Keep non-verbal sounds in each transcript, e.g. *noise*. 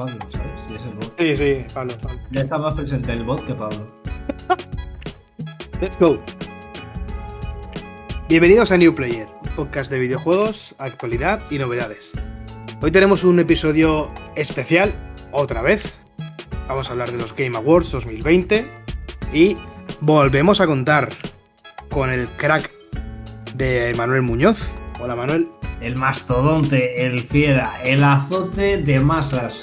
Pablo, ¿sabes? Y es el bot. Sí, sí, Pablo. Pablo. Ya está más presente el bot que Pablo. Let's go. Bienvenidos a New Player, un podcast de videojuegos, actualidad y novedades. Hoy tenemos un episodio especial, otra vez. Vamos a hablar de los Game Awards 2020 y volvemos a contar con el crack de Manuel Muñoz. Hola Manuel. El mastodonte, el fiera, el azote de masas.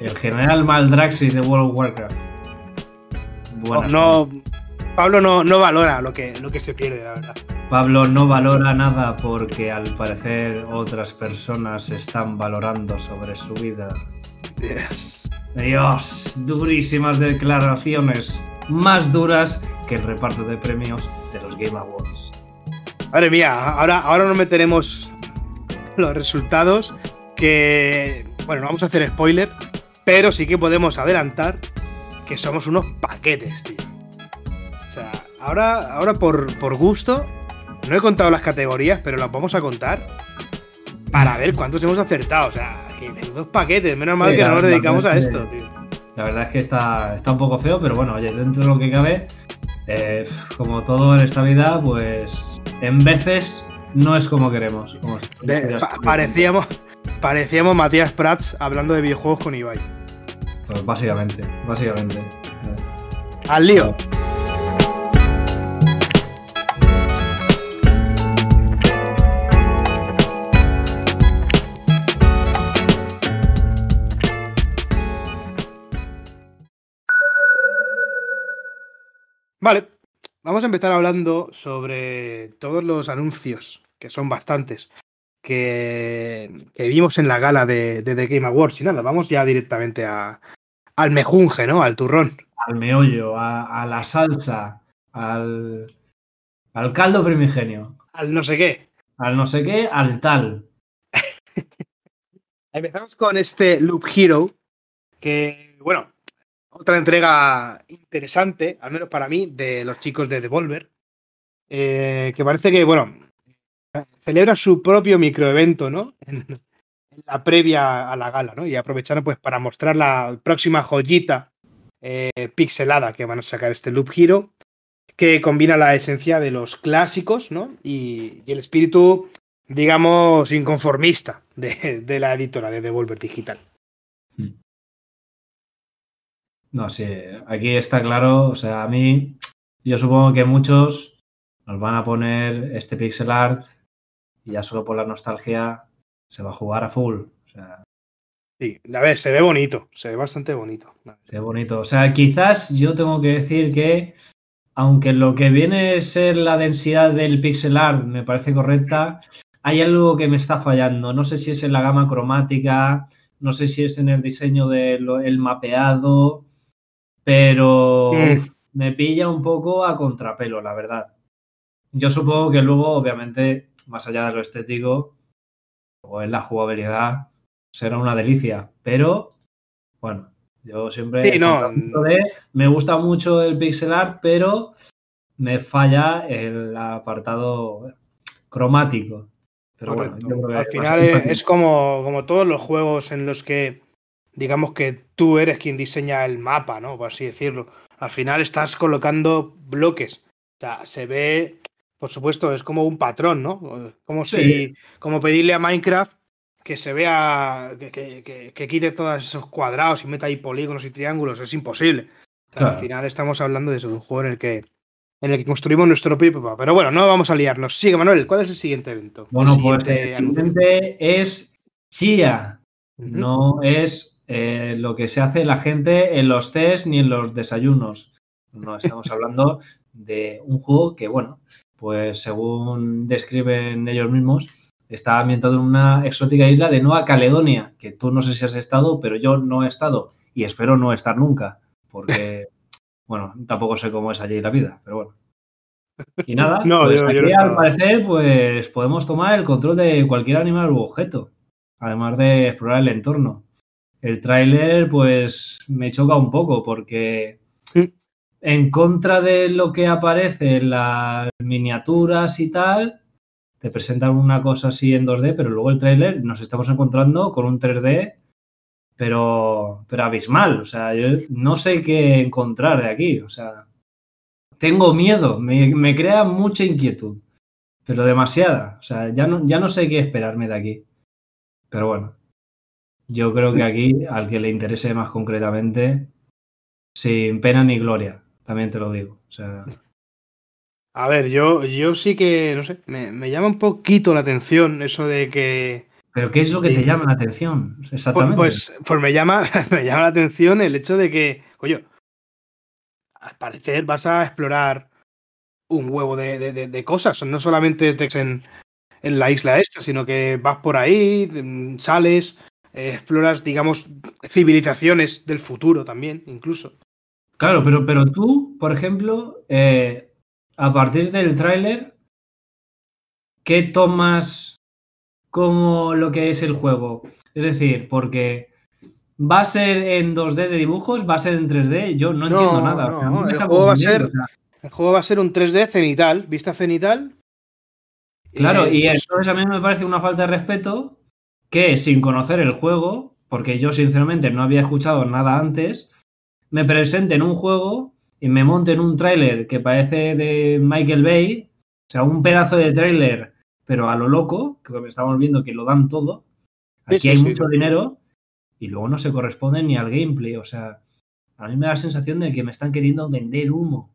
El general Maldraxi de World of Warcraft. Buenas no, Pablo no, no valora lo que, lo que se pierde, la verdad. Pablo no valora nada porque al parecer otras personas están valorando sobre su vida. Yes. Dios, durísimas declaraciones, más duras que el reparto de premios de los Game Awards. Madre mía, ahora, ahora nos meteremos los resultados que, bueno, no vamos a hacer spoiler, pero sí que podemos adelantar que somos unos paquetes, tío. O sea, ahora, ahora por, por gusto, no he contado las categorías, pero las vamos a contar para ver cuántos hemos acertado. O sea, que dos paquetes, menos mal Sí, que no nos dedicamos a esto, tío. La verdad es que está, está un poco feo, pero bueno, oye, dentro de lo que cabe, eh, como todo en esta vida, pues en veces no es como queremos. como- De- pa- parecíamos, parecíamos Matías Prats hablando de videojuegos con Ibai. Pues básicamente, básicamente. Al lío. Vale, vamos a empezar hablando sobre todos los anuncios, que son bastantes, que, que vimos en la gala de, de The Game Awards. Y nada, vamos ya directamente a, al mejunje, ¿no? Al turrón. Al meollo, a, a la salsa, al, al caldo primigenio, Al no sé qué. al no sé qué, al tal. *laughs* Empezamos con este Loop Hero, que, bueno, otra entrega interesante, al menos para mí, de los chicos de Devolver, eh, que parece que, bueno, celebra su propio microevento, ¿no? *laughs* En, la previa a la gala, ¿no? Y aprovecharon pues para mostrar la próxima joyita eh, pixelada que van a sacar este Loop Hero, que combina la esencia de los clásicos, ¿no? Y, el espíritu digamos, inconformista de, la editora de Devolver Digital. No, sí, aquí está claro, o sea, a mí, yo supongo que muchos nos van a poner este pixel art y ya solo por la nostalgia se va a jugar a full. O sea, Sí, a ver, se ve bonito, se ve bastante bonito. Qué bonito. O sea, quizás yo tengo que decir que, aunque lo que viene a ser la densidad del pixel art me parece correcta, hay algo que me está fallando. No sé si es en la gama cromática, no sé si es en el diseño del mapeado, pero Mm. me pilla un poco a contrapelo, la verdad. Yo supongo que luego, obviamente, más allá de lo estético, o en la jugabilidad, será una delicia. Pero, bueno, yo siempre Sí, no. contrapunto de, me gusta mucho el pixel art, pero me falla el apartado cromático. Pero bueno, Correcto. yo creo que Al final es, es como, como todos los juegos en los que, digamos que tú eres quien diseña el mapa, ¿no? Por así decirlo. Al final estás colocando bloques. O sea, se ve, por supuesto, es como un patrón, ¿no? Como Sí. si, como pedirle a Minecraft que se vea, que, que- que- que quite todos esos cuadrados y meta ahí polígonos y triángulos. Es imposible. O sea, Al final estamos hablando de eso, de un juego en el que en el que construimos nuestro mapa. Pero bueno, no vamos a liarnos. Sigue, Manuel, ¿cuál es el siguiente evento? Bueno, El pues siguiente el anuncio. siguiente es Chia. No es eh, lo que se hace la gente en los test ni en los desayunos. No estamos hablando de un juego que, bueno, pues según describen ellos mismos, está ambientado en una exótica isla de Nueva Caledonia, que tú no sé si has estado, pero yo no he estado y espero no estar nunca, porque, *laughs* bueno, tampoco sé cómo es allí la vida, pero bueno. Y nada, *laughs* No, pues yo- yo no aquí al parecer pues podemos tomar el control de cualquier animal u objeto, además de explorar el entorno. El tráiler pues me choca un poco porque. En contra de lo que aparece en las miniaturas y tal, te presentan una cosa así en 2D, pero luego el tráiler nos estamos encontrando con un 3D pero, pero abismal. O sea, yo no sé qué encontrar de aquí. O sea, tengo miedo, me, me crea mucha inquietud, pero demasiada. O sea, ya no, ya no sé qué esperarme de aquí. Pero bueno, yo creo que aquí, al que le interese más concretamente, sin pena ni gloria, también te lo digo. O sea, A ver, yo, yo sí que, no sé, me, me llama un poquito la atención eso de que, pero ¿qué es lo que te llama la atención? Exactamente. pues, pues me llama, *laughs* me llama la atención el hecho de que, coño, al parecer vas a explorar un huevo de, de- de- de cosas, no solamente te en, en la isla esta, sino que vas por ahí, mm, sales, eh, exploras, digamos, civilizaciones del futuro también, incluso. Claro, pero, pero tú, por ejemplo, eh, a partir del tráiler, ¿qué tomas como lo que es el juego? Es decir, porque va a ser en 2D de dibujos, va a ser en 3D, yo no, entiendo No, nada. o sea, no, me el juego va a ser- o sea, El juego va a ser un 3D cenital, vista cenital. Claro, Eh, y entonces a mí me parece una falta de respeto que sin conocer el juego, porque yo sinceramente no había escuchado nada antes, me presenten un juego y me monten un tráiler que parece de Michael Bay, o sea, un pedazo de tráiler, pero a lo loco, que estamos viendo que lo dan todo. Aquí sí, hay sí. mucho dinero y luego no se corresponde ni al gameplay, o sea, a mí me da la sensación de que me están queriendo vender humo.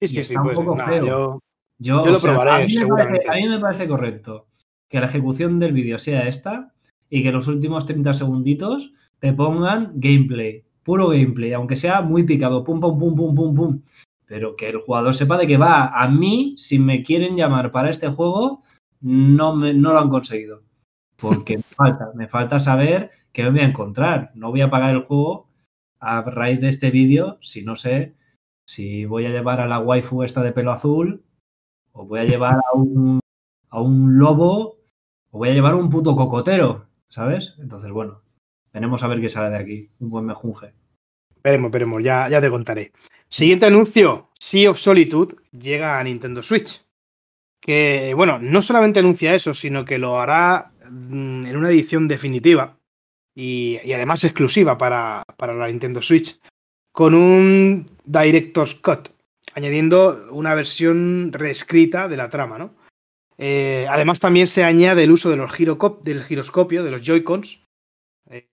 sí, y sí, sí, está un pues, poco feo. yo- Yo, Yo lo sea, probaré, a, mí me parece, seguramente. a mí me parece correcto que la ejecución del vídeo sea esta y que los últimos 30 segunditos te pongan gameplay, puro gameplay, aunque sea muy picado, pum, pum, pum, pum, pum, pum. Pero que el jugador sepa de qué va. A mí, si me quieren llamar para este juego, no, me, no lo han conseguido. Porque me *laughs* falta, me falta saber qué me voy a encontrar. No voy a pagar el juego a raíz de este vídeo si no sé si voy a llevar a la waifu esta de pelo azul o voy a llevar a un, a un lobo o voy a llevar un puto cocotero, ¿sabes? Entonces, bueno, veremos a ver qué sale de aquí. Un buen mejunje. Veremos, veremos, ya, ya te contaré. Siguiente anuncio: Sea of Solitude llega a Nintendo Switch. Que, bueno, no solamente anuncia eso, sino que lo hará mm, en una edición definitiva y, además exclusiva para, para la Nintendo Switch, con un Director's Cut, añadiendo una versión reescrita de la trama, ¿no? Eh, además, también se añade el uso del giroscopio, de los Joy-Cons, eh,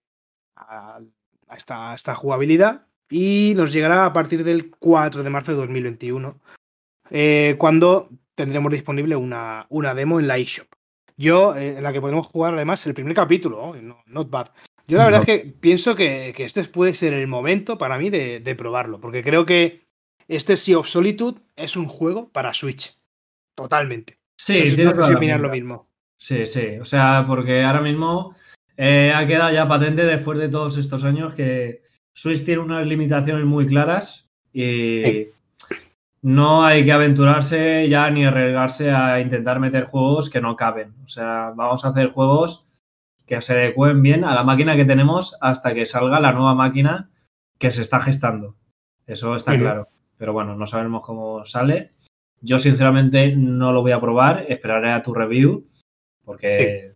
a esta, a esta jugabilidad y nos llegará a partir del 4 de marzo de 2021, eh, cuando tendremos disponible una, una demo en la eShop. Yo, eh, en la que podemos jugar además el primer capítulo, no, not bad. Yo la verdad No. es que pienso que, que este puede ser el momento para mí de, de probarlo, porque creo que este Sea of Solitude es un juego para Switch. Totalmente. Sí, no sé, no si opinas lo mismo. Sí, sí. O sea, porque ahora mismo eh, ha quedado ya patente después de todos estos años que Switch tiene unas limitaciones muy claras y Sí. no hay que aventurarse ya ni arriesgarse a intentar meter juegos que no caben. O sea, vamos a hacer juegos que se adecuen bien a la máquina que tenemos hasta que salga la nueva máquina que se está gestando. Eso está claro. Pero bueno, no sabemos cómo sale. Yo sinceramente no lo voy a probar, esperaré a tu review porque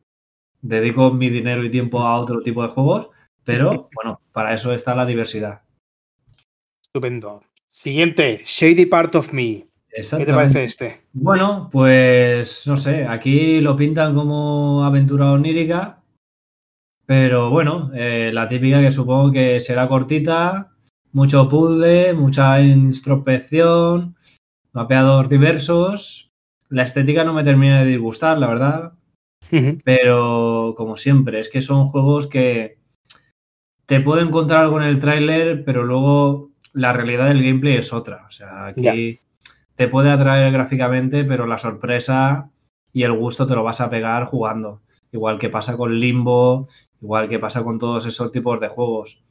dedico mi dinero y tiempo a otro tipo de juegos, pero *laughs* bueno, para eso está la diversidad. Estupendo. Siguiente, Shady Part of Me. ¿Qué te parece este? Bueno, pues no sé, aquí lo pintan como aventura onírica, pero bueno, eh, la típica que supongo que será cortita, mucho puzzle, mucha introspección, mapeados diversos. La estética no me termina de disgustar, la verdad, Pero como siempre, es que son juegos que te puedo encontrar algo en el tráiler, pero luego la realidad del gameplay es otra. O sea, aquí te puede atraer gráficamente, pero la sorpresa y el gusto te lo vas a pegar jugando. Igual que pasa con Limbo, igual que pasa con todos esos tipos de juegos.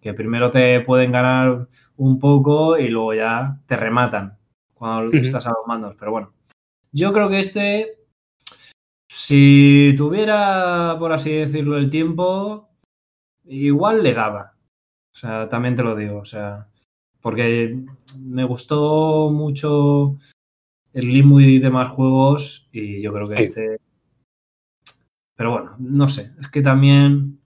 Que primero te pueden ganar un poco y luego ya te rematan cuando estás a los mandos. Pero bueno, yo creo que este, si tuviera, por así decirlo, el tiempo, igual le daba. O sea, también te lo digo. O sea, porque me gustó mucho el Limbo y demás juegos y yo creo que Sí. este... Pero bueno, no sé, es que también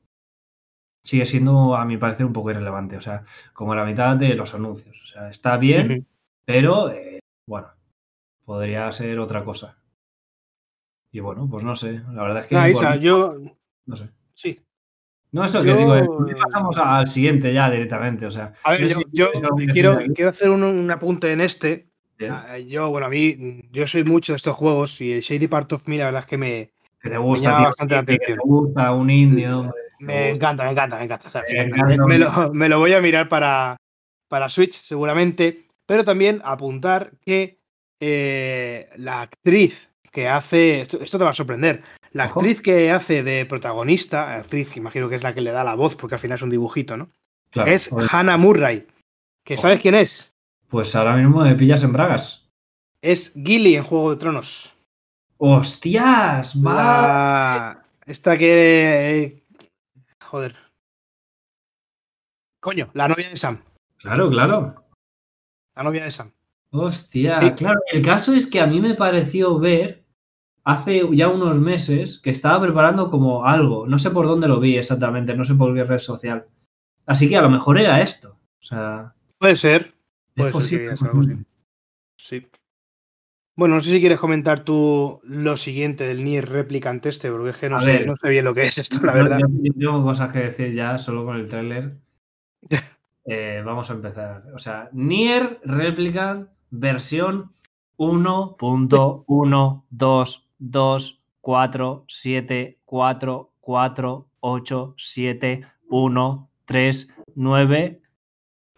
sigue siendo, a mi parecer, un poco irrelevante. O sea, como la mitad de los anuncios. O sea, está bien, pero eh, bueno, podría ser otra cosa. Y bueno, pues no sé. La verdad es que. Ah, yo. No sé. Sí. No, eso que digo, eh, pasamos al siguiente ya directamente. O sea, a ver, yo, quiero, quiero, hacer un, apunte en este. Ah, yo, bueno, a mí, yo soy mucho de estos juegos y el Shady Part of Me, la verdad es que me. Que te gusta, bastante la atención. te gusta un indio. Me encanta, me encanta, me encanta. me, lo, voy a mirar para, para Switch, seguramente. Pero también apuntar que eh, la actriz que hace. Esto, te va a sorprender. La actriz que hace de protagonista, actriz, imagino que es la que le da la voz, porque al final es un dibujito, ¿no? es Hannah Murray. ¿Que sabes quién es? Pues ahora mismo me pillas en bragas. Es Gilly en Juego de Tronos. ¡Hostias! Va. Esta que. Joder. Coño, la novia de Sam. Claro, claro. La novia de Sam. Hostia, claro. El caso es que a mí me pareció ver hace ya unos meses que estaba preparando como algo. No sé por dónde lo vi exactamente, no sé por qué red social. Así que a lo mejor era esto. O sea. Puede ser. Puede ser Sí. Bueno, no sé si quieres comentar tú lo siguiente del Nier Replicant este, porque es que no, sé, no sé bien lo que es esto, la *laughs* verdad. Yo, tengo cosas que decir ya solo con el tráiler. *laughs* Eh, vamos a empezar. O sea, Nier Replicant versión 1.2.2.4.7.4.8.7.1.3.9.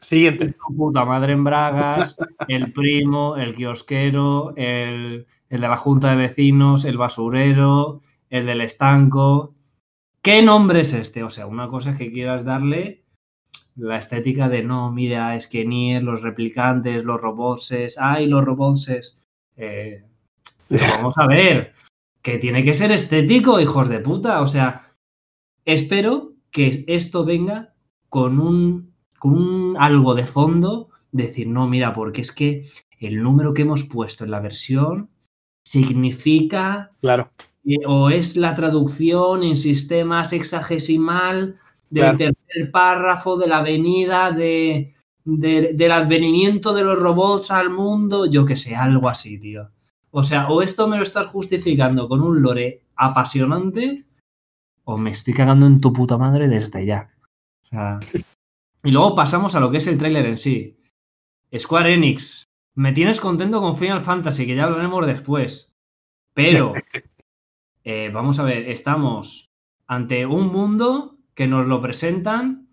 Siguiente. puta madre en Bragas, el primo, el kiosquero, el, el de la junta de vecinos, el basurero, el del estanco. ¿Qué nombre es este? O sea, una cosa es que quieras darle la estética de no, mira, es que Nier, los replicantes, los robotses, ay, los robotses. Eh, *laughs* vamos a ver, que tiene que ser estético, hijos de puta. O sea, espero que esto venga con un, con un algo de fondo, decir, no, mira, porque es que el número que hemos puesto en la versión significa. Claro. o es la traducción en sistemas hexagesimal del tercer párrafo de la venida de, del advenimiento de los robots al mundo, yo que sé, algo así, tío. O sea, o esto me lo estás justificando con un lore apasionante, o me estoy cagando en tu puta madre desde ya. O sea, y luego pasamos a lo que es el tráiler en sí. Square Enix, me tienes contento con Final Fantasy, que ya hablaremos después. Pero, *laughs* eh, vamos a ver, estamos ante un mundo que nos lo presentan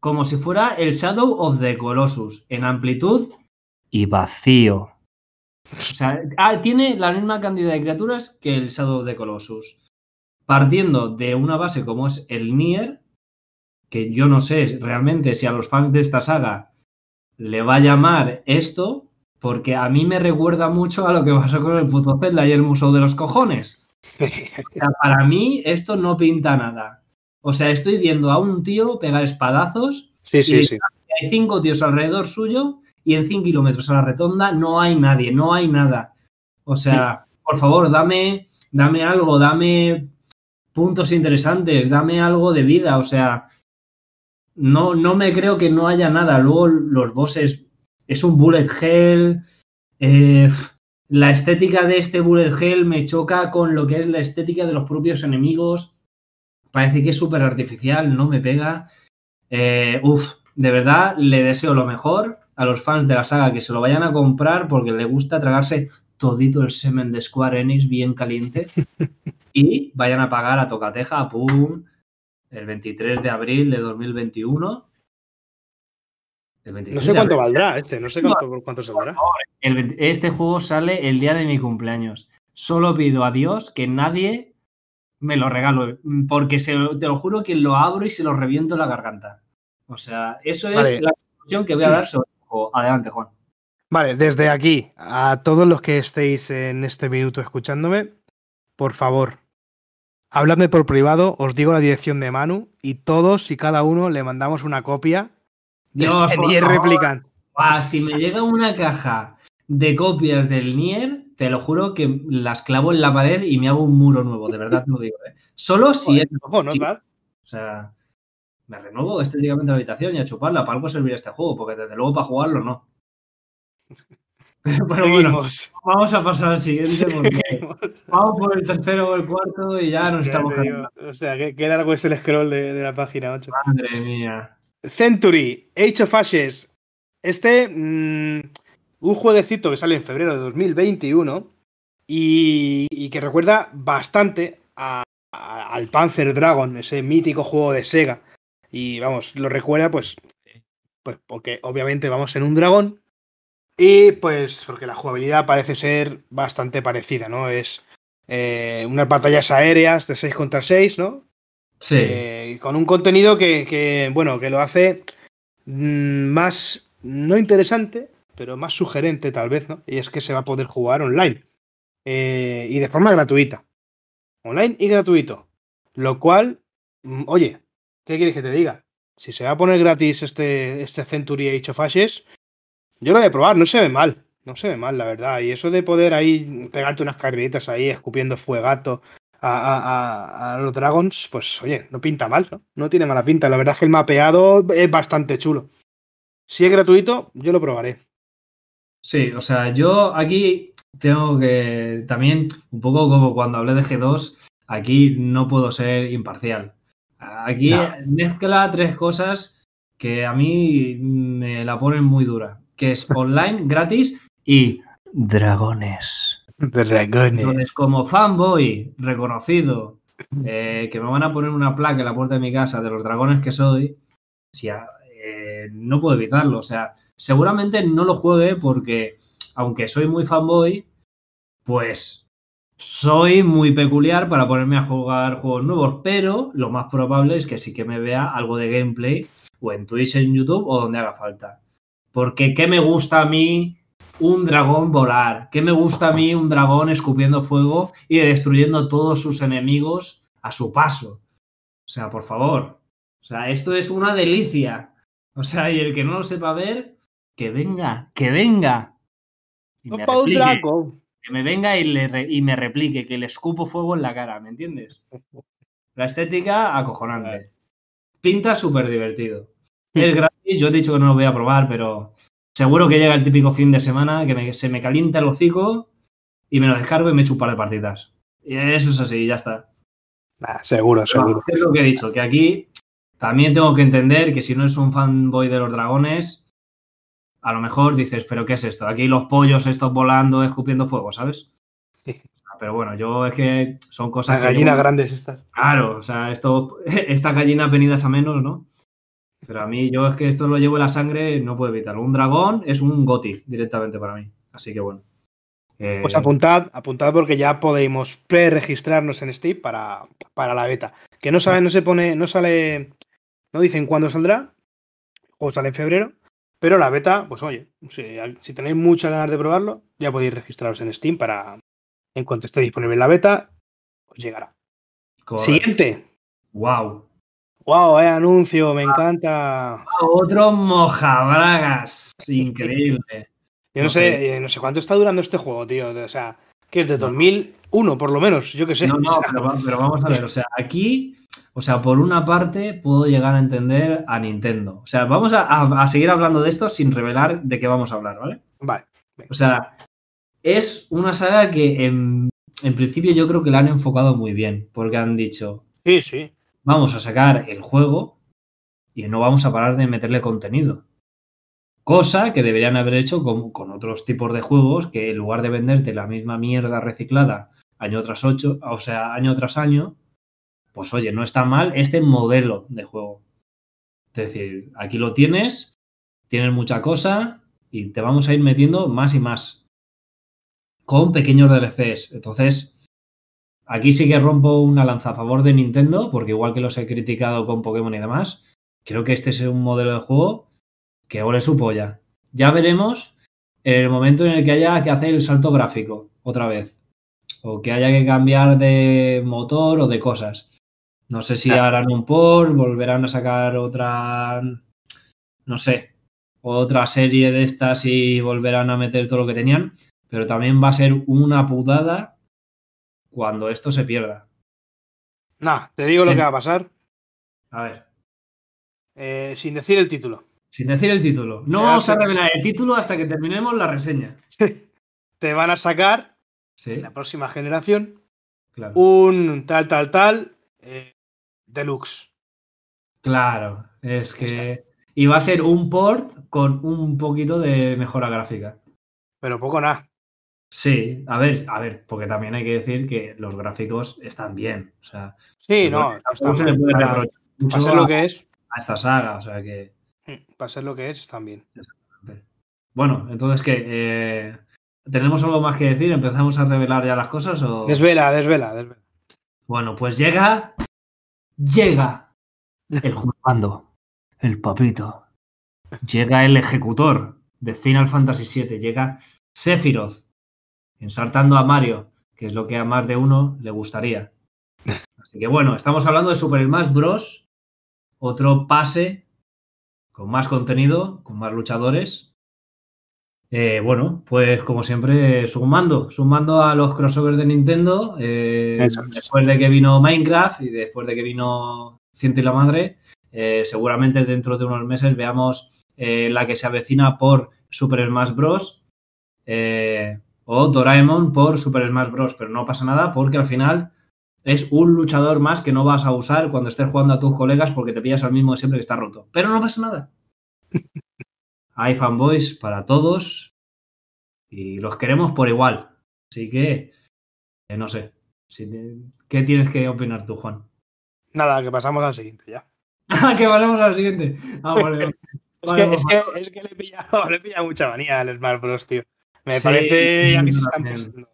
como si fuera el Shadow of the Colossus, en amplitud y vacío. O sea, ah, tiene la misma cantidad de criaturas que el Shadow of the Colossus. Partiendo de una base como es el Nier, que yo no sé realmente si a los fans de esta saga le va a llamar esto, porque a mí me recuerda mucho a lo que pasó con el puto Zelda y el Museo de los Cojones. O sea, para mí esto no pinta nada. O sea, estoy viendo a un tío pegar espadazos. Sí, sí, sí. Hay cinco tíos alrededor suyo y en 100 kilómetros a la retonda no hay nadie, no hay nada. O sea, por favor, dame, dame algo, dame puntos interesantes, dame algo de vida. O sea, no, no me creo que no haya nada. Luego los bosses es un bullet hell. Eh, la estética de este bullet hell me choca con lo que es la estética de los propios enemigos parece que es súper artificial, no me pega. Eh, uf, de verdad le deseo lo mejor a los fans de la saga que se lo vayan a comprar porque le gusta tragarse todito el semen de Square Enix bien caliente *laughs* y vayan a pagar a Tocateja, pum, el 23 de abril de 2021. no sé cuánto valdrá este, no sé cuánto, cuánto saldrá. este juego sale el día de mi cumpleaños. Solo pido a Dios que nadie me lo regalo, porque se, te lo juro que lo abro y se lo reviento la garganta. O sea, eso es la conclusión que voy a dar sobre Adelante, Juan. Vale, desde aquí, a todos los que estéis en este minuto escuchándome, por favor, habladme por privado, os digo la dirección de Manu y todos y cada uno le mandamos una copia de este Nier Replicant. si me llega una caja de copias del Nier, te lo juro que las clavo en la pared y me hago un muro nuevo, de verdad lo digo. ¿eh? Solo si es. ¿no, o sea, me renuevo estéticamente la habitación y a chuparla. Para algo serviría este juego, porque desde luego para jugarlo no. *laughs* Pero, bueno, vamos a pasar al siguiente *laughs* vamos por el tercero o el cuarto y ya nos estamos O sea, qué, largo es el scroll de, la página 8. Madre mía. Century, Age of Ashes. Este, mm, un jueguecito que sale en febrero de 2021 y, que recuerda bastante al Panzer Dragon, ese mítico juego de Sega. Y vamos, lo recuerda pues, pues porque obviamente vamos en un dragón y pues porque la jugabilidad parece ser bastante parecida, ¿no? Es eh, unas batallas aéreas de 6 contra 6, ¿no? Sí. Eh, con un contenido que, bueno, que lo hace mm, más, no interesante, pero más sugerente tal vez, ¿no? Y es que se va a poder jugar online. Eh, y de forma gratuita. Online y gratuito. Lo cual, mm, oye, ¿qué quieres que te diga? Si se va a poner gratis este, este Century Age of Ashes, yo lo voy a probar, no se ve mal. No se ve mal, la verdad. Y eso de poder ahí pegarte unas carreritas ahí, escupiendo fuegato a, los Dragons, pues oye, no pinta mal, ¿no? No tiene mala pinta. La verdad es que el mapeado es bastante chulo. Si es gratuito, yo lo probaré. Sí, o sea, yo aquí tengo que también, un poco como cuando hablé de G2, aquí no puedo ser imparcial. Aquí mezcla tres cosas que a mí me la ponen muy dura que es online, *laughs* gratis y dragones. Dragones. como fanboy reconocido, eh, que me van a poner una placa en la puerta de mi casa de los dragones que soy, si, eh, no puedo evitarlo. O sea, seguramente no lo juegue porque, aunque soy muy fanboy, pues soy muy peculiar para ponerme a jugar juegos nuevos, pero lo más probable es que sí que me vea algo de gameplay o en Twitch, en YouTube o donde haga falta. Porque ¿qué me gusta a mí un dragón volar? ¿Qué me gusta a mí un dragón escupiendo fuego y destruyendo todos sus enemigos a su paso? O sea, por favor. O sea, esto es una delicia. O sea, y el que no lo sepa ver, que venga, que venga. Y me replique, que me venga y, le y me replique, que le escupo fuego en la cara, ¿me entiendes? *laughs* La estética acojonante. Pinta súper divertido. Es *laughs* gratis, yo he dicho que no lo voy a probar, pero seguro que llega el típico fin de semana que se me calienta el hocico y me lo descargo y me echo un par de partidas. Y eso es así, ya está. seguro, seguro. es lo que he dicho, que aquí también tengo que entender que si no es un fanboy de los dragones, a lo mejor dices, pero ¿qué es esto? Aquí los pollos estos volando, escupiendo fuego, ¿sabes? Pero bueno, yo es que son cosas... Las gallinas grandes estas. Claro, o sea, esto, *laughs* estas gallinas venidas a menos, ¿no? Pero a mí, yo es que esto lo llevo en la sangre, no puedo evitarlo. Un dragón es un goti directamente para mí. Así que bueno. Pues apuntad, apuntad porque ya podemos pre-registrarnos en Steam para, para la beta. Que no sabe, no se pone, no sale, no dicen cuándo saldrá, o sale en febrero, pero la beta, pues oye, si, tenéis muchas ganas de probarlo, ya podéis registraros en Steam para, en cuanto esté disponible la beta, os llegará. Siguiente. Wow. Wow, eh, anuncio, me encanta. Otro mojabragas, increíble. *laughs* Yo no, sé, eh, no sé cuánto está durando este juego, tío. O sea, que es de 2001 por lo menos, yo qué sé. No, no, *laughs* pero, vamos a ver, o sea, aquí, o sea, por una parte puedo llegar a entender a Nintendo. O sea, vamos a, seguir hablando de esto sin revelar de qué vamos a hablar, ¿vale? Vale. O sea, es una saga que en, en principio yo creo que la han enfocado muy bien, porque han dicho... Sí, sí vamos a sacar el juego y no vamos a parar de meterle contenido. Cosa que deberían haber hecho con, con otros tipos de juegos que en lugar de venderte la misma mierda reciclada año tras ocho, o sea, año tras año, pues oye, no está mal este modelo de juego. Es decir, aquí lo tienes, tienes mucha cosa y te vamos a ir metiendo más y más. Con pequeños DLCs. Entonces, Aquí sí que rompo una lanza a favor de Nintendo, porque igual que los he criticado con Pokémon y demás, creo que este es un modelo de juego que ole su polla. Ya veremos en el momento en el que haya que hacer el salto gráfico otra vez. O que haya que cambiar de motor o de cosas. No sé si harán un por, volverán a sacar otra, no sé, otra serie de estas y volverán a meter todo lo que tenían. Pero también va a ser una putada cuando esto se pierda. Nah, te digo lo que va a pasar. A ver. eh, sin decir el título. Sin decir el título. No vamos a revelar el título hasta que terminemos la reseña. *laughs* Te van a sacar Sí, en la próxima generación claro. un tal, tal, tal eh, deluxe. Claro, es que. Y va a ser un port con un poquito de mejora gráfica. Pero poco nada. Sí, a ver, a ver, porque también hay que decir que los gráficos están bien. O sea, Sí, no, no, se le puede Para, mucho para ser a, lo que es, a esta saga. O sea que. para ser lo que es, están bien. Bueno, entonces que eh, ¿tenemos algo más que decir? ¿Empezamos a revelar ya las cosas? O... Desvela, desvela, desvela. Bueno, pues llega. Llega el juzgando, el papito. Llega el ejecutor de Final Fantasy VII. Llega Sephiroth, ensartando a Mario, que es lo que a más de uno le gustaría. *laughs* Así que bueno, estamos hablando de Super Smash Bros. Otro pase con más contenido, con más luchadores. Eh, bueno, pues como siempre, sumando, sumando a los crossovers de Nintendo, eh, después de que vino Minecraft y después de que vino Ciento y la Madre, eh, seguramente dentro de unos meses veamos la que se avecina por Super Smash Bros. o Doraemon por Super Smash Bros. Pero no pasa nada porque al final es un luchador más que no vas a usar cuando estés jugando a tus colegas porque te pillas al mismo de siempre que está roto. Pero no pasa nada. *laughs* Hay fanboys para todos y los queremos por igual. Así que, eh, no sé. si te- ¿Qué tienes que opinar tú, Juan? Nada, que pasamos al siguiente ya. Ah, *laughs* que pasamos al siguiente. Ah, vale. Es, Vale, que, *laughs* es, que, es que le he pillado, *laughs* le he pillado mucha manía al Smash Bros, tío. Me Sí, parece ya que se están pasando.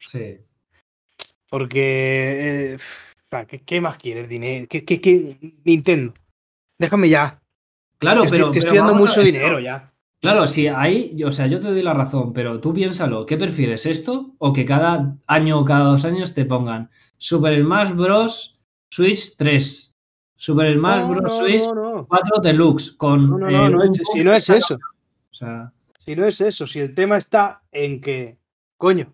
Sí. Porque. eh, ¿qué, qué más quieres? Dinero. ¿Qué, qué, qué? Nintendo. Déjame ya. Claro, te estoy, pero. te pero estoy dando a mucho dinero ya. Claro, sí, ahí, o sea, yo te doy la razón, pero tú piénsalo, ¿qué prefieres esto o que cada año o cada dos años te pongan Super Smash Bros. Switch 3, Super Smash Bros. no, Switch no, no. 4 Deluxe con... No, no, eh, no, es- si no es eso. O sea, Si no es eso, si el tema está en que, coño,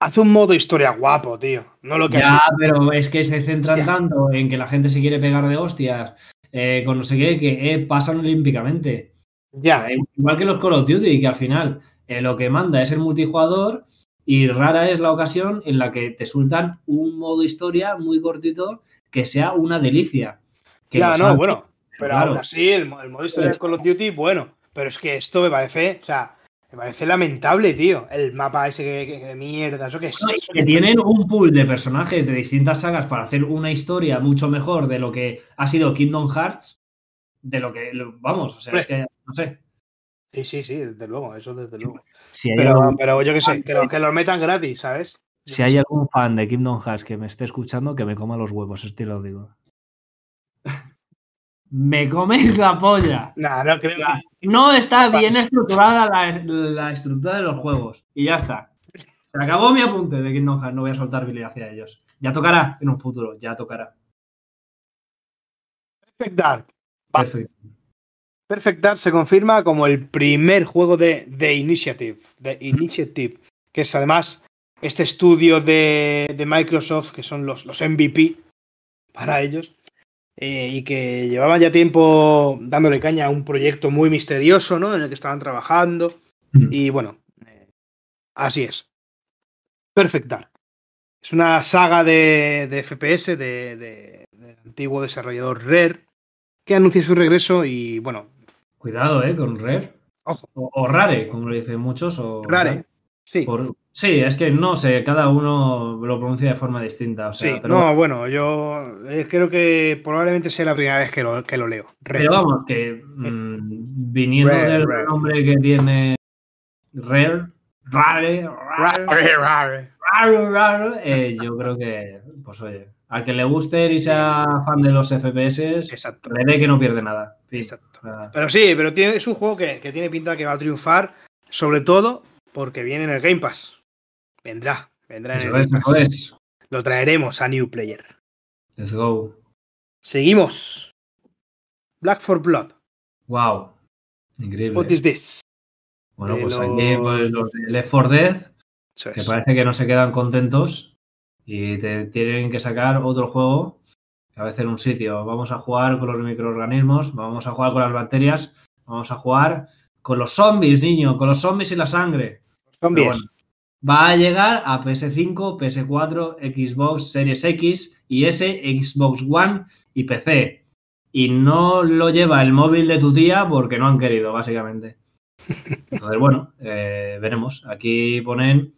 haz un modo historia guapo, tío. No lo que ya, pero es que se centran Hostia. tanto en que la gente se quiere pegar de hostias eh, con no sé qué, que eh, pasan olímpicamente. Ya, Igual que los Call of Duty, que al final eh, lo que manda es el multijugador y rara es la ocasión en la que te sueltan un modo historia muy cortito que sea una delicia. Que ya, no, bueno. Pero claro. aún así, el modo historia de Call of Duty, bueno. Pero es que esto me parece, o sea, me parece lamentable, tío. El mapa ese que, que- que de mierda, eso que es. No, y eso que tienen un pool de personajes de distintas sagas para hacer una historia mucho mejor de lo que ha sido Kingdom Hearts, de lo que, vamos, o sea, es que, no sé. Sí, sí, sí, desde luego, eso desde luego. Si hay, Pero, algún, pero yo qué sé, que lo, que lo metan gratis, ¿sabes? Yo si hay sé. algún fan de Kingdom Hearts que me esté escuchando, que me coma los huevos, esto te lo digo. Me coméis la polla. Nah, no creo Ya. que. No está bien estructurada la, la estructura de los juegos. Y ya está. Se acabó mi apunte de Kingdom Hearts. No voy a soltar Billy hacia ellos. Ya tocará en un futuro. Ya tocará. Perfect Dark. Perfect Dark se confirma como el primer juego de The Initiative. The Initiative. Que es además este estudio de, de Microsoft, que son los, los MVP para ellos. Eh, y que llevaban ya tiempo dándole caña a un proyecto muy misterioso, ¿no? En el que estaban trabajando. Y bueno, eh, así es. Perfect Dark. Es una saga de, de FPS de, antiguo desarrollador Rare que anuncia su regreso y bueno, Cuidado, ¿eh? Con Rare. Ojo. O, o Rare, como lo dicen muchos. O Rare. Sí, Por- sí, es que no sé. Cada uno lo pronuncia de forma distinta. O sea, sí. pero, No, bueno, yo eh, creo que probablemente sea la primera vez que lo, que lo leo. Pero vamos, que mm, viniendo del nombre que tiene Rare, Rare, Rare, Rare, rare. eh, yo creo que, pues oye, al que le guste y sea fan de los FPS, Exacto. le ve que no pierde nada. Sí, Exacto. Pero sí, pero tiene, es un juego que, que tiene pinta que va a triunfar, sobre todo porque viene en el Game Pass. Vendrá, vendrá en el es. Lo traeremos a New Player. Let's go. Seguimos. Black for Blood. Wow. Increíble. What is this? bueno, de pues los- aquí pues, los de Left 4 Dead, que parece que no se quedan contentos y te tienen que sacar otro juego a veces en un sitio vamos a jugar con los microorganismos, vamos a jugar con las bacterias, vamos a jugar con los zombies, niño, con los zombies y la sangre. Zombies. Bueno, va a llegar a PS5, PS4, Xbox Series X y S, Xbox One y PC. Y no lo lleva el móvil de tu tía porque no han querido, básicamente. *laughs* Entonces, bueno, eh, veremos. Aquí ponen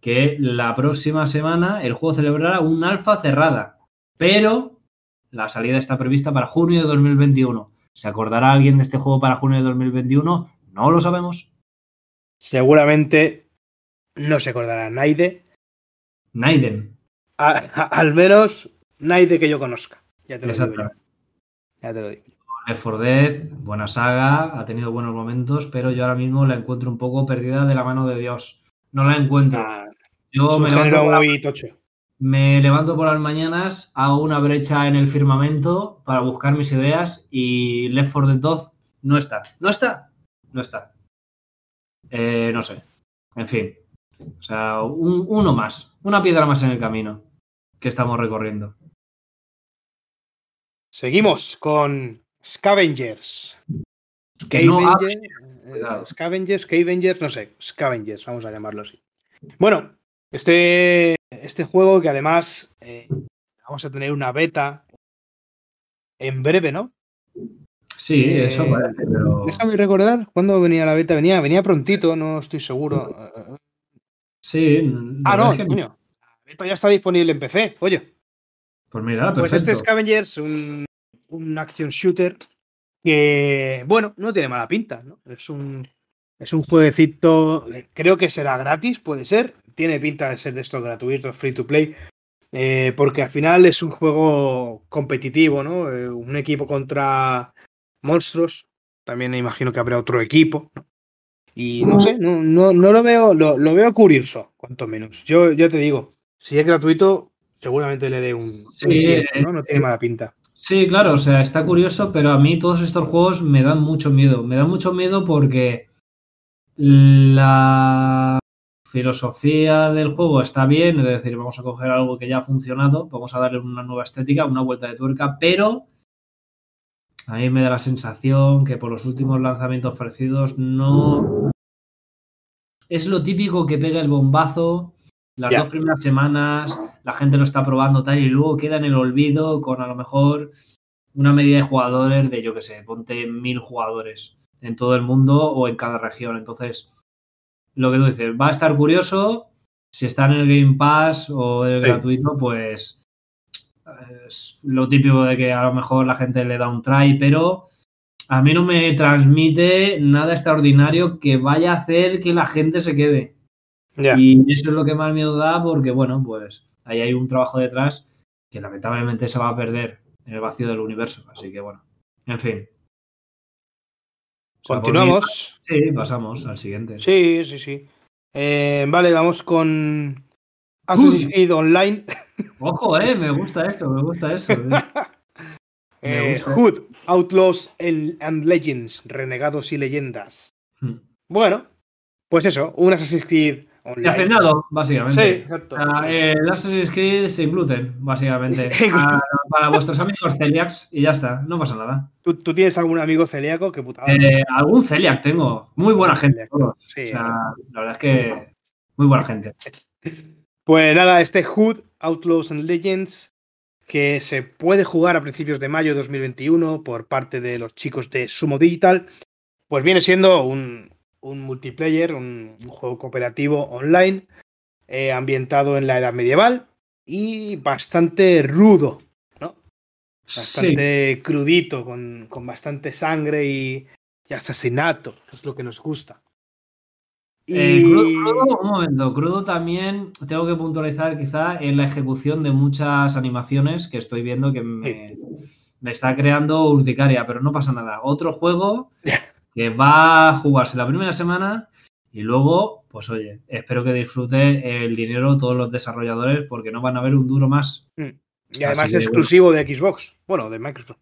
que la próxima semana el juego celebrará un alfa cerrada, pero la salida está prevista para junio de 2021. ¿Se acordará alguien de este juego para junio de 2021? No lo sabemos. Seguramente no se acordará Naide. Naiden. A- a- al menos Naide que yo conozca. Ya te lo digo yo. Ya te lo digo. Left 4 Dead, buena saga, ha tenido buenos momentos, pero yo ahora mismo la encuentro un poco perdida de la mano de Dios. No la encuentro. Ah, Yo me levanto, la- tocho. me levanto por las mañanas, hago una brecha en el firmamento para buscar mis ideas y Left 4 Dead 2 no está. ¿No está? No está. Eh, no sé. En fin. O sea, un- uno más. Una piedra más en el camino que estamos recorriendo. Seguimos con Scavengers. Que no Scavenger, eh. Scavengers, Scavengers, no sé, Scavengers, vamos a llamarlo así. Bueno, este, este juego que además eh, vamos a tener una beta en breve, ¿no? Sí, Eh, eso parece, pero. Déjame recordar cuándo venía la beta. Venía, venía prontito, no estoy seguro. Sí. Ah, no, es que- coño. La beta ya está disponible en PC. Oye, Pues mira, pues este Scavengers, un, un action shooter que, bueno, no tiene mala pinta, ¿no? Es un, es un jueguecito, eh, creo que será gratis, puede ser. Tiene pinta de ser de estos gratuitos, free to play. eh, porque al final es un juego competitivo, ¿no? Eh, un equipo contra monstruos. También imagino que habrá otro equipo. ¿no? Y no sé, no, no, no lo veo, lo, lo veo curioso, cuanto menos. Yo, yo te digo, si es gratuito, seguramente le dé un, un Sí, tiempo, eh, ¿no? No tiene mala pinta. Sí, claro, o sea, está curioso, pero a mí todos estos juegos me dan mucho miedo. Me dan mucho miedo porque la filosofía del juego está bien, es decir, vamos a coger algo que ya ha funcionado, vamos a darle una nueva estética, una vuelta de tuerca, pero a mí me da la sensación que por los últimos lanzamientos parecidos no es lo típico que pega el bombazo las dos primeras semanas, la gente lo está probando tal y luego queda en el olvido con a lo mejor una medida de jugadores de yo que sé, ponte mil jugadores en todo el mundo o en cada región. Entonces, lo que tú dices, va a estar curioso. Si está en el Game Pass o es Sí. gratuito, pues es lo típico de que a lo mejor la gente le da un try, pero a mí no me transmite nada extraordinario que vaya a hacer que la gente se quede. Y eso es lo que más miedo da porque, bueno, pues ahí hay un trabajo detrás que lamentablemente se va a perder en el vacío del universo. Así que, bueno, en fin. O sea, por mí- Continuamos. Sí, pasamos al siguiente. Sí, sí, sí. Eh, vale, vamos con Assassin's Creed Online. *laughs* Ojo, eh, me gusta esto, me gusta eso. eh. *laughs* Eh, gusta. Hood, Outlaws and Legends, Renegados y Leyendas. Hmm. Bueno, pues eso, un Assassin's Creed Online. Sí, básicamente. exacto. Ah, eh, el Assassin's Creed sin gluten, básicamente. *laughs* Sí. Para, para vuestros amigos celiacs y ya está, no pasa nada. ¿Tú, tú tienes algún amigo celíaco? Qué putada. Eh, algún celiac tengo, muy buena gente. todos. Sí, O sea, la verdad es que muy buena gente. Pues nada, este Hood, Outlaws and Legends, que se puede jugar a principios de mayo de 2021 por parte de los chicos de Sumo Digital, pues viene siendo un, un multiplayer, un, un juego cooperativo online, eh, ambientado en la edad medieval y bastante rudo, ¿no? Sí, Bastante crudito, con, con bastante sangre y, y asesinato, es lo que nos gusta. Eh, crudo, crudo, un momento, crudo también tengo que puntualizar quizá en la ejecución de muchas animaciones que estoy viendo que me, me está creando urticaria, pero no pasa nada. Otro juego que va a jugarse la primera semana y luego, pues oye, espero que disfrute el dinero todos los desarrolladores porque no van a ver un duro más. y además exclusivo de Xbox, bueno, de Microsoft.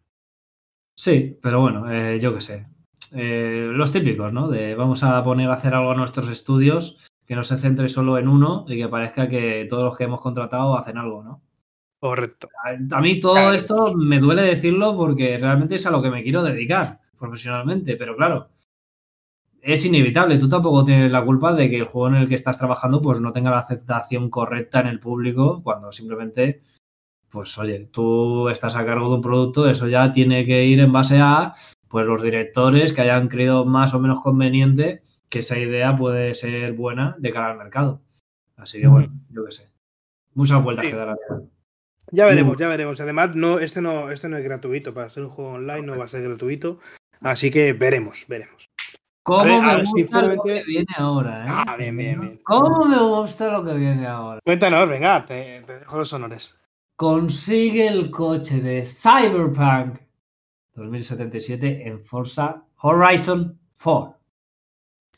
Sí, pero bueno, eh, yo qué sé. Eh, los típicos, ¿no? De vamos a poner a hacer algo a nuestros estudios que no se centre solo en uno y que parezca que todos los que hemos contratado hacen algo, ¿no? Correcto. A, a mí todo Claro. esto me duele decirlo porque realmente es a lo que me quiero dedicar profesionalmente, pero claro, es inevitable. Tú tampoco tienes la culpa de que el juego en el que estás trabajando pues no tenga la aceptación correcta en el público cuando simplemente, pues oye, tú estás a cargo de un producto, eso ya tiene que ir en base a pues los directores que hayan creído más o menos conveniente que esa idea puede ser buena de cara al mercado. Así que bueno, yo qué sé. Muchas vueltas Sí. que da la vida. Ya veremos, ya veremos. Además, no, este no, este no es gratuito. Para ser un juego online no va a ser gratuito. Así que veremos, veremos. ¿Cómo ver, me ver, gusta lo que viene ahora, eh? Ah, bien, bien, bien. ¿Cómo me gusta lo que viene ahora? Cuéntanos, venga, te, te dejo los honores. Consigue el coche de Cyberpunk 2077 en Forza Horizon 4.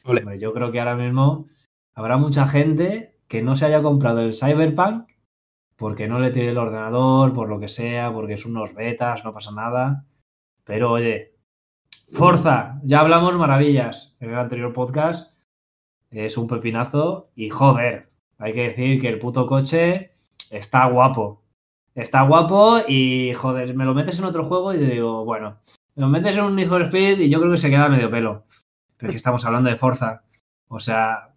Ole. Hombre, yo creo que ahora mismo habrá mucha gente que no se haya comprado el Cyberpunk porque no le tiene el ordenador, por lo que sea, porque es unos betas, no pasa nada. Pero oye, Forza, ya hablamos maravillas en el anterior podcast. Es un pepinazo y joder, hay que decir que el puto coche está guapo. Está guapo y joder, me lo metes en otro juego y te digo, bueno, me lo metes en un Need for Speed y yo creo que se queda medio pelo. Pero es que estamos hablando de Forza. O sea,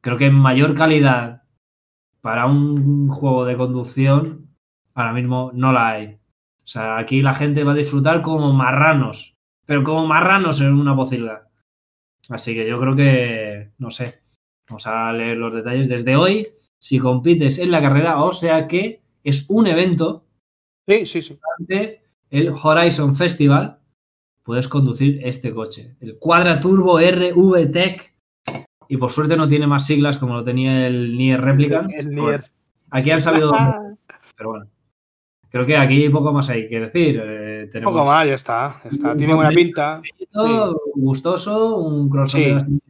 creo que mayor calidad para un juego de conducción ahora mismo no la hay. O sea, aquí la gente va a disfrutar como marranos, pero como marranos en una pocilga. Así que yo creo que, no sé, vamos a leer los detalles. Desde hoy, si compites en la carrera, o sea que es un evento Sí, sí, sí. durante el Horizon Festival, puedes conducir este coche, el Quadra Turbo RV Tech. Y por suerte no tiene más siglas como lo tenía el Nier Replicant. El Nier. Aquí han sabido pero bueno. Creo que aquí poco más hay que decir. Eh, tenemos poco más, ya está. ya está. Tiene buena pinta. gustoso, un crossover Sí.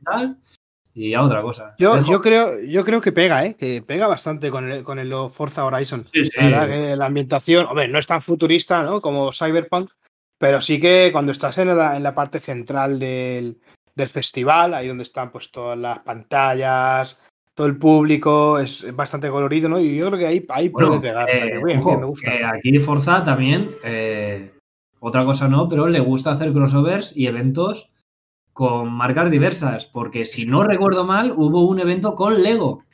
Y a otra cosa. Yo, Dejo- yo, creo, yo creo que pega, ¿eh? Que pega bastante con el, con el Forza Horizon. Sí, sí. La verdad que la ambientación, hombre, no es tan futurista, ¿no? Como Cyberpunk, pero sí que cuando estás en la, en la parte central del, del festival, ahí donde están pues todas las pantallas, todo el público, es, bastante colorido, ¿no? Y yo creo que ahí, ahí Bueno, puede pegar. eh, que bien, ojo, bien, me gusta. que aquí Forza también, eh, otra cosa no, pero le gusta hacer crossovers y eventos con marcas diversas, porque si no recuerdo mal, hubo un evento con Lego,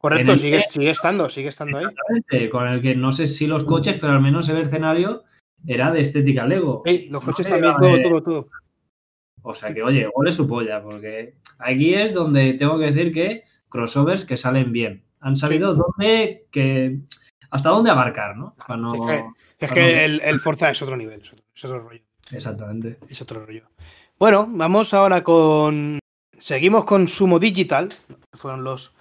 Correcto, sigue, que- sigue estando, sigue estando ahí. con el que no sé si los coches, pero al menos el escenario era de estética Lego. Sí, los coches también, todo, todo, todo. O sea que, oye, ole su polla, porque aquí es donde tengo que decir que crossovers que salen bien. Han sabido dónde, que, hasta dónde abarcar, ¿no? Es que- Es para que no- el, el Forza es otro nivel, es otro, es otro rollo. Exactamente. Es otro rollo. Bueno, vamos ahora con. Seguimos con Sumo Digital, que fueron los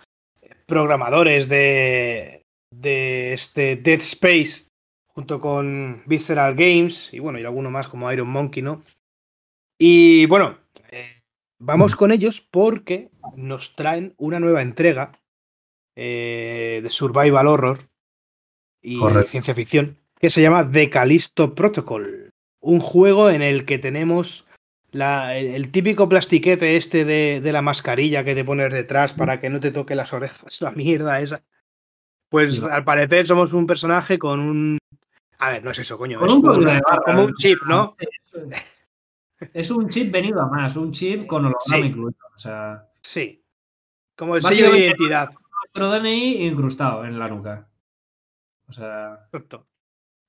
programadores de, de este Dead Space, junto con Visceral Games y bueno, y alguno más como Iron Monkey, ¿no? Y bueno, eh, vamos con ellos porque nos traen una nueva entrega eh, de Survival Horror y Correcto. ciencia ficción que se llama The Callisto Protocol. Un juego en el que tenemos la- el, el típico plastiquete este de, de la mascarilla que te pones detrás para que no te toque las orejas, la mierda esa. Pues al parecer somos un personaje con un... A ver, no es eso, coño. Es un como, una- un chip, ¿no? Es un chip venido a más, un chip con holograma Sí. incluido. O sea, Sí. Como el sello de identidad. nuestro DNI incrustado en la nuca. O sea, Exacto.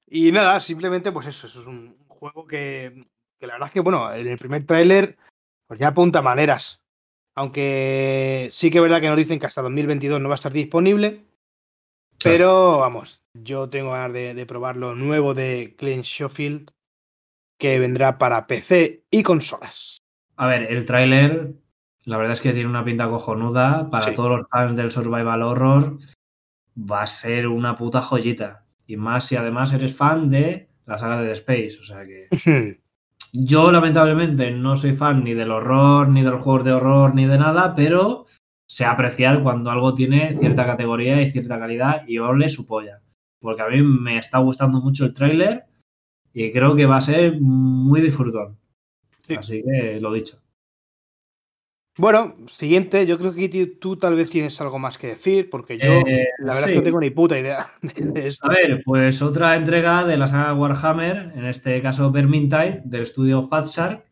Y nada, simplemente, pues eso, eso es un juego que, que la verdad es que, bueno, en el primer tráiler, pues ya apunta maneras. Aunque sí que es verdad que nos dicen que hasta 2022 no va a estar disponible. Pero vamos, yo tengo ganas de, de probar lo nuevo de Clint Schofield, que vendrá para PC y consolas. a ver, el tráiler, la verdad es que tiene una pinta cojonuda. Para Sí. todos los fans del Survival Horror, va a ser una puta joyita. Y más si además eres fan de la saga de The Space. O sea que. *laughs* Yo, lamentablemente, no soy fan ni del horror, ni de los juegos de horror, ni de nada, pero sé apreciar cuando algo tiene cierta categoría y cierta calidad y ole su polla. Porque a mí me está gustando mucho el tráiler y creo que va a ser muy disfrutón. Sí. Así que lo dicho. Bueno, siguiente, yo creo que tú tal vez tienes algo más que decir, porque yo Eh, la verdad sí. es que no tengo ni puta idea *laughs* de, esto. A ver, pues otra entrega de la saga Warhammer, en este caso Vermintide, del estudio Fatshark.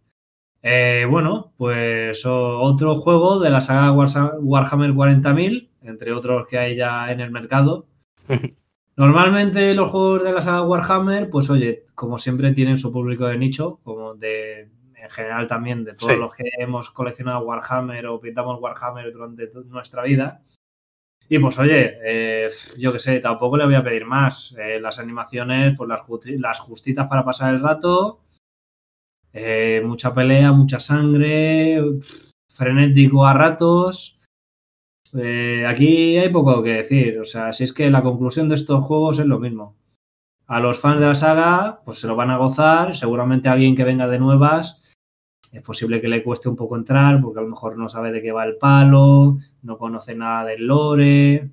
Eh, bueno, pues otro juego de la saga Warhammer 40.000, entre otros que hay ya en el mercado. *laughs* Normalmente los juegos de la saga Warhammer, pues oye, como siempre tienen su público de nicho, como de en general también de todos Sí. los que hemos coleccionado Warhammer o pintamos Warhammer durante nuestra vida. Y pues oye, eh, yo qué sé, tampoco le voy a pedir más. Eh, las animaciones, pues las, justi- las justitas para pasar el rato. Eh, mucha pelea, mucha sangre, frenético a ratos. Aquí hay poco que decir. O sea, si es que la conclusión de estos juegos es lo mismo. A los fans de la saga, pues se lo van a gozar. Seguramente alguien que venga de nuevas, es posible que le cueste un poco entrar, porque a lo mejor no sabe de qué va el palo, no conoce nada del lore.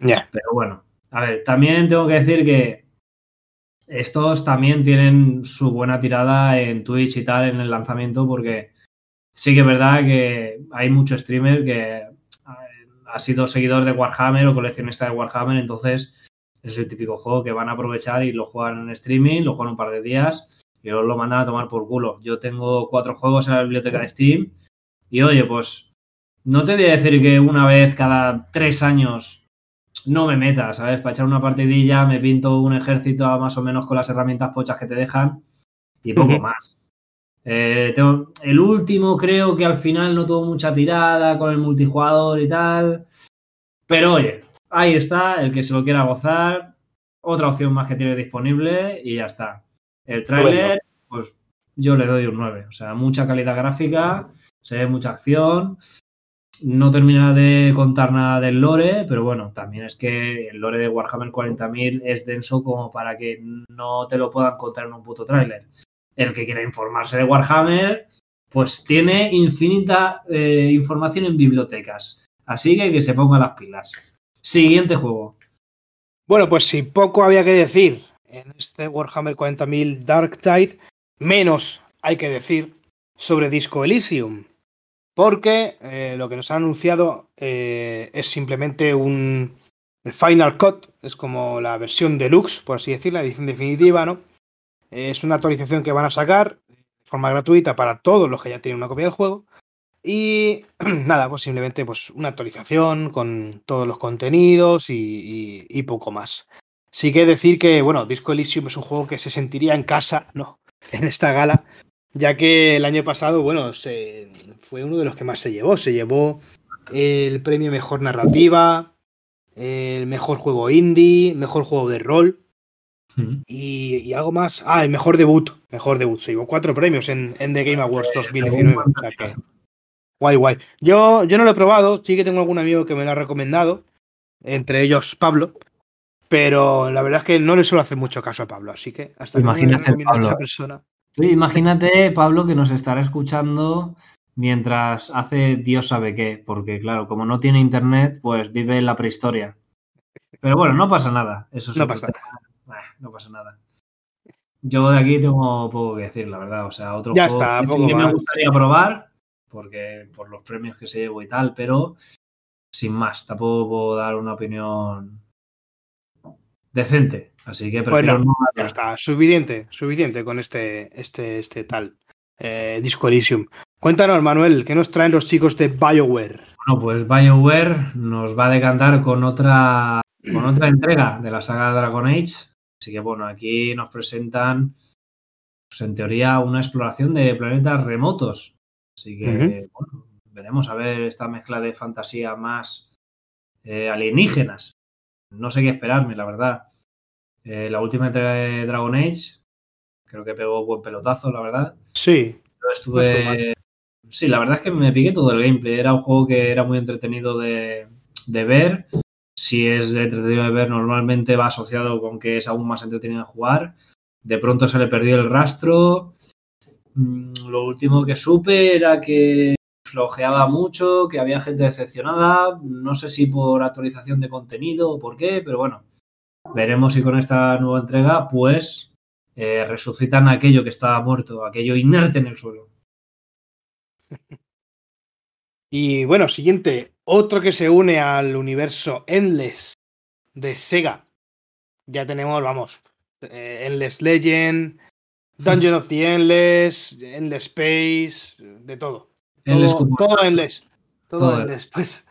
Ya. Pero bueno, a ver, también tengo que decir que estos también tienen su buena tirada en Twitch y tal en el lanzamiento, porque sí que es verdad que hay mucho streamer que ha sido seguidor de Warhammer o coleccionista de Warhammer, entonces es el típico juego que van a aprovechar y lo juegan en streaming, lo juegan un par de días y luego lo mandan a tomar por culo. Yo tengo cuatro juegos en la biblioteca de Steam y oye, pues no te voy a decir que una vez cada tres años no me meta, ¿sabes? Para echar una partidilla me pinto un ejército más o menos con las herramientas pochas que te dejan y poco más. Eh, tengo- el último creo que al final no tuvo mucha tirada con el multijugador y tal. Pero oye, ahí está, el que se lo quiera gozar, otra opción más que tiene disponible y ya está. El tráiler, pues yo le doy un 9. O sea, mucha calidad gráfica, se ve mucha acción. No termina de contar nada del lore, pero bueno, también es que el lore de Warhammer 40.000 es denso como para que no te lo puedan contar en un puto tráiler. El que quiera informarse de Warhammer, pues tiene infinita eh, información en bibliotecas. Así que que se ponga las pilas. Siguiente juego. Bueno, pues si poco había que decir en este Warhammer 40.000 Dark Tide, menos hay que decir sobre Disco Elysium. Porque eh, lo que nos han anunciado eh, es simplemente un Final Cut, es como la versión deluxe, por así decirlo, la edición definitiva, ¿no? Es una actualización que van a sacar de forma gratuita para todos los que ya tienen una copia del juego. Y *clears throat* nada, pues simplemente pues, una actualización con todos los contenidos y poco más. Sí que decir que, bueno, Disco Elysium es un juego que se sentiría en casa, ¿no? En esta gala, ya que el año pasado, bueno, se, fue uno de los que más se llevó. Se llevó el premio Mejor Narrativa, el Mejor Juego Indie, Mejor Juego de Rol y, y algo más. Ah, el Mejor Debut. Mejor Debut. Se llevó cuatro premios en, en The Game Awards 2019. o sea que- Guay, guay. Yo, yo no lo he probado, sí que tengo algún amigo que me lo ha recomendado, entre ellos Pablo, pero la verdad es que no le suelo hacer mucho caso a Pablo, así que hasta que Imagínate, recomiende Pablo. otra persona. Tú imagínate, Pablo, que nos estará escuchando mientras hace Dios sabe qué, porque claro, como no tiene internet, pues vive en la prehistoria. Pero bueno, no pasa nada. Eso es No pasa. Bah, no pasa nada. Yo de aquí tengo poco que decir, la verdad. O sea, otro Ya juego está, que poco sí que me gustaría probar, porque por los premios que se llevo y tal, pero sin más, tampoco puedo dar una opinión decente. Así que prefiero Bueno, no Ya está, suficiente, suficiente con este, este, este tal eh, Disco Elysium. Cuéntanos, Manuel, ¿qué nos traen los chicos de BioWare? Bueno, pues BioWare nos va a decantar con otra, con otra entrega de la saga Dragon Age. Así que bueno, aquí nos presentan, pues en teoría, una exploración de planetas remotos. Así que, bueno, veremos a ver esta mezcla de fantasía más eh, alienígenas. No sé qué esperarme, la verdad. Eh, la última entrega de Dragon Age, creo que pegó buen pelotazo, la verdad. Sí, Yo estuve. Sí, la verdad es que me piqué todo el gameplay. Era un juego que era muy entretenido de, de ver. Si es entretenido de ver, normalmente va asociado con que es aún más entretenido de jugar. De pronto se le perdió el rastro. Mm, Lo último que supe era que flojeaba mucho, que había gente decepcionada. No sé si por actualización de contenido o por qué, pero bueno. Veremos si con esta nueva entrega, pues, eh, resucitan aquello que estaba muerto, aquello inerte en el suelo. Y bueno, siguiente, otro que se une al universo Endless de Sega. Ya tenemos, vamos, eh, Endless Legend, Dungeon of the Endless, Endless Space, de todo. Todo, como- todo Endless. Todo. Pues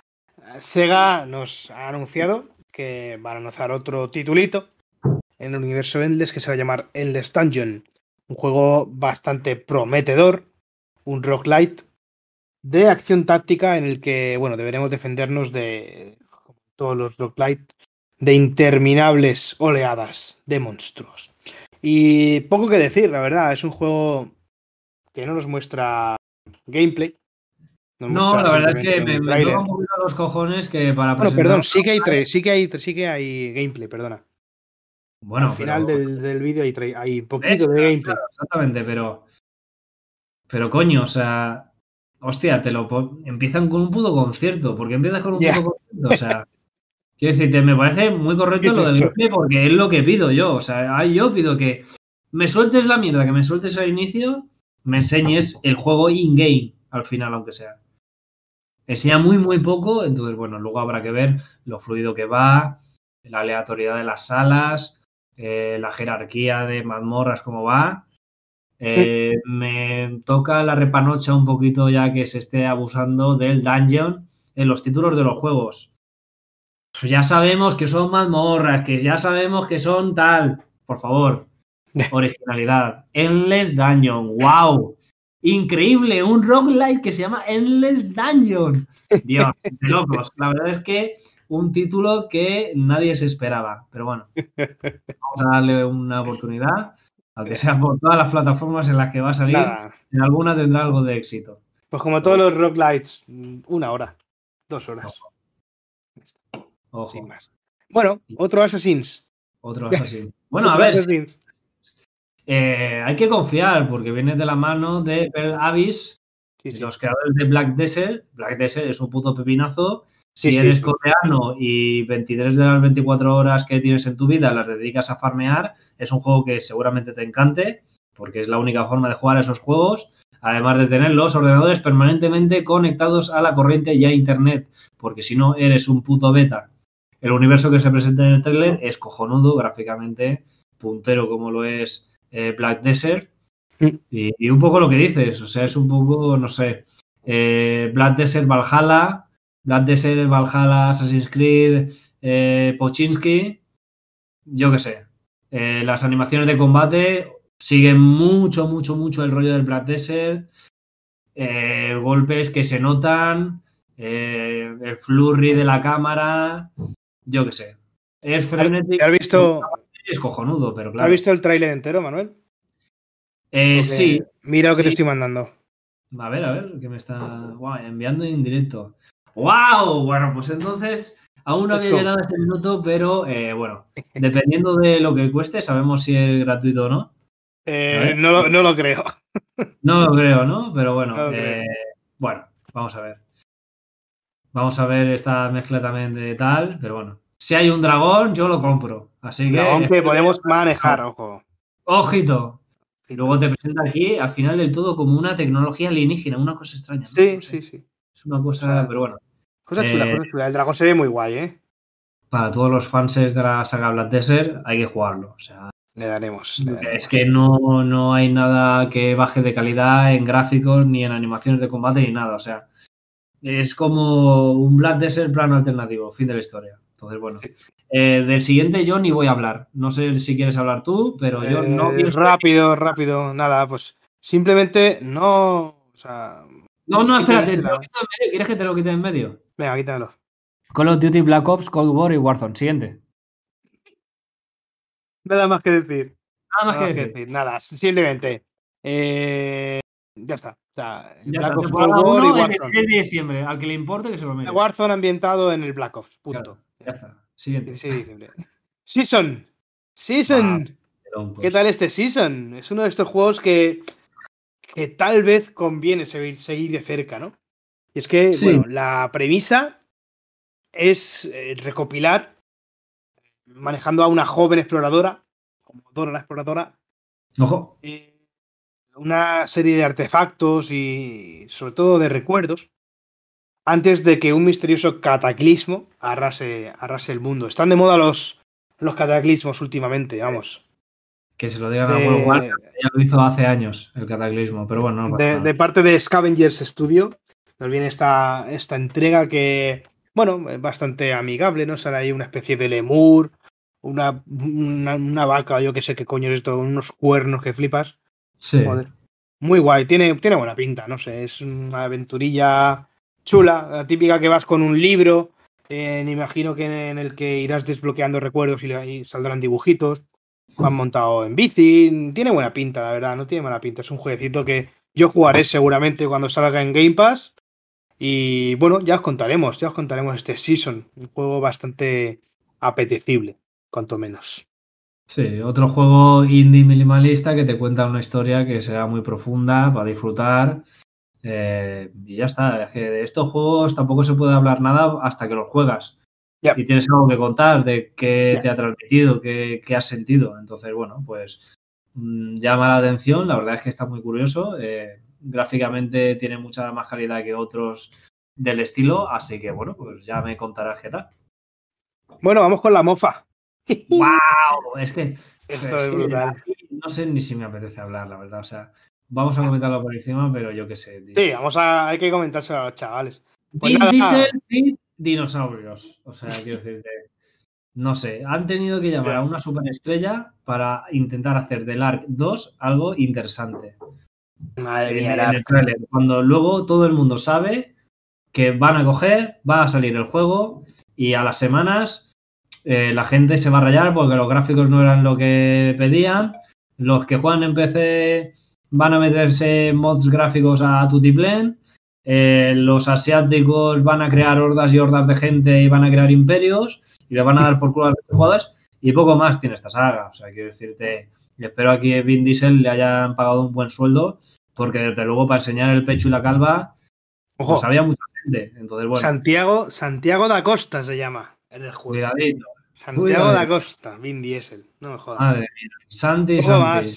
Sega nos ha anunciado que van a lanzar otro titulito en el universo Endless que se va a llamar Endless Dungeon. Un juego bastante prometedor, un roguelite de acción táctica en el que, bueno, deberemos defendernos de todos los roguelite, de interminables oleadas de monstruos. Y poco que decir, la verdad, es un juego que no nos muestra gameplay. Nos No, la verdad es que me, me un poquito los cojones que para Bueno, perdón, sí que hay tra- sí que hay, sí que hay gameplay, perdona. Bueno, Al final pero- del, del vídeo hay, hay un poquito de gameplay. claro, exactamente, pero. Pero coño, o sea. Hostia, te lo empiezan con un puto concierto. porque empiezas con un Ya. puto concierto? O sea. *laughs* Quiero decirte, me parece muy correcto ¿Qué es lo del gameplay porque es lo que pido yo. O sea, ahí yo pido que me sueltes la mierda, que me sueltes al inicio, me enseñes el juego in-game al final, aunque sea. Enseña muy, muy poco, entonces, bueno, luego habrá que ver lo fluido que va, la aleatoriedad de las salas, eh, la jerarquía de mazmorras, cómo va. Eh, me toca la repanocha un poquito ya que se esté abusando del dungeon en los títulos de los juegos. Pues ya sabemos que son mazmorras, que ya sabemos que son tal. Por favor, *laughs* originalidad. Endless Dungeon, wow. Increíble, un roguelike que se llama Endless Dungeon. *laughs* Dios, de locos. La verdad es que un título que nadie se esperaba. Pero bueno, vamos a darle una oportunidad, aunque sea por todas las plataformas en las que va a salir. Nada. En alguna tendrá algo de éxito. Pues como todos los roguelites, una hora, dos horas, Ojo, sin más. Bueno, otro Assassins. otro *laughs* así. Bueno, a ver, Assassins. Eh, hay que confiar porque viene de la mano de Pearl Abyss, Sí, sí. los creadores de Black Desert. Black Desert es un puto pepinazo. Si Sí, eres coreano y 23 de las 24 horas que tienes en tu vida las dedicas a farmear, es un juego que seguramente te encante, porque es la única forma de jugar a esos juegos, además de tener los ordenadores permanentemente conectados a la corriente y a internet, porque si no eres un puto beta. El universo que se presenta en el trailer es cojonudo gráficamente, puntero como lo es eh, Black Desert, y, y un poco lo que dices, o sea, es un poco, no sé, eh, Black Desert Valhalla, Black Desert Valhalla, Assassin's Creed, eh, Pochinski, yo qué sé. Las animaciones de combate siguen mucho, mucho, mucho el rollo del Black Desert. golpes que se notan, el flurry de la cámara, yo qué sé. Es frenético, ¿Te has visto, es cojonudo, pero ¿te has claro. visto el tráiler entero, Manuel? Eh, sí, Mira lo que te estoy mandando. A ver, a ver, que me está guau, enviando en directo. ¡Wow! Bueno, pues entonces aún no había llegado a este minuto, pero eh, bueno, dependiendo de lo que cueste, sabemos si es gratuito o no. Eh, no, lo, no lo creo. No lo creo, ¿no? Pero bueno, No eh, bueno, vamos a ver. Vamos a ver esta mezcla también de tal, pero bueno. Si hay un dragón, yo lo compro. Así que. *laughs* Podemos manejar, *laughs* ojo. Ojito. Y luego te presenta aquí, al final del todo, como una tecnología alienígena, una cosa extraña. ¿no? Sí, No sé, sí, sí. Es una cosa, O sea, pero bueno. Cosa chula, Eh, cosa chula. El dragón se ve muy guay, ¿eh? para todos los fans de la saga Black Desert hay que jugarlo. O sea, Le daremos. le daremos. es que no, no hay nada que baje de calidad en gráficos ni en animaciones de combate ni nada. O sea, es como un Black Desert plano alternativo, fin de la historia. Entonces, bueno. Eh, del siguiente yo ni voy a hablar. No sé si quieres hablar tú, pero yo no Eh, pienso- rápido, rápido. Nada, pues simplemente no. O sea, No, no, espérate, te la- quito en medio. ¿Quieres que te lo quite en medio? venga, quítalo. Call of Duty Black Ops, Cold War y Warzone. Siguiente. Nada más que decir. Nada más Nada que decir. Nada, simplemente. eh, ya está. O sea, el Ya Black está, Ops Cold War y uno, el Warzone. 16 de diciembre. Al que le importe que se lo mire. Warzone ambientado en el Black Ops. Punto. Claro, ya está. Siguiente. 16 de diciembre. Season. Season. Pues. ¿Qué tal este Season? Es uno de estos juegos que, que tal vez conviene seguir, seguir de cerca, ¿no? Y es que, Sí. bueno, la premisa es eh, recopilar, manejando a una joven exploradora, como Dora la exploradora, Ojo. eh, una serie de artefactos y sobre todo de recuerdos antes de que un misterioso cataclismo arrase, arrase el mundo. Están de moda los, los cataclismos últimamente, vamos. Que se lo digan a World War, ya lo hizo hace años el cataclismo, pero bueno. No de, de, parte de Scavengers Studio nos viene esta, esta entrega que, bueno, es bastante amigable, ¿no? Sale ahí una especie de lemur, una, una, vaca, yo que sé qué coño es esto, unos cuernos que flipas. Sí. Muy guay, tiene, tiene buena pinta, no sé, es una aventurilla chula, la típica que vas con un libro, me imagino que en el que irás desbloqueando recuerdos y, saldrán dibujitos. Van montado en bici, tiene buena pinta, la verdad, no tiene mala pinta. Es un jueguecito que yo jugaré seguramente cuando salga en Game Pass. Y bueno, ya os contaremos, ya os contaremos este season. Un juego bastante apetecible, cuanto menos. Sí, otro juego indie minimalista que te cuenta una historia que será muy profunda para disfrutar eh, y ya está. Es que de estos juegos tampoco se puede hablar nada hasta que los juegas. Y tienes algo que contar de qué te ha transmitido, qué, has sentido. Entonces, bueno, pues mm, llama la atención. La verdad es que está muy curioso. Eh, gráficamente tiene mucha más calidad que otros del estilo. Así que, bueno, pues ya me contarás qué tal. Bueno, vamos con la mofa. *laughs* ¡Wow! Es que. Esto es brutal. No sé ni si me apetece hablar, la verdad. O sea, Vamos a comentarlo por encima, pero yo qué sé. Sí, vamos a, hay que comentárselo a los chavales. Pues Diesel y dinosaurios. O sea, quiero decirte, no sé, han tenido que llamar a una superestrella para intentar hacer del ARC 2 algo interesante. Madre mía, el Cuando luego todo el mundo sabe que van a coger, va a salir el juego y a las semanas eh, la gente se va a rayar porque los gráficos no eran lo que pedían. Los que juegan en PC van a meterse mods gráficos a Tutiplen, eh, los asiáticos van a crear hordas y hordas de gente y van a crear imperios y le van a dar por culo a los jugadores y poco más tiene esta saga. O sea, quiero decirte, espero aquí a Vin Diesel le hayan pagado un buen sueldo porque desde luego para enseñar el pecho y la calva pues había mucha gente. Entonces, bueno. Santiago, Santiago da Costa se llama en el juego. Cuidadito. Santiago da Costa, Vin Diesel, no me jodas. Madre mía. Santi, Santi.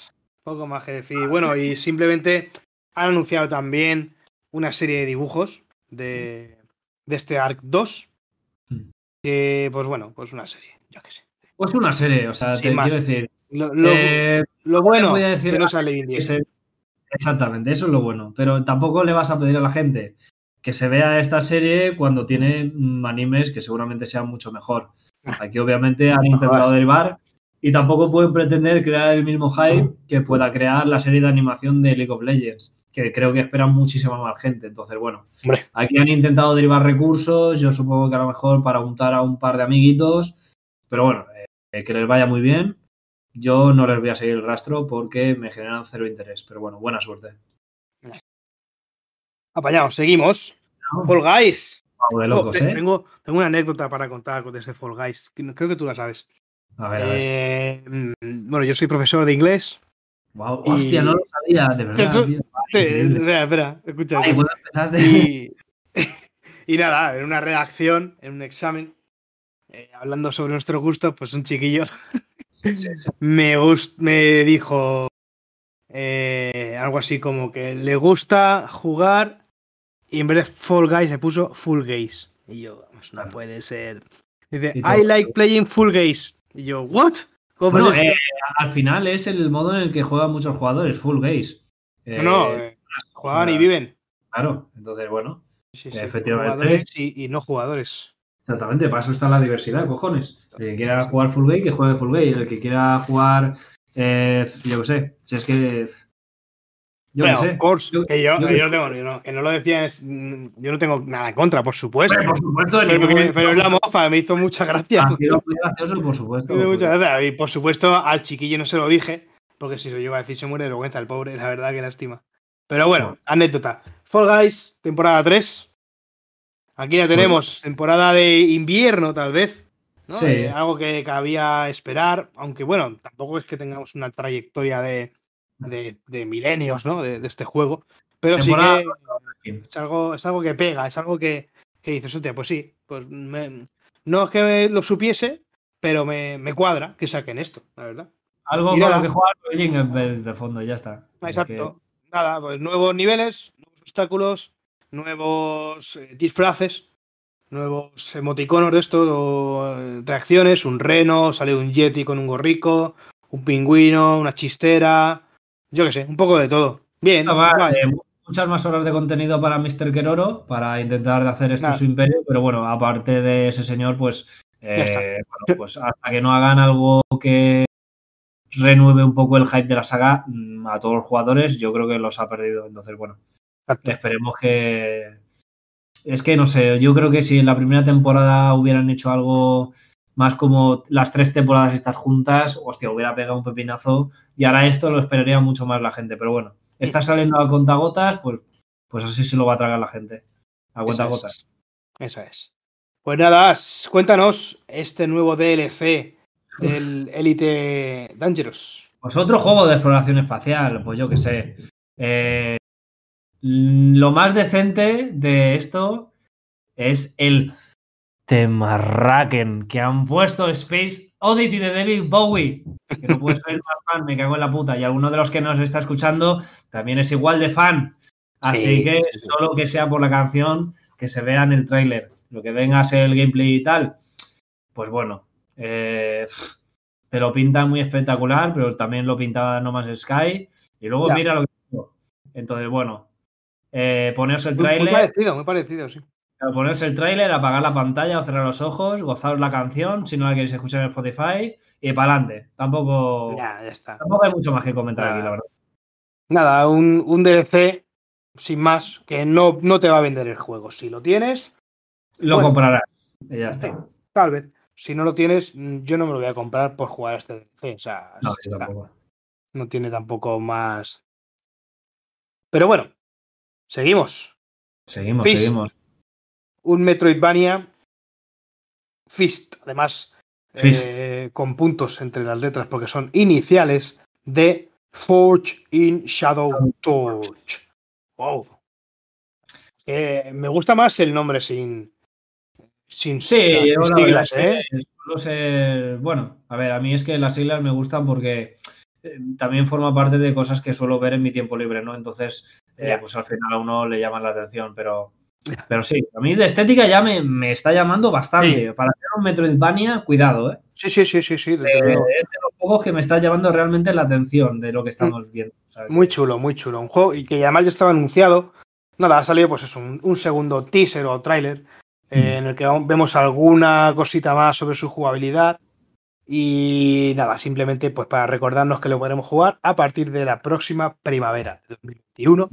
Poco más que decir. Bueno, y simplemente han anunciado también una serie de dibujos de, de este ARC 2. Hmm. Que, pues bueno, pues una serie, yo qué sé. Pues una serie, o sea, te quiero decir. Lo, eh, bueno voy a decir que no sale bien Exactamente, eso es lo bueno. Pero tampoco le vas a pedir a la gente que se vea esta serie cuando tiene mm, animes que seguramente sean mucho mejor. *laughs* Aquí obviamente han intentado derivar y tampoco pueden pretender crear el mismo hype que pueda crear la serie de animación de League of Legends, que creo que esperan muchísima más gente. Entonces, bueno, aquí han intentado derivar recursos, yo supongo que a lo mejor para untar a un par de amiguitos, pero bueno, eh, que les vaya muy bien. Yo no les voy a seguir el rastro porque me generan cero interés, pero bueno, buena suerte. Apañados, seguimos. Fall Guys. de locos, ¿eh? tengo, tengo, una anécdota para contar de ese Fall Guys. Creo que tú la sabes. A ver, a ver. Eh, bueno, yo soy profesor de inglés. Wow, hostia, no lo sabía, de verdad. espera, espera, escucha. *laughs* y, nada, en una redacción, en un examen, eh, hablando sobre nuestro gusto, pues un chiquillo *laughs* Me, me dijo eh, algo así como que le gusta jugar y en vez de Fall Guys se puso Full Gays. Y yo, vamos, no puede ser. Dice, I like playing Full Gays. Y yo, ¿what? ¿Cómo eh, al final es el modo en el que juegan muchos jugadores, full gays. no, eh, eh, juegan y viven. Claro, entonces, bueno, efectivamente. Y, no jugadores. Exactamente, para eso está la diversidad, cojones. El que quiera jugar full gay, que juegue full gay. El que quiera jugar, yo qué sé, si es que yo no sé. Course, que yo, yo, tengo, que no lo decías, mm, yo no tengo nada en contra, por supuesto. por supuesto, pero, es la mofa, me hizo mucha gracia. Ha sido muy gracioso, por supuesto. Me hizo mucha gracia. Y por supuesto, al chiquillo no se lo dije, porque si se lo llevo a decir se muere de vergüenza, el pobre, la verdad que lástima. Pero bueno, anécdota. Fall Guys, temporada 3. Aquí ya tenemos, temporada de invierno, tal vez. Sí. Eh, algo que cabía esperar, aunque bueno, tampoco es que tengamos una trayectoria de, de, milenios, ¿no? De, este juego. Pero sí que es algo, es algo que pega, es algo que, que dices, hostia, pues sí, pues no es que lo supiese, pero me, cuadra que saquen esto, la verdad. Algo con lo que jugar de fondo, ya está. Exacto. Nada, pues nuevos niveles, nuevos obstáculos, nuevos eh, disfraces, nuevos emoticonos de esto, eh, reacciones, un reno, sale un yeti con un gorrico, un pingüino, una chistera, yo qué sé, un poco de todo. Bien, eh, muchas más horas de contenido para Mr. Keroro para intentar hacer esto su imperio, pero bueno, aparte de ese señor, pues, pues hasta que no hagan algo que renueve un poco el hype de la saga mm, a todos los jugadores, yo creo que los ha perdido. Entonces, bueno, esperemos que. Es que no sé, yo creo que si en la primera temporada hubieran hecho algo más como las tres temporadas estas juntas, hostia, hubiera pegado un pepinazo. Y ahora esto lo esperaría mucho más la gente. Pero bueno, está saliendo a contagotas, pues, pues así se lo va a tragar la gente. A cuentagotas. Eso es. Pues nada, cuéntanos este nuevo DLC del Elite Dangerous. Pues otro juego de exploración espacial, pues yo qué sé. Eh, lo más decente de esto es el Temarraken, que han puesto Space Oddity de David Bowie. Que no puedes ser más fan, me cago en la puta. Y alguno de los que nos está escuchando también es igual de fan. Así que solo que sea por la canción, que se vea en el tráiler. Lo que venga a ser el gameplay y tal, pues bueno, eh, te lo pinta muy espectacular, pero también lo pintaba No Man's Sky. Y luego mira lo que Entonces, bueno, eh, poneros el tráiler. Muy parecido, muy parecido, sí. Poneros el tráiler, apagar la pantalla o cerrar los ojos, gozaros la canción si no la queréis escuchar en Spotify y para adelante. Tampoco, ya, ya está. tampoco hay mucho más que comentar aquí, la verdad. Nada, un, un, DLC sin más que no, no te va a vender el juego. Si lo tienes, lo comprarás. Y ya está. Tal vez si no lo tienes, mm, yo no me lo voy a comprar por jugar a este DLC. O sea, no, tiene tampoco más. Pero bueno, seguimos. Seguimos, seguimos. Un Metroidvania Fist, además, eh, con puntos entre las letras porque son iniciales de Forge in Shadow Torch. Wow. me gusta más el nombre sin, sin, sí, siglas, ¿eh? bueno, a ver, a mí es que las siglas me gustan porque eh, también forma parte de cosas que suelo ver en mi tiempo libre, ¿no? Entonces, eh, pues al final a uno le llama la atención, pero, pero sí, a mí de estética ya me, está llamando bastante. Para hacer un Metroidvania, cuidado, ¿eh? Sí, sí, sí, sí, sí. es de los juegos que me está llamando realmente la atención de lo que estamos viendo. Muy chulo, muy chulo. Un juego y que además ya estaba anunciado. Nada, ha salido pues eso, un, un segundo teaser o tráiler en el que vemos alguna cosita más sobre su jugabilidad. Y nada, simplemente pues para recordarnos que lo podremos jugar a partir de la próxima primavera de 2021.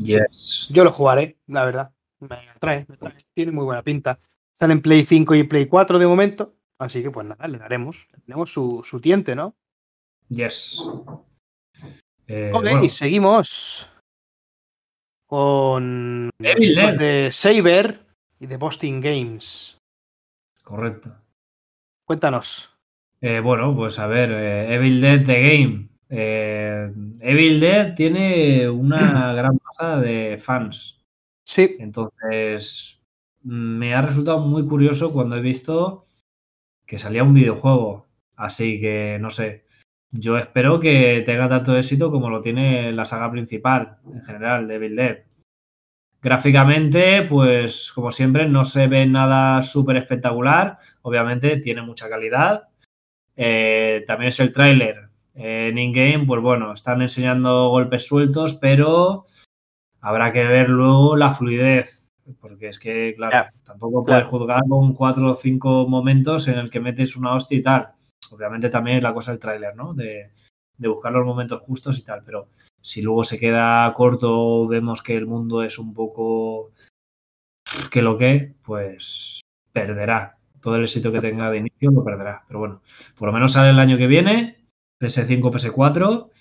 Yo lo jugaré, la verdad. Me atrae, me atrae. Tiene muy buena pinta. Están en Play 5 y Play 4 de momento. Así que pues nada, le daremos. Tenemos su, su tiente, ¿no? Yes. Eh, ok, y seguimos con de Saber y de Boston Games. Correcto. Cuéntanos. Eh, bueno, pues a ver, eh, Evil Dead The Game. Eh, Evil Dead tiene una *clears throat* gran masa de fans. Sí. Entonces, me ha resultado muy curioso cuando he visto que salía un videojuego. Así que, no sé, yo espero que tenga tanto éxito como lo tiene la saga principal, en general, de Dead. Gráficamente, pues como siempre, no se ve nada súper espectacular. Obviamente tiene mucha calidad. Eh, también es el tráiler. en in-game, pues bueno, están enseñando golpes sueltos, pero habrá que ver luego la fluidez. Porque es que, claro, tampoco puedes juzgar con cuatro o cinco momentos en el que metes una hostia y tal. Obviamente también es la cosa del tráiler, ¿no? De, de buscar los momentos justos y tal, pero si luego se queda corto, vemos que el mundo es un poco que lo que, pues perderá. Todo el éxito que tenga de inicio lo perderá. Pero bueno, por lo menos sale el año que viene, PS5, PS4.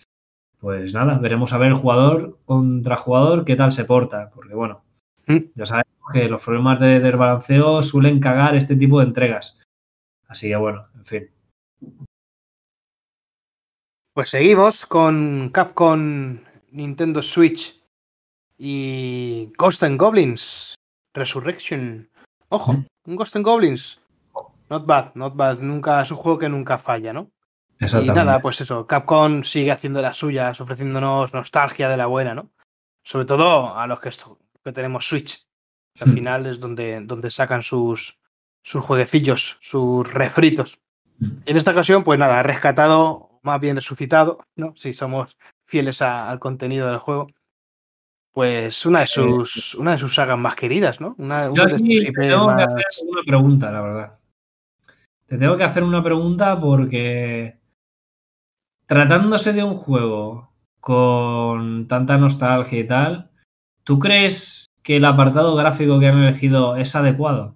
Pues nada, veremos a ver jugador contra jugador qué tal se porta. Porque bueno, mm. ya sabemos que los problemas de desbalanceo suelen cagar este tipo de entregas. Así que bueno, en fin. Pues seguimos con Capcom Nintendo Switch y Ghost and Goblins Resurrection. Ojo, un Ghost and Goblins. Not bad, not bad. Nunca, es un juego que nunca falla, ¿no? Y nada, pues eso, Capcom sigue haciendo las suyas, ofreciéndonos nostalgia de la buena, ¿no? Sobre todo a los que, que tenemos Switch. Al final es donde, donde sacan sus, sus jueguecillos, sus refritos. Y en esta ocasión, pues nada, rescatado, más bien resucitado, ¿no? Si somos fieles a- al contenido del juego. Pues una de sus, una de sus sagas más queridas, ¿no? Una, de sus te tengo que más- hacer una pregunta, la verdad. Te tengo que hacer una pregunta porque tratándose de un juego con tanta nostalgia y tal, ¿tú crees que el apartado gráfico que han elegido es adecuado?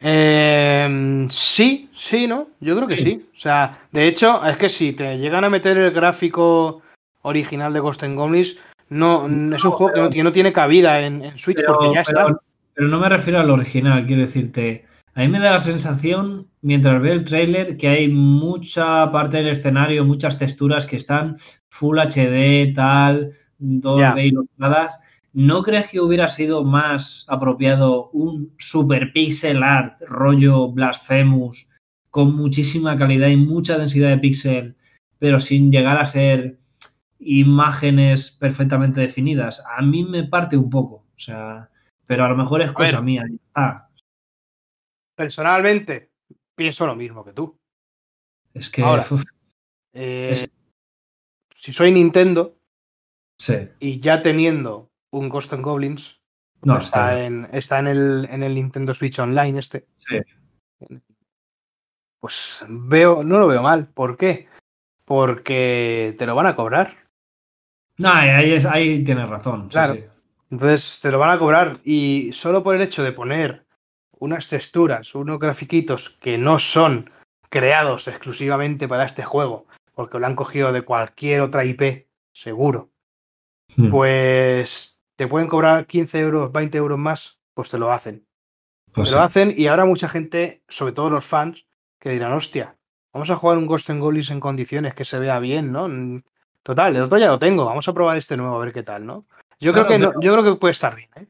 Eh, sí, sí, ¿no? Yo creo que Sí. sí. O sea, de hecho, es que si te llegan a meter el gráfico original de Ghost and Goblins, no, es un juego que no, que no tiene cabida en, en Switch Pero, porque ya está. pero no me refiero al original, quiero decirte. A mí me da la sensación, mientras veo el tráiler, que hay mucha parte del escenario, muchas texturas que están Full HD, tal, 2D Ya. ilustradas. ¿No crees que hubiera sido más apropiado un super pixel art rollo Blasphemous con muchísima calidad y mucha densidad de píxel, pero sin llegar a ser imágenes perfectamente definidas? A mí me parte un poco, o sea, pero a lo mejor es cosa mía. está. Personalmente, pienso lo mismo que tú. Es que Ahora. Eh, Es- Si soy Nintendo sí, y ya teniendo un Ghost and Goblins, no, está, está, en, está en, el, en el Nintendo Switch Online este, sí. pues veo, no lo veo mal. ¿Por qué? Porque te lo van a cobrar. No, ahí, es- ahí tienes razón. sí, Claro. sí. Entonces te lo van a cobrar y solo por el hecho de poner unas texturas, unos grafiquitos que no son creados exclusivamente para este juego, porque lo han cogido de cualquier otra IP, seguro, Hmm, pues te pueden cobrar 15 euros, 20 euros más, pues te lo hacen. pues te lo hacen y ahora mucha gente, sobre todo los fans, que dirán, hostia, vamos a jugar un Ghost and Goblins en condiciones que se vea bien, ¿no? Total, el otro ya lo tengo, vamos a probar este nuevo a ver qué tal, ¿no? Yo Claro, creo que no- yo creo que puede estar bien, ¿eh?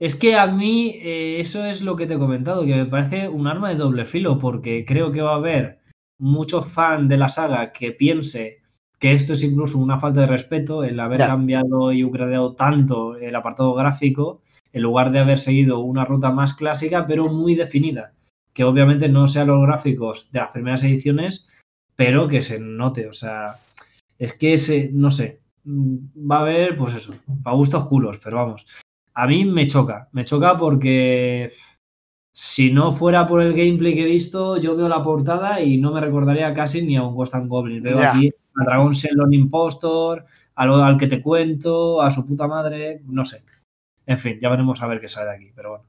Es que a mí eh, eso es lo que te he comentado, que me parece un arma de doble filo, porque creo que va a haber muchos fans de la saga que piense que esto es incluso una falta de respeto, el haber cambiado y upgradeado tanto el apartado gráfico, en lugar de haber seguido una ruta más clásica, pero muy definida. Que obviamente no sean los gráficos de las primeras ediciones, pero que se note. O sea, es que ese, no sé, mm, va a haber, pues eso, para gustos culos, pero vamos. A mí me choca, me choca porque si no fuera por el gameplay que he visto, yo veo la portada y no me recordaría casi ni a un Ghost and Goblin. Veo aquí a Dragon Shenlong Impostor, al, al que te cuento, a su puta madre, no sé. En fin, ya veremos a ver qué sale de aquí, pero bueno.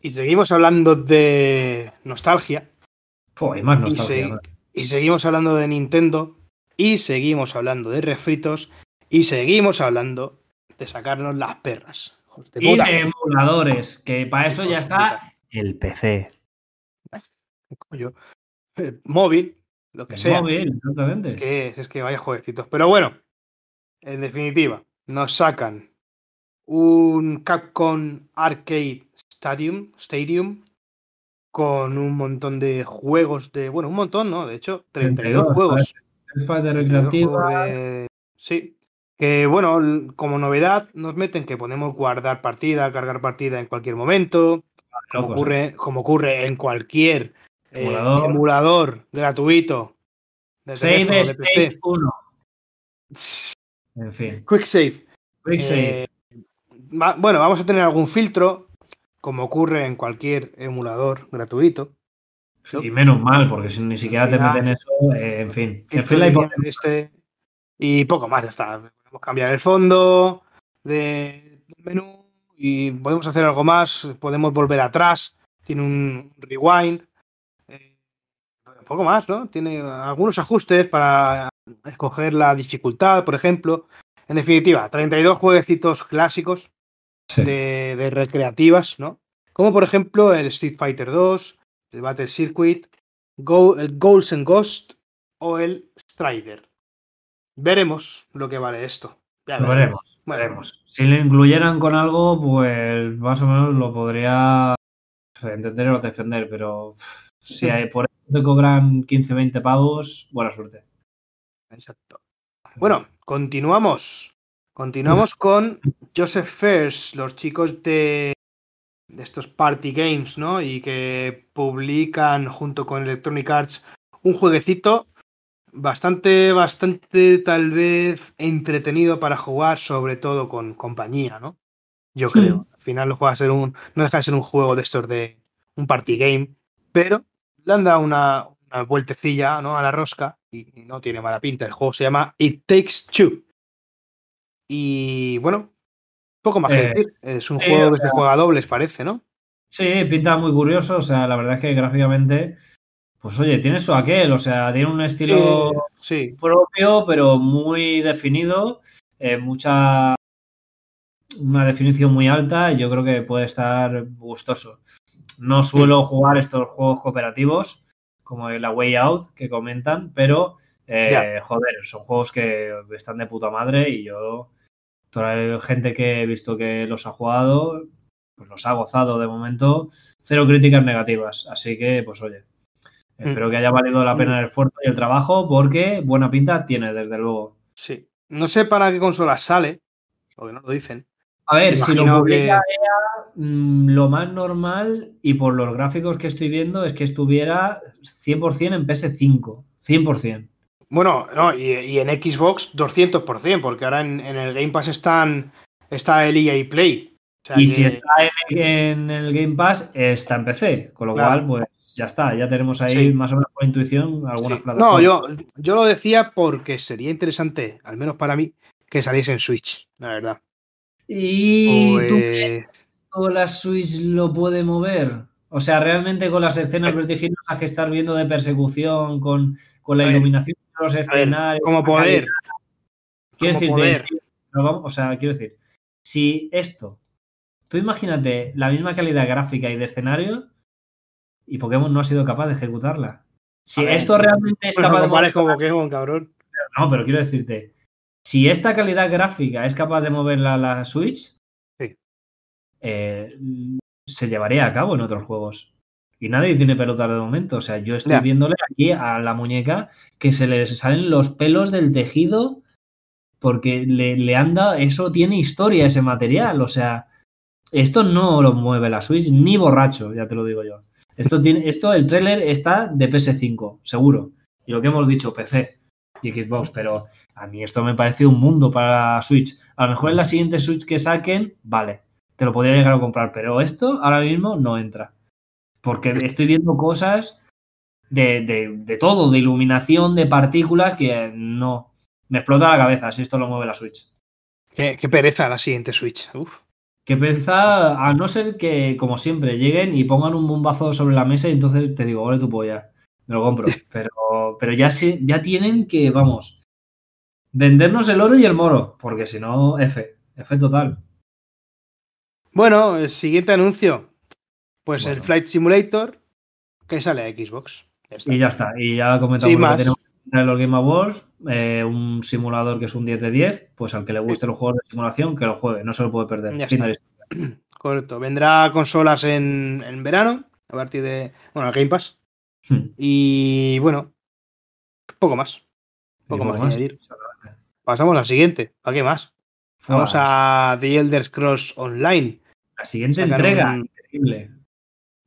Y seguimos hablando de nostalgia. Fue, hay más Y, nostalgia. y seguimos hablando de Nintendo. Y seguimos hablando de refritos. Y seguimos hablando de sacarnos las perras. De Y de emuladores, que para eso ya está el PC. Coño. Eh, Móvil, lo que El sea. móvil, exactamente. Es que, es que vaya jueguecitos. Pero bueno, en definitiva, nos sacan un Capcom Arcade Stadium, Stadium con un montón de juegos de. Bueno, un montón, ¿no? De hecho, 32 32, juegos. Es para de 32 recreativa. juegos de- Sí. Que bueno, como novedad nos meten que podemos guardar partida, cargar partida en cualquier momento, como locos, ocurre, como ocurre en cualquier eh, Emulador. emulador gratuito de Save teléfono, de PC. State 1. En fin. Quick Save. Quick save. Eh, va- bueno, vamos a tener algún filtro, como ocurre en cualquier emulador gratuito. Y menos mal, porque si ni siquiera te meten eso, eh, en fin. En fin, la de este, y poco más, ya está. Podemos cambiar el fondo de- del menú y podemos hacer algo más. Podemos volver atrás. Tiene un rewind. eh, poco más, ¿no? Tiene algunos ajustes para escoger la dificultad, por ejemplo. En definitiva, 32 jueguecitos clásicos Sí. de, de recreativas, ¿no? Como por ejemplo el Street Fighter 2, el Battle Circuit, Go- el Ghosts and Ghost o el Strider. Veremos lo que vale esto. Ya veremos, veremos. Si lo incluyeran con algo, pues más o menos lo podría entender o defender, pero si hay, por eso te cobran 15, 20 pavos, buena suerte. Exacto. Bueno, continuamos Continuamos con Joseph First, los chicos de, de estos party games, ¿no? Y que publican junto con Electronic Arts un jueguecito bastante, bastante tal vez entretenido para jugar, sobre todo con compañía, ¿no? Yo Sí. creo. Al final lo juega a ser un, no deja de ser un juego de estos de un party game, pero le han dado una, una vueltecilla ¿no? a la rosca y, y no tiene mala pinta. El juego se llama It Takes Two. Y bueno, poco más que Eh, decir. Es un juego que se juega a dobles, parece, ¿no? Sí, pinta muy curioso. O sea, la verdad es que gráficamente, pues oye, tiene su aquel. O sea, tiene un estilo Sí, propio, pero muy definido. eh, mucha. Una definición muy alta. Y yo creo que puede estar gustoso. No suelo jugar estos juegos cooperativos, como la Way Out que comentan, pero eh, joder, son juegos que están de puta madre y yo. Toda la gente que he visto que los ha jugado, pues los ha gozado de momento. Cero críticas negativas. Así que, pues oye, espero que haya valido la pena el esfuerzo y el trabajo, porque buena pinta tiene, desde luego. sí. No sé para qué consola sale, porque no lo dicen. A ver, si lo publica que- EA, mm, lo más normal, y por los gráficos que estoy viendo, es que estuviera 100% en PS5. 100%. Bueno, no, y, y en Xbox 200%, porque ahora en, en el Game Pass están, está el EA Play. O sea Y que- si está en, en el Game Pass, está en PC. Con lo Claro. cual, pues ya está. Ya tenemos ahí, Sí. más o menos por intuición, algunas Sí. plataformas. No, yo, yo lo decía porque sería interesante, al menos para mí, que saliese en Switch, la verdad. ¿Y tú crees Pues, que la Switch lo puede mover? O sea, realmente con las escenas vertiginosas que estás viendo de persecución, con, con la ver, iluminación de los escenarios. como poder, Quiero poder. vamos, o sea, quiero decir, si esto, tú imagínate la misma calidad gráfica y de escenario y Pokémon no ha sido capaz de ejecutarla. Si A ver, esto realmente es pues no capaz de con Pokémon, cabrón. no, pero quiero decirte, si esta calidad gráfica es capaz de moverla la Switch, Sí. eh, se llevaría a cabo en otros juegos. Y nadie tiene pelotas de momento. O sea, yo estoy viéndole aquí a la muñeca que se le salen los pelos del tejido porque le, le han dado. Eso tiene historia, ese material. O sea, esto no lo mueve la Switch ni borracho, ya te lo digo yo. Esto tiene, esto, el tráiler está de PS5, seguro. Y lo que hemos dicho, PC y Xbox, pero a mí esto me parece un mundo para Switch. A lo mejor en la siguiente Switch que saquen, vale, te lo podría llegar a comprar, pero esto ahora mismo no entra. Porque estoy viendo cosas de, de, de todo, de iluminación, de partículas, que no. Me explota la cabeza si esto lo mueve la Switch. Qué, qué pereza la siguiente Switch. Uf. Que a no ser que, como siempre, lleguen y pongan un bombazo sobre la mesa y entonces te digo, ole tu polla, me lo compro. *laughs* Pero, pero ya, sí, ya tienen que, vamos, vendernos el oro y el moro, porque si no, F, F total. Bueno, el siguiente anuncio. Pues el. Flight Simulator que sale a Xbox. Ya. Y ya está, y ya comentamos lo que tenemos los Game Awards, eh, un simulador que es un 10 de 10, pues al que le guste los juegos de simulación, que lo juegue, no se lo puede perder. De. *clears throat* Correcto. Vendrá consolas en, en verano, a partir de. Bueno, el Game Pass. Hmm. Y bueno, poco más. Poco más, que añadir. Pasamos a la siguiente. ¿A qué más? Vamos a The Elder Scrolls Online. La siguiente entrega, un- increíble.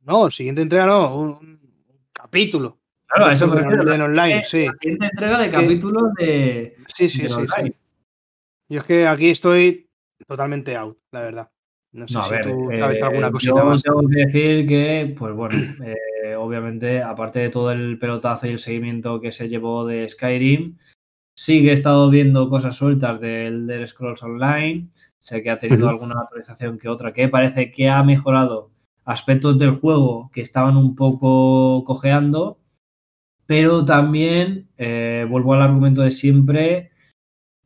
No, siguiente entrega no, un, un capítulo. Claro, eso me refiero. del online, sí. La entrega de Que- capítulos de, Sí, sí, de sí, sí. Yo es que aquí estoy totalmente out, la verdad. No sé No, a si ver, tú eh, has visto alguna cosita yo más. tengo que decir que, pues bueno, *clears throat* eh, obviamente, aparte de todo el pelotazo y el seguimiento que se llevó de Skyrim, sí que he estado viendo cosas sueltas del Elder Scrolls Online. Sé que ha tenido alguna actualización que otra que parece que ha mejorado aspectos del juego que estaban un poco cojeando, pero también eh, vuelvo al argumento de siempre,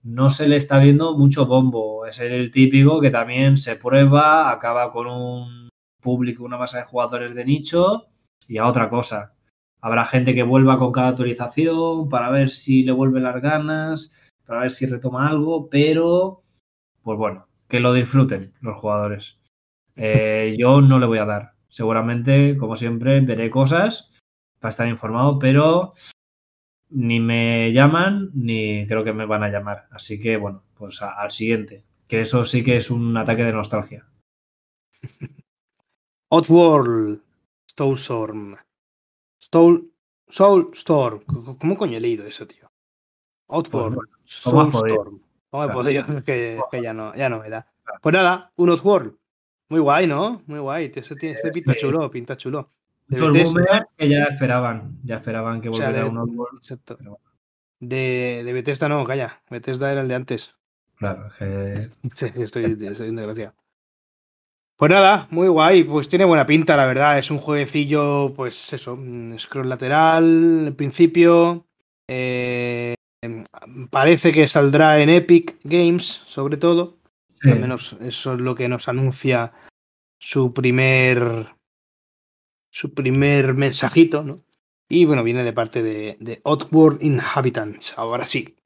no se le está viendo mucho bombo. Es el típico que también se prueba, acaba con un público, una masa de jugadores de nicho y a otra cosa. Habrá gente que vuelva con cada actualización para ver si le vuelve las ganas, para ver si retoma algo, pero pues bueno, que lo disfruten los jugadores. Eh, yo no le voy a dar. Seguramente, como siempre, veré cosas para estar informado, pero ni me llaman ni creo que me van a llamar. Así que bueno, pues al siguiente. Que eso sí que es un ataque de nostalgia. *laughs* Outworld Soulstorm. Soul, Soulstorm. ¿Cómo coño he leído eso, tío? Outworld Soulstorm. ¿Cómo he podido? Que, que, ya, no, ya no me da. Pues nada, un Outworld. Muy guay, ¿no? Muy guay. Eso tiene, este pinta chulo, pinta chulo. Boomer que ya esperaban. Ya esperaban que volviera un Outworld. Exacto. De, de Bethesda no, calla. Bethesda era el de antes. Claro, que... *laughs* Sí, estoy, estoy desgraciado. Pues nada, muy guay, pues tiene buena pinta, la verdad. Es un jueguecillo, pues eso, mm, scroll lateral, en principio. Eh, parece que saldrá en Epic Games, sobre todo. Al menos eso es lo que nos anuncia su primer. Su primer mensajito, ¿no? Y bueno, viene de parte de, de Outward Inhabitants. Ahora sí.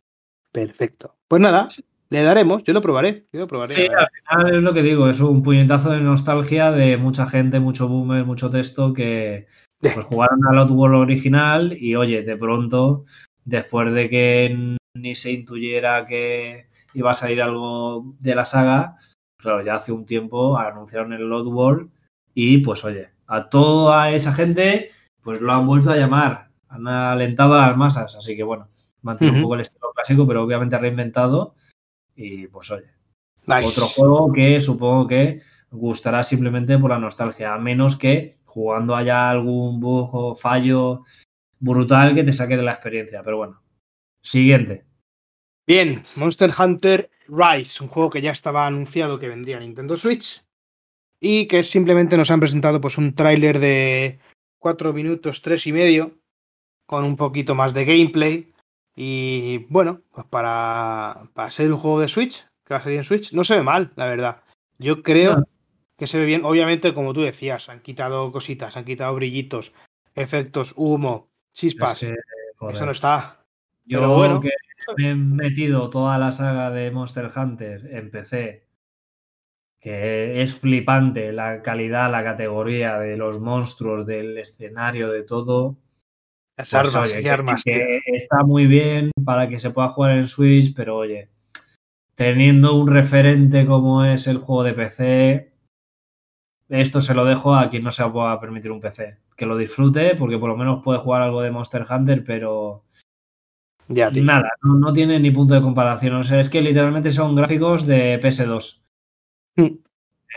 Perfecto. Pues nada, le daremos, yo lo probaré, yo lo probaré. Sí, al final es lo que digo, es un puñetazo de nostalgia de mucha gente, mucho boomer, mucho texto que pues, *laughs* jugaron al Outworld original y oye, de pronto, después de que ni se intuyera que iba a salir algo de la saga, claro, ya hace un tiempo anunciaron el Outworld y pues oye, a toda esa gente pues lo han vuelto a llamar, han alentado a las masas, así que bueno, mantiene un poco el estilo clásico, pero obviamente ha reinventado. Y pues oye, otro juego que supongo que gustará simplemente por la nostalgia, a menos que jugando haya algún bug o fallo brutal que te saque de la experiencia. Pero bueno, siguiente. Bien, Monster Hunter Rise, un juego que ya estaba anunciado que vendría a Nintendo Switch y que simplemente nos han presentado pues un tráiler de 4 minutos, 3 y medio, con un poquito más de gameplay y bueno, pues para, para ser un juego de Switch, que va a salir en Switch, no se ve mal, la verdad. Yo creo que se ve bien. Obviamente, como tú decías, han quitado cositas, han quitado brillitos, efectos, humo, chispas. Eso no está. Yo Pero bueno. que me he metido toda la saga de Monster Hunter en PC, que es flipante la calidad, la categoría de los monstruos, del escenario, de todo. Las pues, armas, armas. está muy bien para que se pueda jugar en Switch, pero oye, teniendo un referente como es el juego de PC, esto se lo dejo a quien no se pueda permitir un PC. Que lo disfrute, porque por lo menos puede jugar algo de Monster Hunter, pero. Ya, Nada, no, tiene ni punto de comparación. O sea, es que literalmente son gráficos de PS2. Hmm.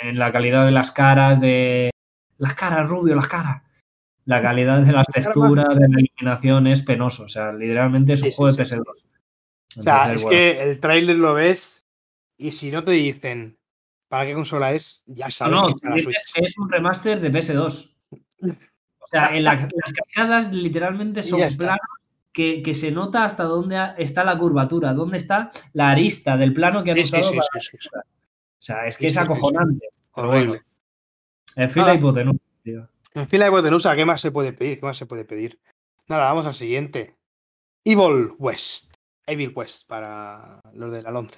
En la calidad de las caras, de. Las caras, rubio, las caras la calidad de las texturas, de la iluminación es penoso. O sea, literalmente es un juego de PS2. o sea, es que el tráiler lo ves y si no te dicen para qué consola es, ya sabes. No, no es, un remaster de PS2. O sea, en las cascadas literalmente son planos que, que, se nota hasta dónde está la curvatura, dónde está la arista del plano que han usado para... O sea, es que es acojonante. Horrible. En fila hipotenusa, tío. En fila de hipotenusa, ¿qué más se puede pedir? ¿Qué más se puede pedir? Nada, vamos al siguiente. Evil West. Evil West para los del 11.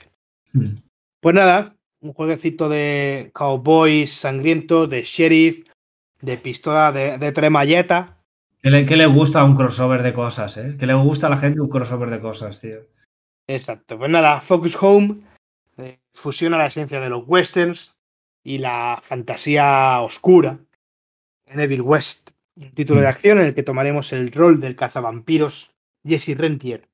Hmm. Pues nada, un jueguecito de cowboys sangriento, de sheriff, de pistola de, de tremalleta. ¿Qué le, le, gusta un crossover de cosas, eh? Que le gusta a la gente un crossover de cosas, tío. Exacto. Pues nada, Focus Home fusiona la esencia de los westerns y la fantasía oscura en Evil West, un título de mm. acción en el que tomaremos el rol del cazavampiros Jesse Rentier.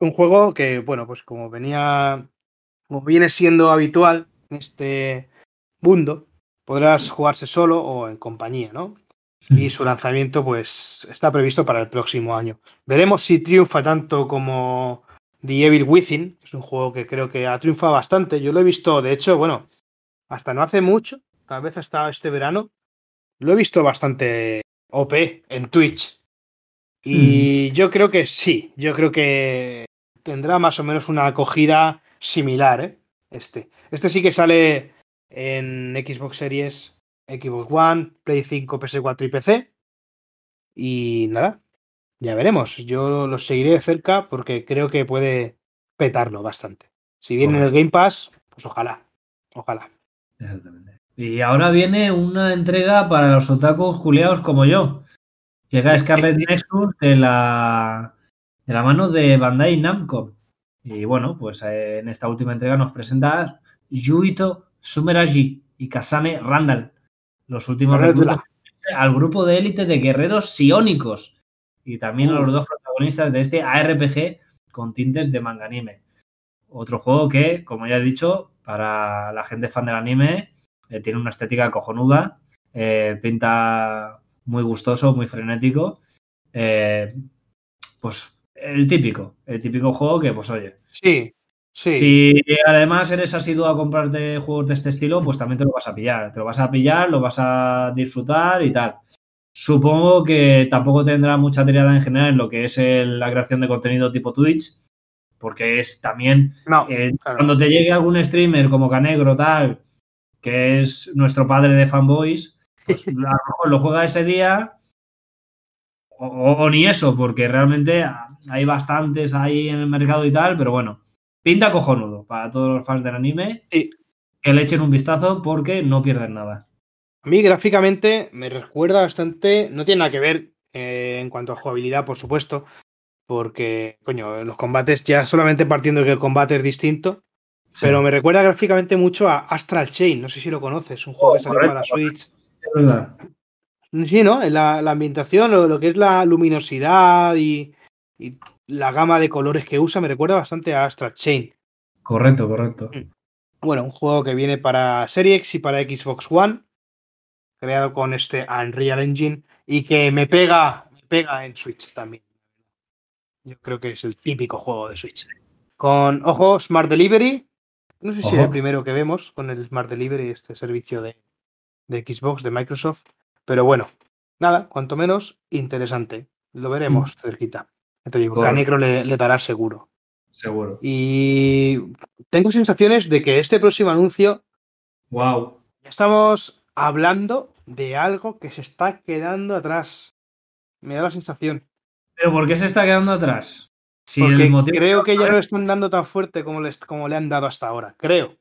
Un juego que, bueno, pues como venía, como viene siendo habitual en este mundo, podrás jugarse solo o en compañía, ¿no? Y su lanzamiento, pues, está previsto para el próximo año. Veremos si triunfa tanto como The Evil Within, que es un juego que creo que ha triunfado bastante. Yo lo he visto, de hecho, bueno, hasta no hace mucho, tal vez hasta este verano, lo he visto bastante OP en Twitch. Y hmm. yo creo que sí, yo creo que tendrá más o menos una acogida similar, ¿eh? Este. Este sí que sale en Xbox Series, Xbox One, Play 5, PS4 y PC. Y nada, ya veremos. Yo lo seguiré de cerca porque creo que puede petarlo bastante. Si viene en el Game Pass, pues ojalá. Ojalá. Exactamente. Y ahora viene una entrega para los otakus juliados como yo. Llega Scarlet Nexus de la, de la mano de Bandai Namco. Y bueno, pues eh, en esta última entrega nos presenta Yuito Sumeraji y Kazane Randall, los últimos reclutas al grupo de élite de guerreros sionicos y también a los dos protagonistas de este ARPG con tintes de manga anime. Otro juego que, como ya he dicho, para la gente fan del anime, eh, tiene una estética cojonuda, eh, pinta muy gustoso, muy frenético. Eh, pues el típico, el típico juego que, pues oye. Sí, sí. Si además eres asiduo a comprarte juegos de este estilo, pues también te lo vas a pillar. Te lo vas a pillar, lo vas a disfrutar y tal. Supongo que tampoco tendrá mucha tirada en general en lo que es la creación de contenido tipo Twitch, porque es también eh, cuando te llegue algún streamer como Canegro tal, que es nuestro padre de fanboys, pues *laughs* a lo mejor lo juega ese día o, ni eso, porque realmente hay bastantes ahí en el mercado y tal, pero bueno, pinta cojonudo para todos los fans del anime que le echen un vistazo porque no pierden nada. A mí gráficamente me recuerda bastante, no tiene nada que ver eh, en cuanto a jugabilidad, por supuesto, porque, coño, los combates, ya solamente partiendo de que el combate es distinto, pero me recuerda gráficamente mucho a Astral Chain, no sé si lo conoces, un juego que salió para Switch. Sí, ¿no? La, la ambientación, lo, lo, que es la luminosidad y, y, la gama de colores que usa me recuerda bastante a Astral Chain. Correcto, correcto. Mm. Bueno, un juego que viene para Series X y para Xbox One, creado con este Unreal Engine y que me pega, me pega en Switch también. Yo creo que es el típico juego de Switch. Con, ojo, Smart Delivery. No sé si es el primero que vemos con el Smart Delivery, este servicio de, de Xbox, de Microsoft. Pero bueno, nada, cuanto menos interesante. Lo veremos mm. cerquita. Te digo, Canecro le, le, dará seguro. Seguro. Y tengo sensaciones de que este próximo anuncio. Wow. Ya estamos hablando de algo que se está quedando atrás. Me da la sensación. ¿Pero por qué se está quedando atrás? Si Porque creo que ya no le están dando tan fuerte como, les, como le han dado hasta ahora. Creo.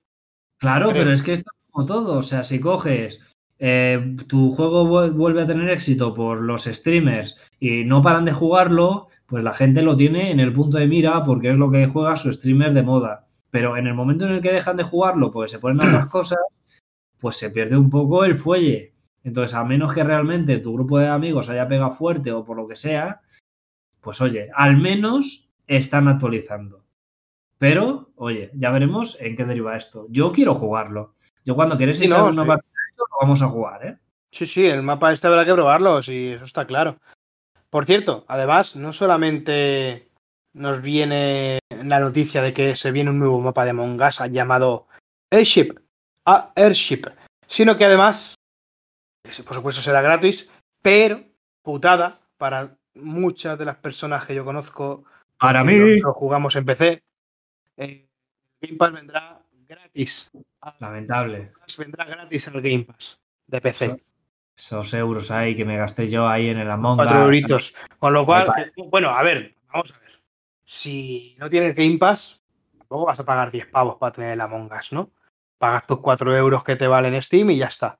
Claro, pero es que esto es como todo. O sea, si coges eh, tu juego vuelve a tener éxito por los streamers y no paran de jugarlo, pues la gente lo tiene en el punto de mira porque es lo que juega su streamer de moda. Pero en el momento en el que dejan de jugarlo, pues se ponen otras *clears throat* cosas, pues se pierde un poco el fuelle. Entonces, a menos que realmente tu grupo de amigos haya pegado fuerte o por lo que sea, pues oye, al menos están actualizando. Pero, oye, ya veremos en qué deriva esto. Yo quiero jugarlo. Yo cuando quieres ir a una partida, lo vamos a jugar, ¿eh? Sí, sí, el mapa este habrá que probarlo, sí, eso está claro. Por cierto, además, no solamente nos viene la noticia de que se viene un nuevo mapa de Among Us llamado Airship, a Airship, sino que además, por supuesto será gratis, pero putada para muchas de las personas que yo conozco. Para mí. Lo, jugamos en PC. Eh, Game Pass vendrá gratis. Lamentable. Vendrá gratis el Game Pass de PC. esos euros ahí que me gasté yo ahí en el Among Us. Cuatro euritos. Con lo cual, bueno, a ver, vamos a ver. Si no tienes Game Pass, tampoco vas a pagar 10 pavos para tener el Among Us, ¿no? Pagas tus 4 euros que te valen Steam y ya está.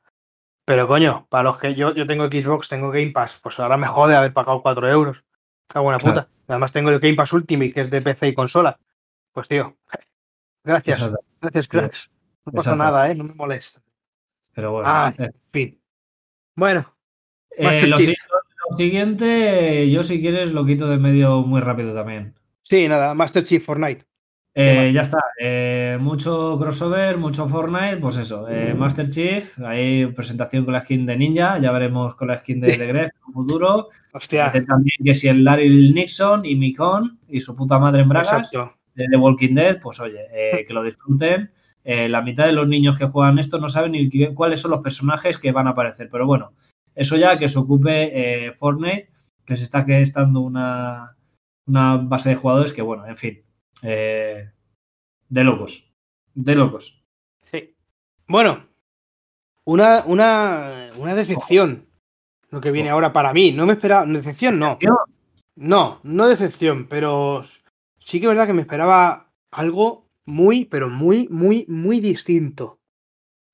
Pero coño, para los que yo, yo tengo Xbox, tengo Game Pass, pues ahora me jode haber pagado 4 euros. Qué buena puta. Además tengo el Game Pass Ultimate, que es de PC y consola. Pues tío, *laughs* gracias. Gracias, cracks. No pasa nada, ¿eh? No me molesta. Pero bueno. Ah, en fin. Bueno. Eh, lo, lo, siguiente, yo si quieres lo quito de medio muy rápido también. Sí, nada, Master Chief Fortnite. Eh, ya está. Eh, mucho crossover, mucho Fortnite, pues eso. Eh, mm. Master Chief, ahí presentación con la skin de Ninja, ya veremos con la skin de, de Gref *laughs* en un futuro. Hostia. También que si el Larry Nixon y Mikon y su puta madre en Bragas de The Walking Dead, pues oye, eh, *laughs* que lo disfruten. La mitad de los niños que juegan esto no saben ni cuáles son los personajes que van a aparecer, pero bueno, eso ya que se ocupe Fortnite, que se está gestando una, una base de jugadores que, bueno, en fin, eh, de locos. De locos. Sí. Bueno, una, una, una decepción. Lo que viene ahora para mí. No me esperaba. Decepción no. No, no decepción, pero sí que es verdad que me esperaba algo muy, pero muy, muy, muy distinto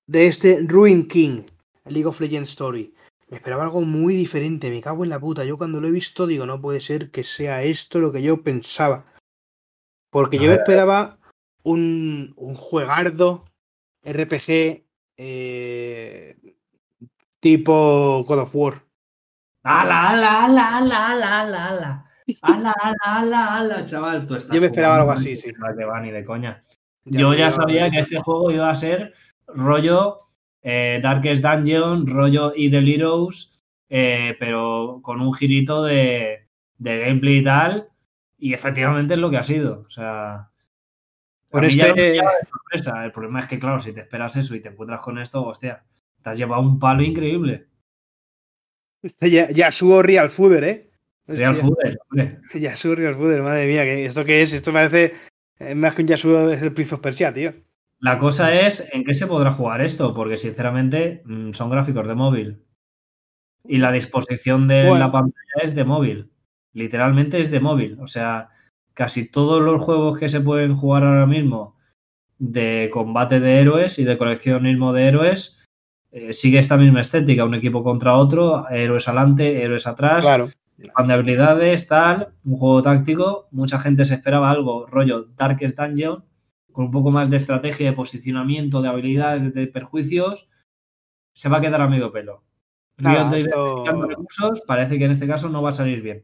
de este Ruin King, League of Legends Story. Me esperaba algo muy diferente, me cago en la puta. Yo cuando lo he visto digo, no puede ser que sea esto lo que yo pensaba. Porque yo me esperaba un, un juegardo RPG eh, tipo God of War. ¡Ala, ala, ala, ala, ala, ala, ala! ¡Ala, ala, ala, ala, chaval! Tú estás Yo me esperaba algo así, sí. No te va ni de coña. Ya Yo ya sabía que este juego iba a ser rollo eh, Darkest Dungeon, rollo Idle Heroes, eh, pero con un girito de, de gameplay y tal. Y efectivamente es lo que ha sido. O sea. Por ya este- de sorpresa. El problema es que, claro, si te esperas eso y te encuentras con esto, hostia, te has llevado un palo increíble. Este ya- Yasuo Real Fooder, ¿eh? Real Hostia. Fooder, hombre. *laughs* Yasuo Real Fooder, madre mía, ¿qué- ¿esto qué es? Esto parece eh, más que un Yasuo es el Prince of Persia, tío. La cosa es en qué se podrá jugar esto, porque sinceramente mm, son gráficos de móvil. Y la disposición de Bueno. la pantalla es de móvil. Literalmente es de móvil. O sea, casi todos los juegos que se pueden jugar ahora mismo de combate de héroes y de coleccionismo de héroes eh, sigue esta misma estética, un equipo contra otro, héroes adelante, héroes atrás, Claro. de habilidades, tal, un juego táctico. Mucha gente se esperaba algo, rollo Darkest Dungeon, con un poco más de estrategia de posicionamiento, de habilidades, de perjuicios. Se va a quedar a medio pelo. Nada, Riot de- esto- dedicando recursos, parece que en este caso no va a salir bien.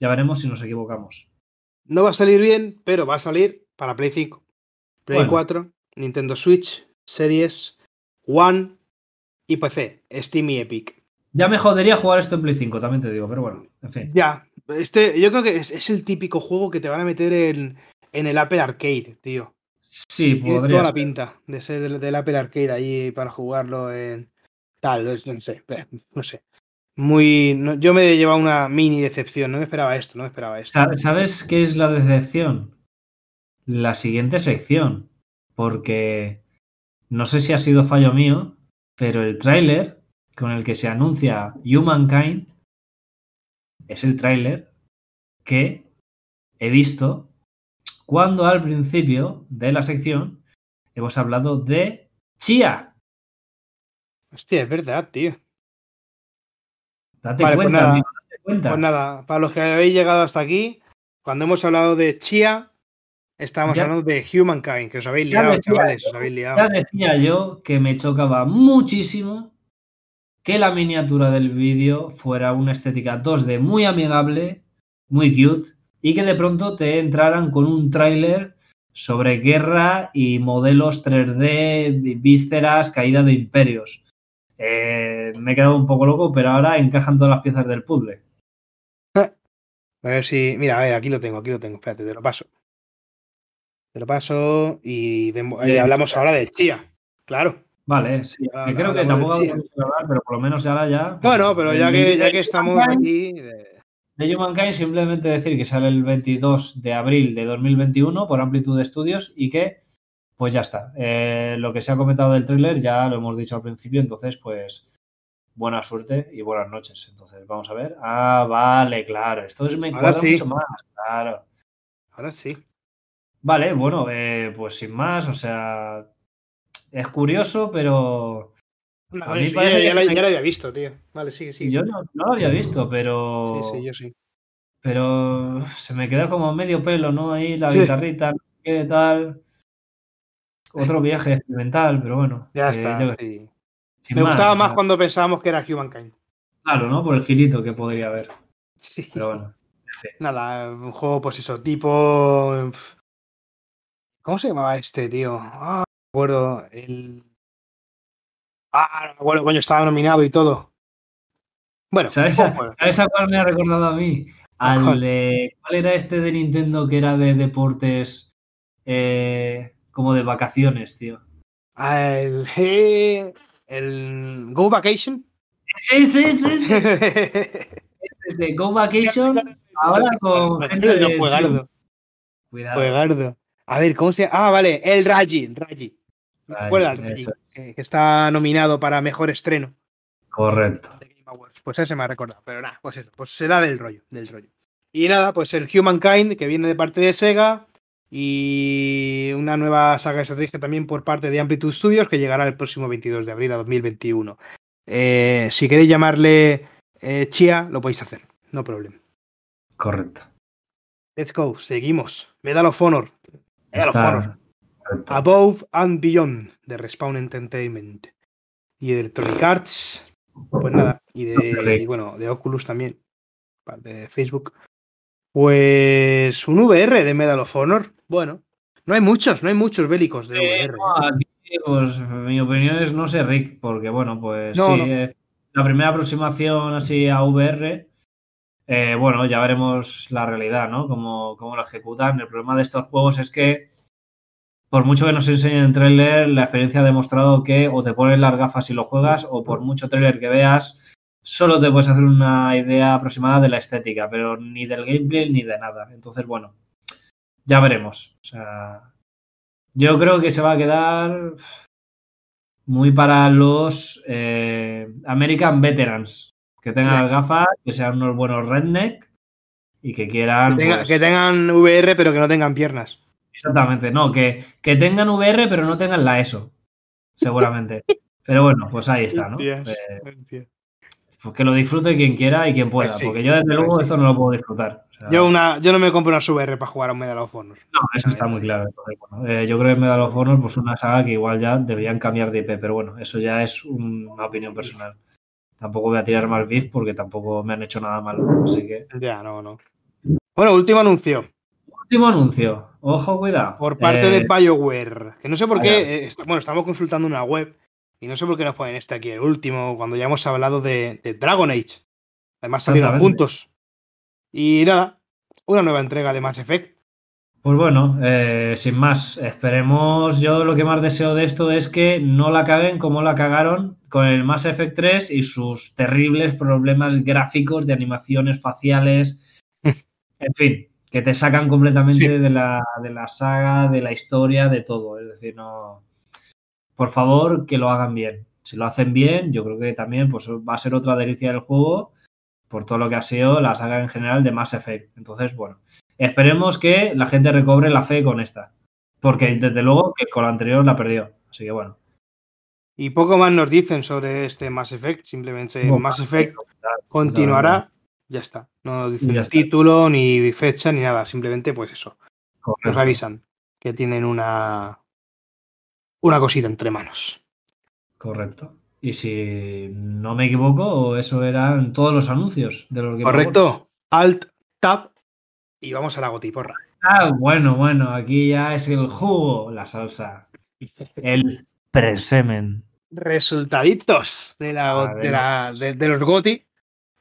Ya veremos si nos equivocamos. No va a salir bien, pero va a salir para Play 5, Play Bueno. 4, Nintendo Switch, Series, One y PC, Steam y Epic. Ya me jodería jugar esto en Play 5, también te digo, pero bueno, en fin. Ya, este, yo creo que es, es el típico juego que te van a meter en, en el Apple Arcade, tío. Sí, Tiene podría toda la pinta de ser del, del Apple Arcade ahí para jugarlo en tal, no sé, no sé. Muy, no- yo me he llevado una mini decepción, no me esperaba esto, no me esperaba esto. Sa- ¿Sabes qué es la decepción? La siguiente sección. Porque no sé si ha sido fallo mío, pero el tráiler con el que se anuncia Humankind es el tráiler que he visto cuando al principio de la sección hemos hablado de Chia. Hostia, es verdad, tío. Date Vale, pues cuenta, nada. amigo, date cuenta. Pues nada, para los que habéis llegado hasta aquí, cuando hemos hablado de Chia, estábamos Ya- hablando de Humankind, que os habéis liado, decía chavales, os habéis liado. Ya decía yo que me chocaba muchísimo que la miniatura del vídeo fuera una estética 2D muy amigable, muy cute, y que de pronto te entraran con un tráiler sobre guerra y modelos 3D, vi- vísceras, caída de imperios. Eh, me he quedado un poco loco, pero ahora encajan todas las piezas del puzzle. *laughs* A ver si. Mira, a ver, aquí lo tengo, aquí lo tengo. Espérate, te lo paso. Te lo paso y vemos- y Bien. hablamos ahora de Chia. Claro. Vale, sí, Ah, que creo que tampoco de- mucho que hablar, pero por lo menos ahora ya. pues Bueno, pero ya que, ya que estamos aquí. eh, De Humankind simplemente decir que sale el 22 de abril de 2021 por Amplitude Studios y que pues ya está. Eh, lo que se ha comentado del tráiler ya lo hemos dicho al principio, entonces pues buena suerte y buenas noches. Entonces vamos a ver. Ah, vale, claro. Esto es, me Ahora cuadra sí. mucho más, claro. Ahora sí. Vale, bueno, eh, pues sin más, o sea, es curioso, pero No, A mí sí, parece ya, la había visto, tío. Vale, sigue, sigue. yo no, no lo había visto, pero... Sí, sí, yo sí. pero se me queda como medio pelo, ¿no? Ahí la guitarrita, no sé qué tal. Otro *laughs* viaje experimental, pero bueno. Ya eh, está. yo- sí. Me gustaba más cuando pensábamos que era Humankind. Claro, ¿no? Por el girito que podría haber. Sí. Pero bueno. Nada, un juego, pues eso, tipo. ¿Cómo se llamaba este, tío? Ah, no me acuerdo. El. Ah, no me acuerdo, coño, estaba nominado y todo. Bueno, ¿Sabes a, juego. ¿sabes a cuál me ha recordado a mí? ¿A Al. ¿Cuál era este de Nintendo que era de deportes eh, como de vacaciones, tío? Ah, el, *laughs* el Go Vacation. Sí, sí, sí, sí. *laughs* Es de Go Vacation, ahora con gente de. Juegardo, Cuidado. Juegardo. A ver, ¿cómo se llama? Ah, vale, el Raji, Raji. ¿Me Raji, acuerdas, Raji? Que, está nominado para mejor estreno Correcto. Pues ese me ha recordado, pero nada, pues eso, pues será del rollo, del rollo. Y nada, pues el Humankind, que viene de parte de Sega, y una nueva saga de estrategia también por parte de Amplitude Studios, que llegará el próximo 22 de abril a 2021. Eh, si queréis llamarle eh, Chia, lo podéis hacer, no problema. Correcto. Let's go, seguimos. Medal of Honor. Medal of Honor. Above and Beyond de Respawn Entertainment. Y de Electronic Arts. Pues nada. Y de, y bueno, de Oculus también. De Facebook. Pues un VR de Medal of Honor. Bueno, no hay muchos, no hay muchos bélicos de Eh, VR. no, aquí, pues mi opinión es no sé, Rick, porque bueno, pues No, sí, no. eh, la primera aproximación así a VR, eh, bueno, ya veremos la realidad, ¿no? Cómo, cómo lo ejecutan. El problema de estos juegos es que, por mucho que nos enseñen en trailer, la experiencia ha demostrado que o te pones las gafas y lo juegas, o por mucho trailer que veas, solo te puedes hacer una idea aproximada de la estética, pero ni del gameplay ni de nada. Entonces, bueno, ya veremos. O sea, yo creo que se va a quedar muy para los eh, American Veterans, que tengan las gafas, que sean unos buenos redneck y que quieran. Que, tenga- pues, que tengan VR pero que no tengan piernas. Exactamente, no, que, que tengan VR pero no tengan la ESO, seguramente. *laughs* pero bueno, pues ahí está, ¿no? Eh. Pues que lo disfrute quien quiera y quien pueda, Sí, porque yo desde pues luego sí. esto no lo puedo disfrutar. O sea, Yo, una, yo no me compro una VR para jugar a un Medal of Honor. No, eso está muy claro. Bueno, eh, yo creo que Medal of Honor pues una saga que igual ya deberían cambiar de IP, pero bueno, eso ya es un- una opinión personal. Tampoco voy a tirar más beef porque tampoco me han hecho nada malo. Así que. Ya, no, no. Bueno, último anuncio Último anuncio. Ojo, cuidado. por parte Eh, de BioWare. Que no sé por qué. eh, bueno, estamos consultando una web y no sé por qué nos ponen este aquí, el último, cuando ya hemos hablado de, de Dragon Age. Además salieron juntos. Y nada, una nueva entrega de Mass Effect. Pues bueno, eh, sin más, esperemos. Yo lo que más deseo de esto es que no la caguen como la cagaron con el Mass Effect 3 y sus terribles problemas gráficos de animaciones faciales. *laughs* En fin, que te sacan completamente Sí. de, la, de la saga, de la historia, de todo. Es decir, no. Por favor, que lo hagan bien. Si lo hacen bien, yo creo que también pues, va a ser otra delicia del juego por todo lo que ha sido la saga en general de Mass Effect. Entonces, bueno, esperemos que la gente recobre la fe con esta. Porque desde luego que con la anterior la perdió. Así que bueno. Y poco más nos dicen sobre este Mass Effect. Simplemente Mass Effect continuará. Ya está. No nos dicen título, ni fecha, ni nada. Simplemente, pues eso. Nos avisan que tienen una. Una cosita entre manos. Correcto. Y si no me equivoco, eso eran todos los anuncios de los Awards. Correcto. Alt, Tab. Y vamos a la gotiporra. Ah, bueno, bueno, aquí ya es el jugo, la salsa. El presemen. Resultaditos de, la, de, la- de- de los GOTI.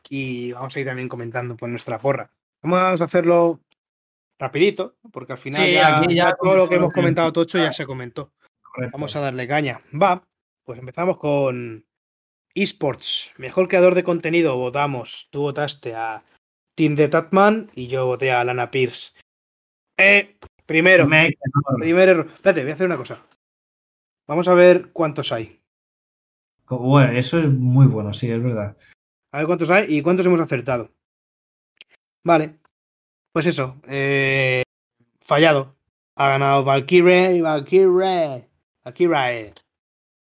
Y vamos a ir también comentando por nuestra porra. Vamos a hacerlo rapidito, porque al final Sí, ya, aquí ya ya todo lo que hemos comentado. Tocho ya se comentó. Correcto. Vamos a darle caña. Va, pues empezamos con esports. Mejor creador de contenido, votamos. Tú votaste a Tim de Tatman y yo voté a Lana Pierce. Eh, primero, Me- primer error. Espérate, voy a hacer una cosa. Vamos a ver cuántos hay. Bueno, eso es muy bueno, sí, es verdad. A ver cuántos hay y cuántos hemos acertado. Vale. Pues eso. eh, fallado. Ha ganado Valkyrie y Valkyrie. Valkyrie.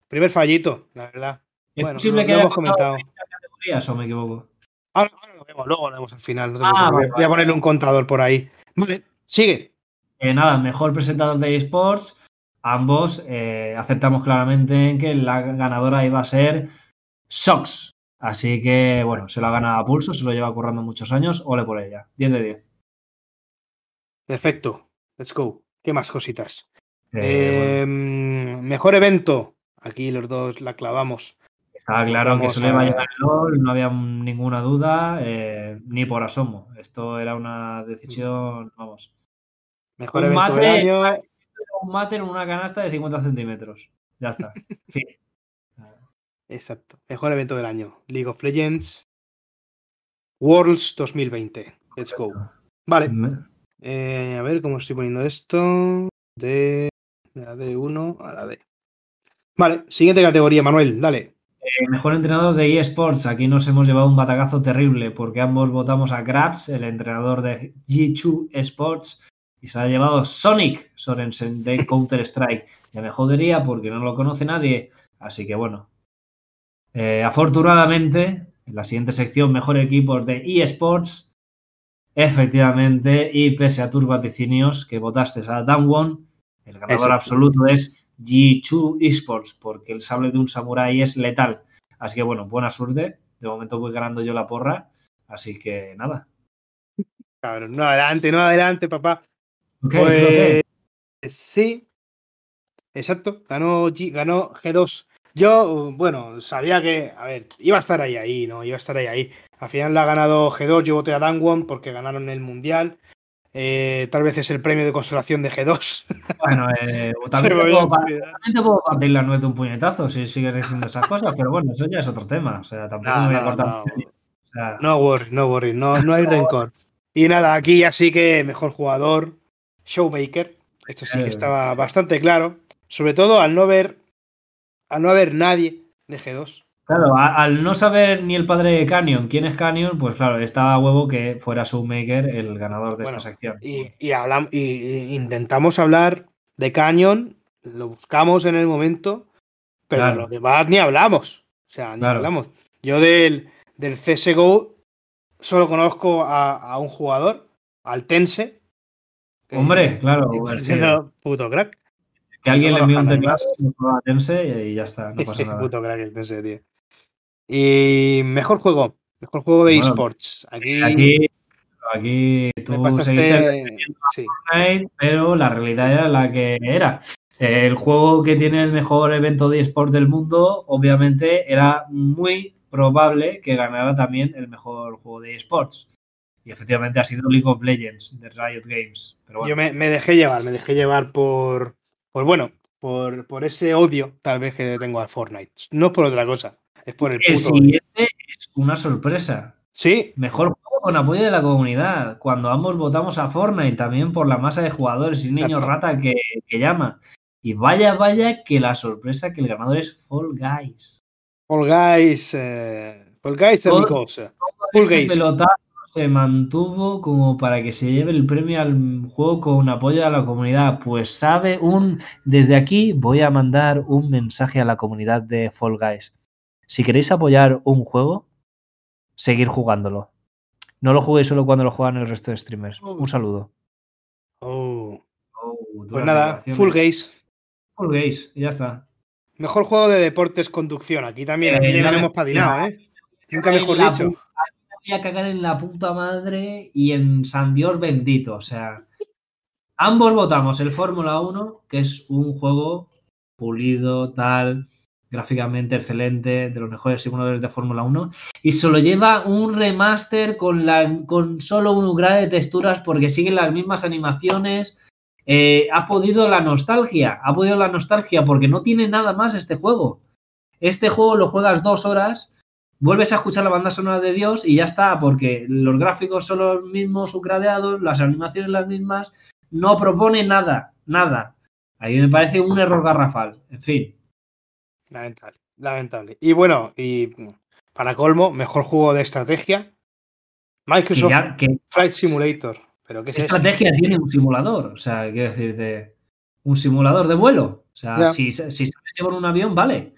Primer fallito, la verdad. ¿Es Bueno, posible que lo hemos comentado. categorías o me equivoco? Ahora, ahora lo vemos, luego lo vemos al final. no Ah, vale, Voy a ponerle un contador por ahí. Vale, sigue. Eh, nada, mejor presentador de esports. Ambos eh, aceptamos claramente en que la ganadora iba a ser Sox. Así que, bueno, se lo ha ganado a pulso, se lo lleva currando muchos años. Ole por ella. 10 de 10. Perfecto. Let's go. ¿Qué más cositas? Eh, Eh, mejor evento. Aquí los dos la clavamos. Estaba claro que vamos eso le iba a llevar el LOL, no había ninguna duda, eh, ni por asomo. Esto era una decisión, vamos. Mejor Un evento mate. del año. Un mate en una canasta de 50 centímetros. Ya está. *laughs* Fin. Exacto. Mejor evento del año. League of Legends. Worlds 2020. Let's go. Vale. Eh, a ver cómo estoy poniendo esto. De, de la D1 a la D. Vale. Siguiente categoría, Manuel. Dale. Eh, mejor entrenador de eSports. Aquí nos hemos llevado un batacazo terrible porque ambos votamos a Grabs, el entrenador de G2 Sports, y se ha llevado Sonic Sorensen de Counter-Strike. Ya me jodería porque no lo conoce nadie. Así que bueno. Eh, afortunadamente, en la siguiente sección, mejor equipos de eSports, Efectivamente, y pese a tus vaticinios que votaste a Danwon, el ganador Exacto. absoluto es G2 Esports, porque el sable de un samurái es letal. Así que bueno, buena suerte. De momento voy ganando yo la porra. Así que nada. Cabrón, no adelante, no adelante, papá. Pues, que- Sí, exacto, ganó, G- ganó G2. Yo, bueno, sabía que, a ver, iba a estar ahí, ahí, ¿no? Iba a estar ahí, ahí. Al final la ha ganado G2, yo voté a Dangwon porque ganaron el Mundial. Eh, tal vez es el premio de consolación de G2. Bueno, eh, *laughs* también, te puedo, también te puedo partir la nuez de un puñetazo si sigues diciendo esas cosas, pero bueno, eso ya es otro tema. O sea, tampoco No, me voy a no, cortar. no. mucho. O sea, No worry, no worry, no, no hay *laughs* rencor. Y nada, aquí ya sí que mejor jugador, Showmaker. Esto sí que estaba bastante claro. Sobre todo al no ver, al no haber nadie de G2. Claro, a- al no saber ni el padre de Canyon quién es Canyon, pues claro, estaba a huevo que fuera Showmaker el ganador de Bueno, esta sección. Y, y, hablam- y- y intentamos hablar de Canyon, lo buscamos en el momento, pero Claro. los demás ni hablamos. O sea, ni Claro. hablamos. Yo del, del CSGO solo conozco a, a un jugador, al Tense. Hombre, claro, sí. puto crack. que alguien le envíe un nadie a Tense y ya está, no *laughs* pasa nada. puto crack el Tense, tío. Y mejor juego, mejor juego de Bueno, esports. Aquí, Aquí, aquí tú seguiste sí. Fortnite, pero la realidad era la que era. El juego que tiene el mejor evento de esports del mundo, obviamente, era muy probable que ganara también el mejor juego de esports. Y efectivamente ha sido League of Legends de Riot Games. Pero bueno, Yo me, me dejé llevar, me dejé llevar por, por bueno, por, por ese odio tal vez que tengo al Fortnite. No por otra cosa, es por el el puto odio. siguiente es una sorpresa. Sí, Mejor juego con apoyo de la comunidad. Cuando ambos votamos a Fortnite, también por la masa de jugadores y niños rata que, que llama. Y vaya, vaya, que la sorpresa que el ganador es Fall Guys. Fall Guys, eh, Fall Guys es mi Todo- cosa. Fall Ese Guys. pelotazo se mantuvo como para que se lleve el premio al juego con apoyo a la comunidad. Pues sabe un. Desde aquí voy a mandar un mensaje a la comunidad de Fall Guys. Si queréis apoyar un juego, seguir jugándolo. No lo juguéis solo cuando lo juegan el resto de streamers. Un saludo. Oh, duras Pues nada. Full Guys. Full Gaze, ya está. Mejor juego de deportes conducción. Aquí también, aquí Eh, ya hemos patinado, ¿eh? Nunca mejor dicho. pu- a mí me voy a cagar en la puta madre y en San Dios bendito. O sea, ambos votamos el Fórmula 1, que es un juego pulido, tal, gráficamente excelente, de los mejores simuladores de Fórmula 1, y solo lleva un remaster con, la, con solo un upgrade de texturas porque siguen las mismas animaciones. Eh, ha podido la nostalgia, ha podido la nostalgia porque no tiene nada más este juego. Este juego lo juegas dos horas vuelves a escuchar la banda sonora de Dios y ya está, porque los gráficos son los mismos subgradeados, las animaciones las mismas, no propone nada, nada. Ahí me parece un error garrafal. En fin, Lamentable, lamentable. Y bueno, y para colmo, mejor juego de estrategia. Microsoft ya que Flight Simulator. ¿Pero qué es eso? estrategia tiene un simulador, o sea, quiero decir, de un simulador de vuelo. O sea, Ya. si, si sabes llevar un avión, vale.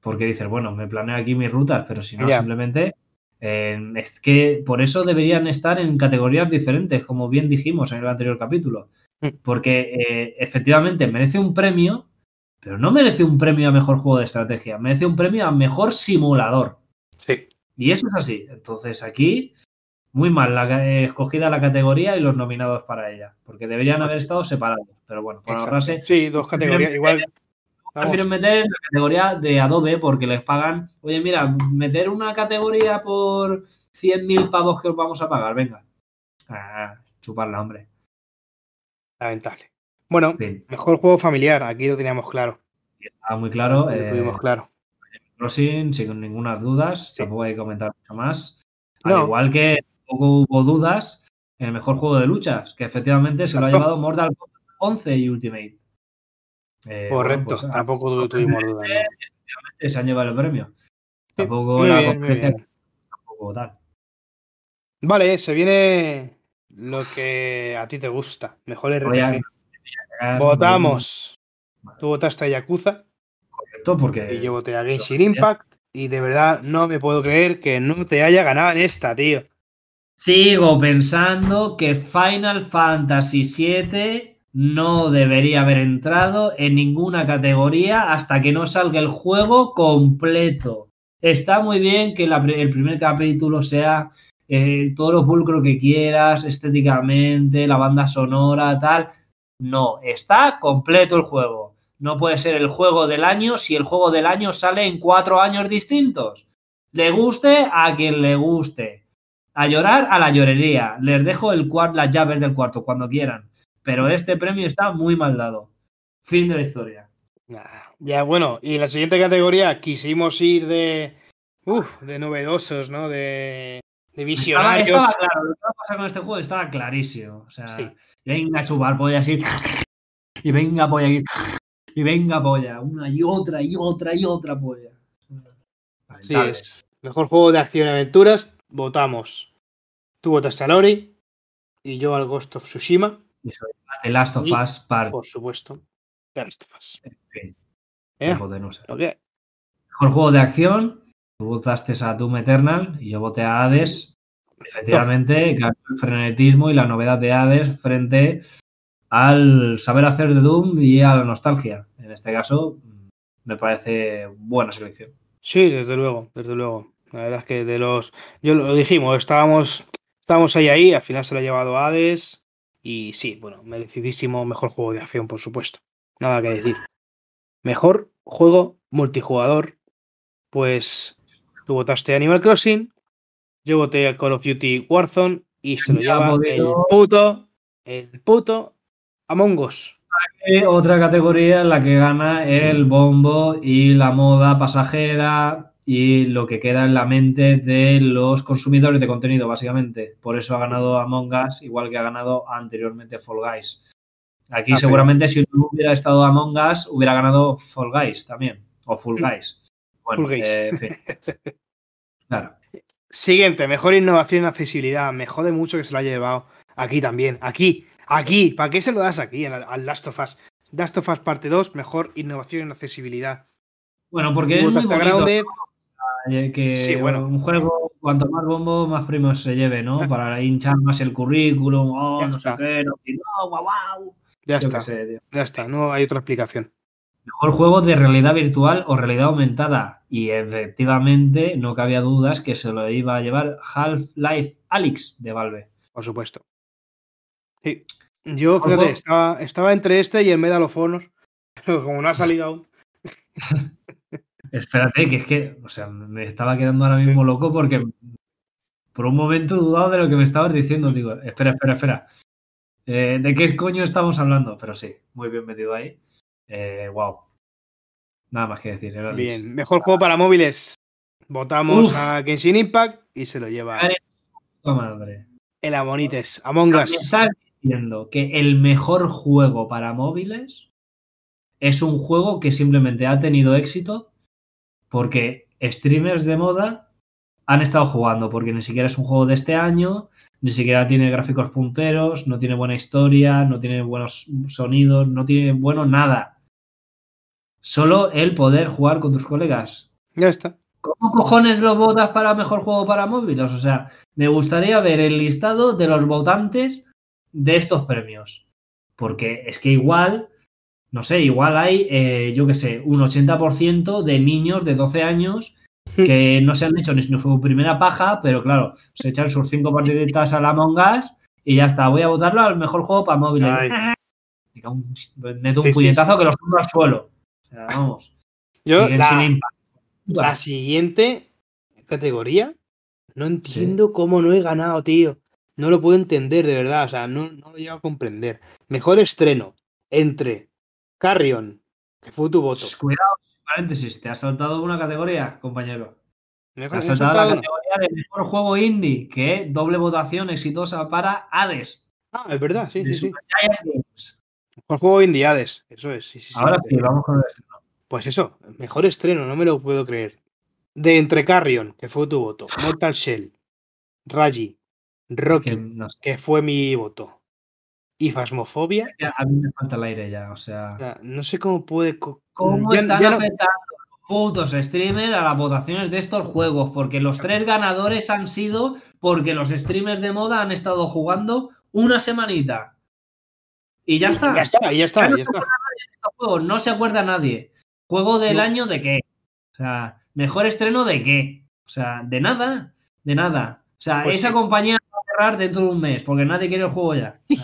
Porque dices, bueno, me planeo aquí mis rutas, pero si no, Ya. simplemente eh, es que por eso deberían estar en categorías diferentes, como bien dijimos en el anterior capítulo. Mm. Porque eh, efectivamente merece un premio, pero no merece un premio a mejor juego de estrategia, merece un premio a mejor simulador. Sí. Y eso es así. Entonces aquí, muy mal la, eh, escogida la categoría y los nominados para ella, porque deberían haber estado separados. Pero bueno, por Exacto. ahorrarse, Sí, dos categorías. Igual. prefieren meter en la categoría de Adobe porque les pagan, oye, mira, meter una categoría por 100.000 pavos que os vamos a pagar, venga. Ah, chuparla, hombre. lamentable. Bueno, mejor juego familiar. Aquí lo teníamos claro. estaba muy claro. Lo eh, tuvimos claro. Crossing, sin ninguna dudas, Sí. tampoco hay que comentar mucho más. Al igual que tampoco hubo dudas en el mejor juego de luchas, que efectivamente se lo ha llevado Mortal Kombat 11 y Ultimate. Eh, bueno, Correcto. pues, Tampoco tu- tuvimos dudas. efectivamente se han llevado el premio. Tampoco Muy la bien, competencia, bien. tampoco tal. Vale, se viene lo que a ti te gusta. Mejor RPG. Votamos. Tú votaste a Yakuza Correcto, porque y yo voté a Genshin Impact. Y de verdad no me puedo creer que no te haya ganado en esta, tío. Sigo pensando que Final Fantasy VII no debería haber entrado en ninguna categoría hasta que no salga el juego completo. Está muy bien que la, el primer capítulo sea eh, todo lo pulcro que quieras, estéticamente, la banda sonora, tal. No, está completo el juego. No puede ser el juego del año si el juego del año sale en cuatro años distintos. Le guste a quien le guste. A llorar a la llorería. Les dejo las llaves del cuarto cuando quieran. Pero este premio está muy mal dado. Fin de la historia. Ya, bueno, y en la siguiente categoría quisimos ir de. Uf, de novedosos, ¿no? De, de. Estaba, claro, lo que va a pasar con este juego estaba clarísimo. O sea, venga a chupar polla así. Y venga polla aquí. Y venga polla. Una y otra y otra y otra polla. Sí, es. Mejor juego de acción y aventuras. Votamos. Tú votaste a Lori y yo al Ghost of Tsushima. The Last of Us Part. Por supuesto. The Last of Us. En fin. ¿Eh? Mejor juego de acción. Tú votaste a Doom Eternal y yo voté a Hades. Efectivamente, el frenetismo y la novedad de Hades frente al saber hacer de Doom y a la nostalgia. En este caso, me parece buena selección. Sí, desde luego, desde luego. La verdad es que de los. Yo lo dijimos, estábamos, estábamos ahí ahí, al final se lo ha llevado Hades. Y sí, bueno, merecidísimo mejor juego de acción, por supuesto. Nada que decir. Mejor juego multijugador. Pues tú votaste Animal Crossing. Yo voté a Call of Duty Warzone. Y se lo lleva el puto. El puto Among Us. Otra categoría en la que gana el bombo y la moda pasajera y lo que queda en la mente de los consumidores de contenido, básicamente. Por eso ha ganado Among Us, igual que ha ganado anteriormente Fall Guys. Aquí ah, seguramente si no hubiera estado Among Us, hubiera ganado Fall Guys también, o Full mm. Guys. Bueno, eh, en fin. Claro. Siguiente, mejor innovación y accesibilidad. Me jode mucho que se lo haya llevado aquí también. Aquí, aquí. ¿Para qué se lo das aquí al Last of Us? Last of Us parte 2, mejor innovación y accesibilidad. Bueno, porque es muy bonito, que sí, bueno. un juego, cuanto más bombo, más primos se lleve, ¿no? *laughs* Para hinchar más el currículum, oh, no sé qué, no, wow, wow. Ya está, ya está, no hay otra explicación. Mejor juego de realidad virtual o realidad aumentada. Y efectivamente, no cabía dudas que se lo iba a llevar Half-Life Alyx de Valve. Por supuesto. Sí. Yo, fíjate, estaba, estaba, entre este y el Medal of Honor, *laughs* pero como no ha salido aún. Espérate, que es que, o sea, me estaba quedando ahora mismo loco porque por un momento dudaba de lo que me estabas diciendo. Digo, espera, espera, espera. Eh, ¿De qué coño estamos hablando? Pero sí, muy bien metido ahí. Eh, wow. Nada más que decir. bien, mejor juego para móviles. Votamos a Genshin Impact y se lo lleva. Madre. El Amonites, Among Us. Me estás diciendo que el mejor juego para móviles es un juego que simplemente ha tenido éxito porque streamers de moda han estado jugando, porque ni siquiera es un juego de este año, ni siquiera tiene gráficos punteros, no tiene buena historia, no tiene buenos sonidos, no tiene bueno nada. Solo el poder jugar con tus colegas. Ya está. ¿Cómo cojones lo votas para mejor juego para móviles? O sea, me gustaría ver el listado de los votantes de estos premios. Porque es que igual no sé, igual hay, eh, yo qué sé, un 80% de niños de 12 años que no se han hecho ni su primera paja, pero claro, se echan sus cinco partiditas a la Among Us y ya está. Voy a votarlo al mejor juego para móviles. *laughs* Meto un puñetazo que lo subo al suelo. Vamos. Yo, la, la, siguiente categoría, no entiendo cómo no he ganado, tío. No lo puedo entender, de verdad. O sea, no, no lo llego a comprender. Mejor estreno entre Carrion, que fue tu voto. Cuidado, paréntesis, te has saltado una categoría, compañero. te has saltado, la categoría de mejor juego indie, que doble votación exitosa para Hades. Ah, es verdad, sí, sí, sí. Mejor juego indie Hades, eso es, sí, sí. Ahora sí, vamos con el estreno. Pues eso, mejor estreno, no me lo puedo creer. De entre Carrion, que fue tu voto, Mortal Shell, Raji, Rocky, que fue mi voto, y fasmofobia. A mí me falta el aire ya, o sea. no sé cómo puede. ¿Cómo están afectando putos streamers a las votaciones de estos juegos, porque los tres ganadores han sido porque los streamers de moda han estado jugando una semanita. Y ya está. Ya está, ya está, no ya se está. no se acuerda nadie. ¿Juego del No. año de qué? O sea, ¿mejor estreno de qué? O sea, de nada, de nada. O sea, Pues esa sí. compañía va a cerrar dentro de un mes, porque nadie quiere el juego ya. O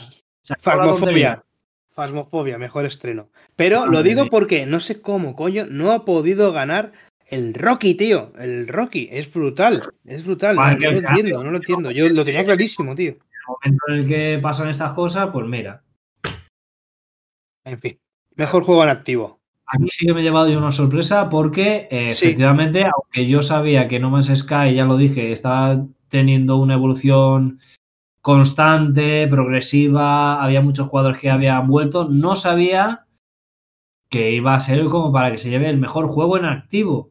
sea. Fasmofobia. Fasmofobia, mejor estreno. Pero lo digo porque no sé cómo, coño, no ha podido ganar el Rocky, tío. El Rocky. Es brutal. Es brutal. No, Vale, no lo entiendo, no lo entiendo. Yo lo tenía clarísimo, tío. el momento en el que pasan estas cosas, pues mira, En fin. Mejor juego en activo. aquí sí que me he llevado yo una sorpresa porque eh, Sí. efectivamente, aunque yo sabía que No Man's Sky, ya lo dije, estaba teniendo una evolución constante, progresiva, había muchos jugadores que habían vuelto, no sabía que iba a ser como para que se lleve el mejor juego en activo.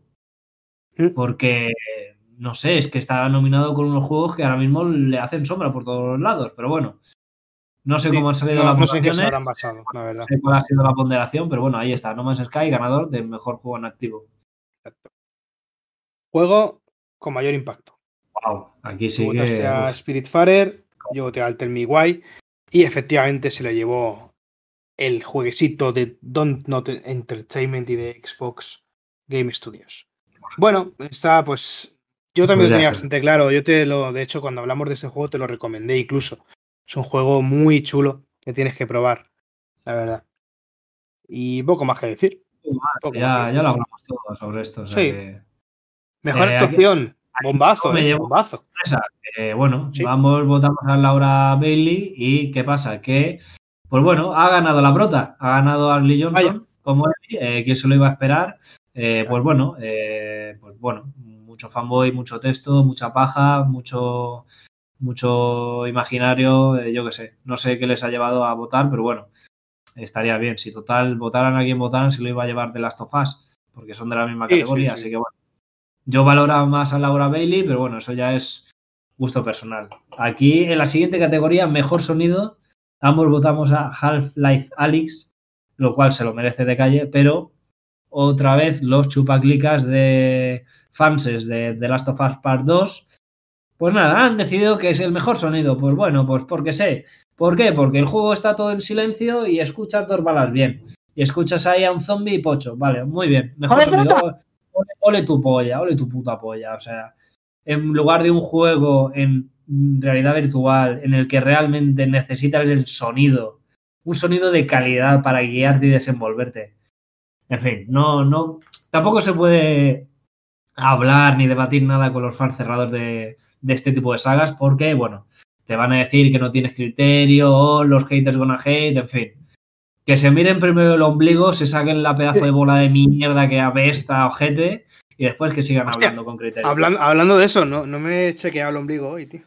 Mm. Porque, no sé, es que está nominado con unos juegos que ahora mismo le hacen sombra por todos los lados, pero bueno. No sé Sí, cómo han salido No, las no sé habrán basado, la verdad. No sé cuál ha sido la ponderación, pero bueno, ahí está. No Man's Sky, ganador del mejor juego en activo. Juego con mayor impacto. Wow, aquí sí que. a Spiritfarer, yo voté al Tell Me Why, y efectivamente se lo llevó el jueguecito de Don't Not Entertainment y de Xbox Game Studios. Bueno, está pues. Yo también Pues lo ya tenía bastante claro. Yo te lo, de hecho, cuando hablamos de este juego, te lo recomendé incluso. Es un juego muy chulo que tienes que probar, la verdad. Y poco más que decir. Poco más ya, que ya lo hablamos todo sobre esto. O sea Sí. que, Mejor Eh, aquí-. Bombazo, me eh, bombazo. eh, bueno, Sí. vamos, votamos a Laura Bailey y ¿qué pasa? Que, pues bueno, ha ganado la prota, ha ganado Arlie Johnson, como él, eh, que se lo iba a esperar. Eh, pues bueno, pues bueno, mucho fanboy, mucho texto, mucha paja, mucho, mucho imaginario, eh, yo qué sé, no sé qué les ha llevado a votar, pero bueno, estaría bien. Si total votaran a quien votaran, se lo iba a llevar de Last of Us, porque son de la misma Sí, sí, categoría, sí. así que bueno. Yo valoro más a Laura Bailey, pero bueno, eso ya es gusto personal. Aquí en la siguiente categoría, mejor sonido, ambos votamos a Half-Life Alyx, lo cual se lo merece de calle, pero otra vez los chupaclicas de fanses de The Last of Us Part 2, pues nada, han decidido que es el mejor sonido. Pues bueno, pues porque sé. ¿Por qué? Porque el juego está todo en silencio y escuchas dos balas bien. Y escuchas ahí a un zombie y pocho. Vale, muy bien. Mejor ¡Joder, sonido. Ole, ole tu polla, ole tu puta polla. O sea, en lugar de un juego en realidad virtual en el que realmente necesitas el sonido, un sonido de calidad para guiarte y desenvolverte. En fin, no, no, tampoco se puede hablar ni debatir nada con los fans cerrados de, de este tipo de sagas porque, bueno, te van a decir que no tienes criterio, o los haters gonna hate, en fin. Que se miren primero el ombligo, se saquen la pedazo de bola de mierda que apesta ojete y después que sigan Hostia, hablando con criterio. Hablan- hablando de eso, no, no me he chequeado el ombligo hoy, tío.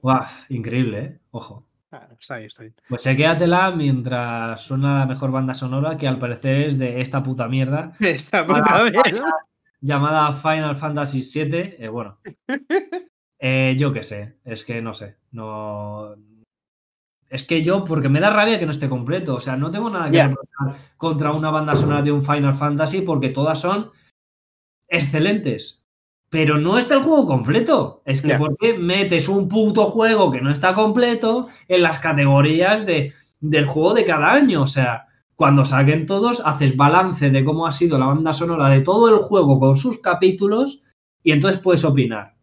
Guau, increíble, ¿eh? Ojo. Ah, está bien, está bien. Pues chequéatela mientras suena la mejor banda sonora que al parecer es de esta puta mierda *laughs* Está puta Para- mierda. Llamada Final Fantasy VII. eh, bueno, *laughs* eh, yo qué sé, es que no sé, no. Es que yo, porque me da rabia que no esté completo, o sea, no tengo nada que reprochar contra una banda sonora de un Final Fantasy porque todas son excelentes. Pero no está el juego completo. Es que Ya. ¿por qué metes un puto juego que no está completo en las categorías de, del juego de cada año? O sea, cuando saquen todos, haces balance de cómo ha sido la banda sonora de todo el juego con sus capítulos y entonces puedes opinar.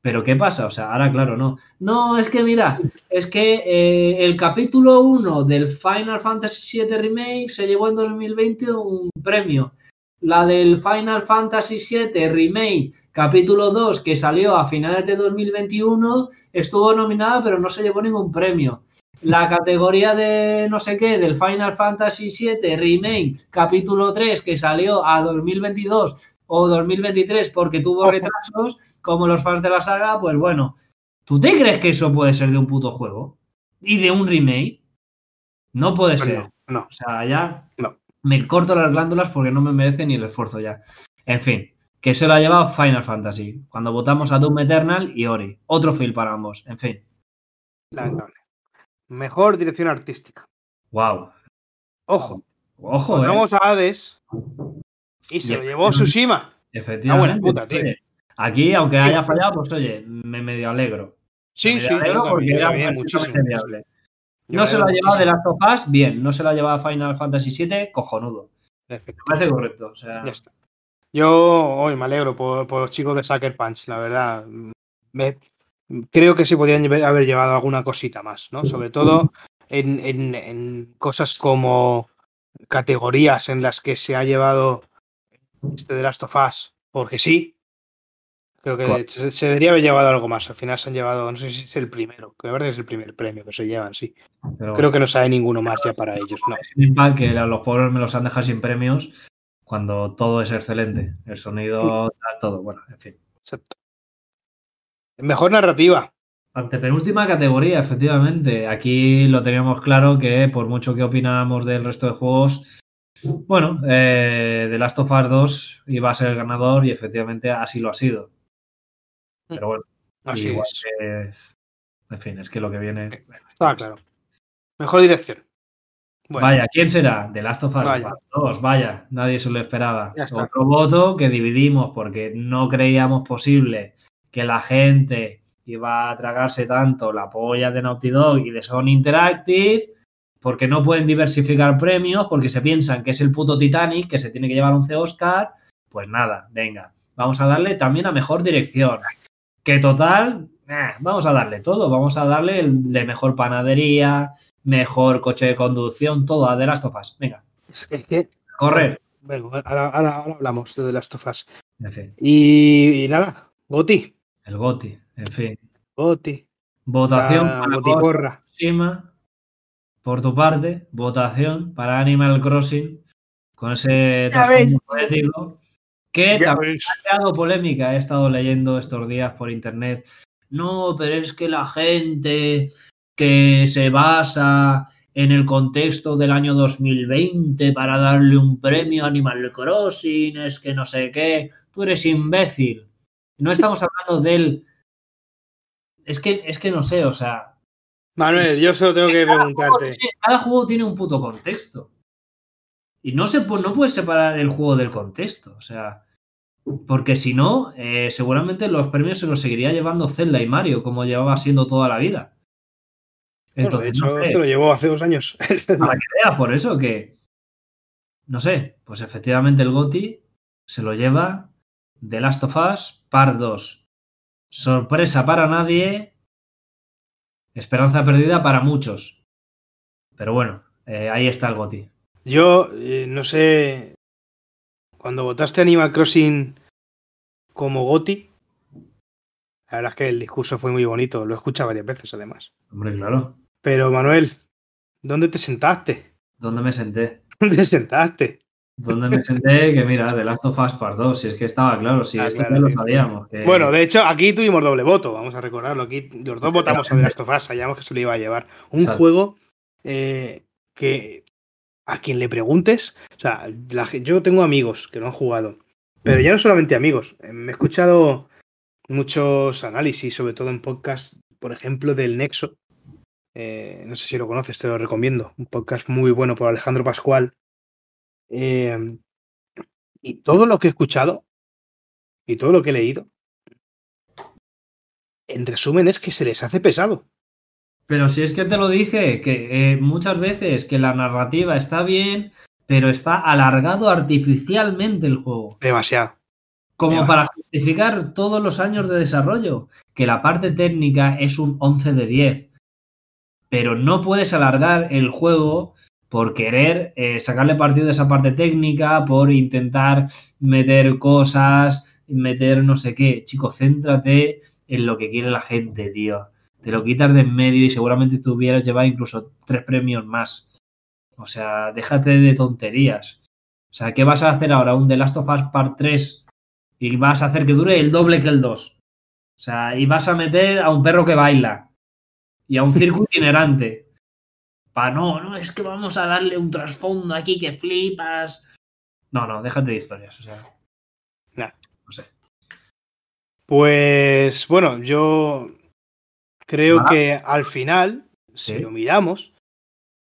Pero ¿qué pasa? O sea, ahora claro, no. No, es que mira, es que eh, el capítulo 1 del Final Fantasy VII Remake se llevó en 2020 un premio. La del Final Fantasy VII Remake capítulo 2 que salió a finales de 2021 estuvo nominada pero no se llevó ningún premio. La categoría de no sé qué del Final Fantasy VII Remake capítulo 3 que salió a 2022 o 2023 porque tuvo retrasos como los fans de la saga, pues bueno, ¿tú te crees que eso puede ser de un puto juego? ¿Y de un remake? No puede Pues ser. no, no. O sea, ya No. me corto las glándulas porque no me merece ni el esfuerzo ya. En fin, que se lo ha llevado Final Fantasy. Cuando votamos a Doom Eternal y Ori. Otro fail para ambos. En fin. Lamentable. Mejor dirección artística. Wow. Ojo, Ojo, cuando eh. vamos a Hades, Y se lo llevó Tsushima. Efectivamente. Puta, tío. Aquí, aunque haya fallado, pues oye, me medio alegro. Sí, sí, alegro porque era bien, muchísimo. No se lo ha llevado de Last of Us, bien. No se lo ha llevado Final Fantasy VII, cojonudo. Me parece correcto. O sea... Ya está. Yo hoy me alegro por, los chicos de Sucker Punch, la verdad. Creo que sí podrían haber llevado alguna cosita más, ¿no? Sobre todo en, cosas como categorías en las que se ha llevado este de Last of Us, porque sí. Creo que se, debería haber llevado algo más. Al final se han llevado, no sé si es el primero, que la verdad es el primer premio que se llevan, sí. Creo que no sale ninguno más ya para ellos, ¿no? Que los pobres me los han dejado sin premios cuando todo es excelente. El sonido, todo, bueno, en fin. Exacto. Mejor narrativa. Antepenúltima categoría, efectivamente. Aquí lo teníamos claro que por mucho que opináramos del resto de juegos, bueno, eh, The Last of Us 2 iba a ser el ganador y efectivamente así lo ha sido. Pero bueno, así igual Que, en fin, es que lo que viene. Está claro. Mejor dirección. Vaya, ¿quién será? The Last of Us 2, vaya, nadie se lo esperaba. Otro voto que dividimos porque no creíamos posible que la gente iba a tragarse tanto la polla de Naughty Dog y de Sony Interactive, porque no pueden diversificar premios, porque se piensan que es el puto Titanic, que se tiene que llevar 11 Oscar. Pues nada, venga, vamos a darle también a mejor dirección. Que total, eh, vamos a darle todo, vamos a darle el de mejor panadería, mejor coche de conducción, todo a The Last of Us. Venga. Es que, Correr. Bueno, ahora, hablamos de The Last of Us. Y, nada, Goti. El Goti, en fin. Goti. Votación para Goti por tu parte, votación para Animal Crossing con ese trasfondo poético que también ha creado polémica. He estado leyendo estos días por internet. No, pero es que la gente que se basa en el contexto del año 2020 para darle un premio a Animal Crossing, es que no sé qué, tú eres imbécil. No estamos hablando del... Es que, es que no sé, o sea... Manuel, yo solo tengo que preguntarte. cada juego tiene un puto contexto. Y no, se, no puedes separar el juego del contexto, o sea... Porque si no, eh, seguramente los premios se los seguiría llevando Zelda y Mario, como llevaba siendo toda la vida de hecho, esto lo llevó hace dos años. *laughs* Para que vea, por eso que. No sé, pues efectivamente el GOTI se lo lleva The Last of Us Par 2. Sorpresa para nadie. Esperanza perdida para muchos. Pero bueno, eh, ahí está el GOTI. Yo eh, no sé. Cuando votaste Animal Crossing como GOTI, la verdad es que el discurso fue muy bonito. Lo he escuchado varias veces, además. Hombre, claro. Pero Manuel, ¿dónde te sentaste? ¿Dónde me senté? ¿Dónde te sentaste? ¿Dónde me senté? Que mira, The Last of Us Part 2, si es que estaba claro, si ah, esto ya lo sabíamos. Bueno, de hecho, aquí tuvimos doble voto, vamos a recordarlo. Aquí los dos votamos a The Last of Us, sabíamos que se lo iba a llevar. Un juego eh, que a quien le preguntes, o sea, yo tengo amigos que no han jugado, pero ya no solamente amigos, me he escuchado muchos análisis, sobre todo en podcast, por ejemplo, del Nexo, eh, no sé si lo conoces, te lo recomiendo. Un podcast muy bueno por Alejandro Pascual. Em, y todo lo que he escuchado y todo lo que he leído, en resumen, es que se les hace pesado. Pero si es que te lo dije, que eh, muchas veces que la narrativa está bien, pero está alargado artificialmente el juego. Demasiado. Como para justificar todos los años de desarrollo, que la parte técnica es un 11 de 10, pero no puedes alargar el juego por querer eh, sacarle partido de esa parte técnica, por intentar meter cosas, meter no sé qué. Chico, céntrate en lo que quiere la gente, tío. Te lo quitas de en medio y seguramente tú hubieras llevado incluso tres premios más. O sea, déjate de tonterías. O sea, ¿qué vas a hacer ahora? ¿Un The Last of Us Part 3? Y vas a hacer que dure el doble que el 2. O sea, y vas a meter a un perro que baila y a un *laughs* circo itinerante. Para no, no, es que vamos a darle un trasfondo aquí que flipas. No, no, déjate de historias, o sea. no sé. Pues bueno, yo creo que al final, si lo miramos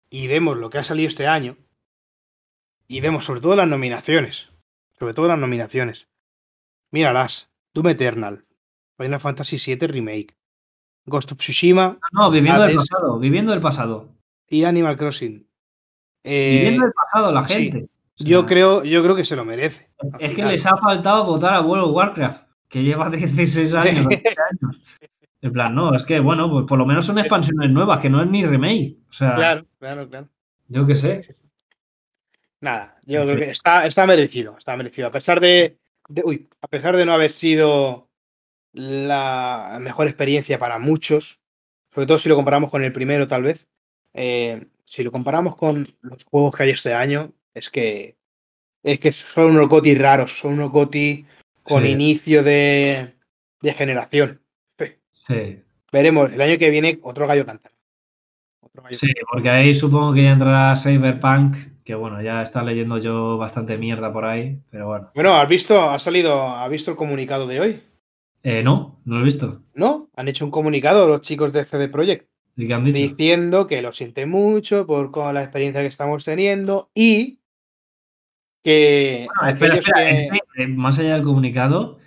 y vemos lo que ha salido este año, y vemos sobre todo las nominaciones, sobre todo las nominaciones. Míralas. Doom Eternal, Final Fantasy VII Remake, Ghost of Tsushima. No, viviendo del pasado, viviendo del pasado. Y Animal Crossing. viviendo del pasado, la gente. yo, creo, yo creo que se lo merece. Es que les ha faltado votar a World of Warcraft, que lleva *laughs* 16 años, *laughs* años. En plan, no, es que, bueno, pues por lo menos son expansiones nuevas, que no es ni remake. O sea, claro, claro, claro. Yo qué sé. Nada, yo creo que está, está merecido, está merecido. A pesar de, uy, a pesar de no haber sido la mejor experiencia para muchos, sobre todo si lo comparamos con el primero, tal vez, eh, si lo comparamos con los juegos que hay este año, es que es que son unos GOTI raros, son unos GOTI con inicio de, de generación. Sí. Veremos, el año que viene otro gallo cantar. sí, porque ahí supongo que ya entrará Cyberpunk, que bueno, ya está leyendo yo bastante mierda por ahí, pero bueno. Bueno, ¿has visto, ha salido, ha visto el comunicado de hoy? Eh, no, no lo he visto. ¿No? Han hecho un comunicado los chicos de CD Projekt. ¿Y qué han dicho? Diciendo que lo siente mucho por con la experiencia que estamos teniendo y que... espera, espera, eh, más allá del comunicado,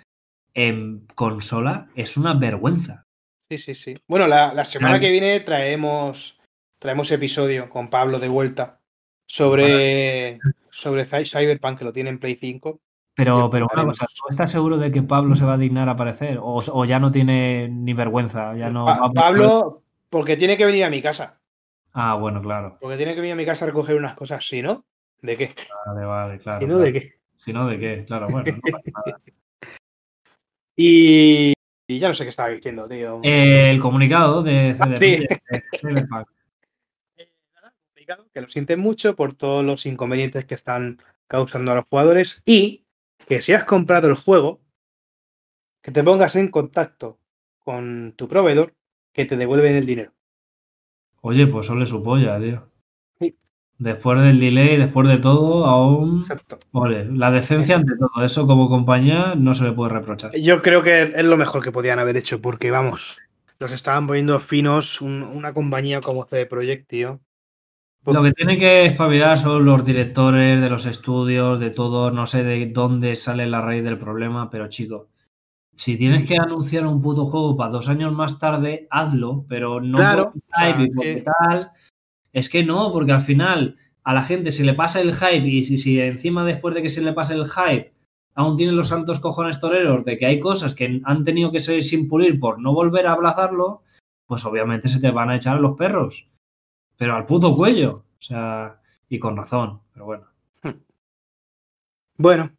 en consola es una vergüenza. Sí, sí, sí. Bueno, la, semana que viene traemos, traemos episodio con Pablo de vuelta sobre, sobre Cyberpunk, que lo tiene en Play 5. Pero, pero una cosa, ¿tú estás seguro de que Pablo se va a dignar a aparecer? ¿O, ya no tiene ni vergüenza? Ya no Pablo, porque tiene que venir a mi casa. Ah, bueno, claro. Porque tiene que venir a mi casa a recoger unas cosas, ¿sí, no? ¿De qué? Vale, vale, claro. ¿Si no, de qué? Si no, de qué, claro, bueno. *laughs* Y, ya no sé qué estaba diciendo, tío. el comunicado de, ah, sí. *laughs* que lo sienten mucho por todos los inconvenientes que están causando a los jugadores y que si has comprado el juego, que te pongas en contacto con tu proveedor que te devuelven el dinero. Oye, pues solo su polla, tío. Después del delay, después de todo, aún. Exacto. la decencia ante todo. Eso como compañía no se le puede reprochar. Yo creo que es lo mejor que podían haber hecho, porque vamos, los estaban poniendo finos una compañía como CD Projekt, tío. Lo que tiene que espabilar son los directores de los estudios, de todo, no sé de dónde sale la raíz del problema, pero chico, si tienes que anunciar un puto juego para dos años más tarde, hazlo, pero no claro, tal es que no, porque al final a la gente se le pasa el hype y si, si encima después de que se le pase el hype aún tienen los santos cojones toreros de que hay cosas que han tenido que ser sin pulir por no volver a abrazarlo, pues obviamente se te van a echar los perros. Pero al puto cuello. O sea, y con razón, pero bueno. *laughs* Bueno.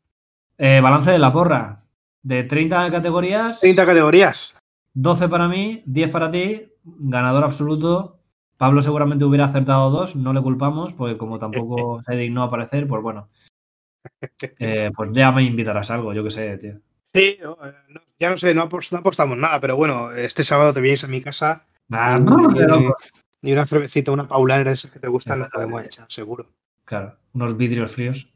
Eh, balance de la porra. De 30 categorías. 30 categorías. 12 para mí, 10 para ti. Ganador absoluto, Pablo seguramente hubiera acertado dos, no le culpamos, porque como tampoco *laughs* se dignó a aparecer, pues bueno. Eh, pues ya me invitarás a algo, yo qué sé, tío. Sí, eh, ya no sé, no, apostamos nada, pero bueno, este sábado te vienes a mi casa. Ah, y, una cervecita, una paulana esas que te gustan, las podemos echar, seguro. Claro, unos vidrios fríos.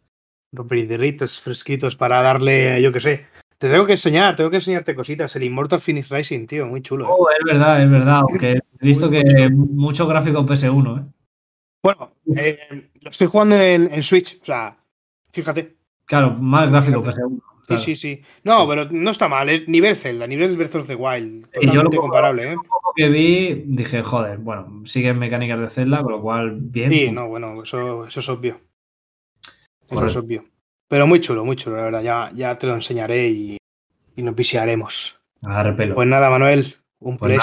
Unos vidrios fresquitos para darle, yo qué sé, te tengo que enseñar, tengo que enseñarte cositas. El Immortal Finish Rising, tío, muy chulo. ¿eh? Oh, es verdad, es verdad. Aunque he *laughs* visto que mucho gráfico PS1, ¿eh? Bueno, eh, lo estoy jugando en, Switch, o sea, fíjate. Claro, más gráfico PS1. Sí, sí, sí. No, pero no está mal, es nivel Zelda, nivel Breath of the Wild. Totalmente comparable, ¿eh? poco que vi, dije, joder, bueno, siguen mecánicas de Zelda, con lo cual, bien. Sí, no, bueno, eso, eso es obvio. Eso es obvio. Pero muy chulo, muy chulo, la verdad. Ya, ya te lo enseñaré y, nos visitaremos. Pues nada, Manuel, un pues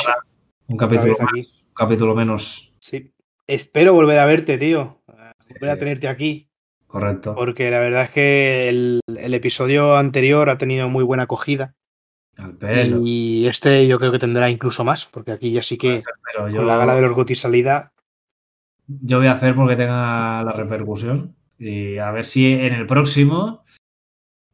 un capítulo un capítulo menos. Sí. Espero volver a verte, tío. Volver a tenerte aquí. Correcto. Porque la verdad es que el, episodio anterior ha tenido muy buena acogida. Al pelo. Y este yo creo que tendrá incluso más, porque aquí ya sí que con la gala de los Goti salida. Yo voy a hacer porque tenga la repercusión. Y a ver si en el próximo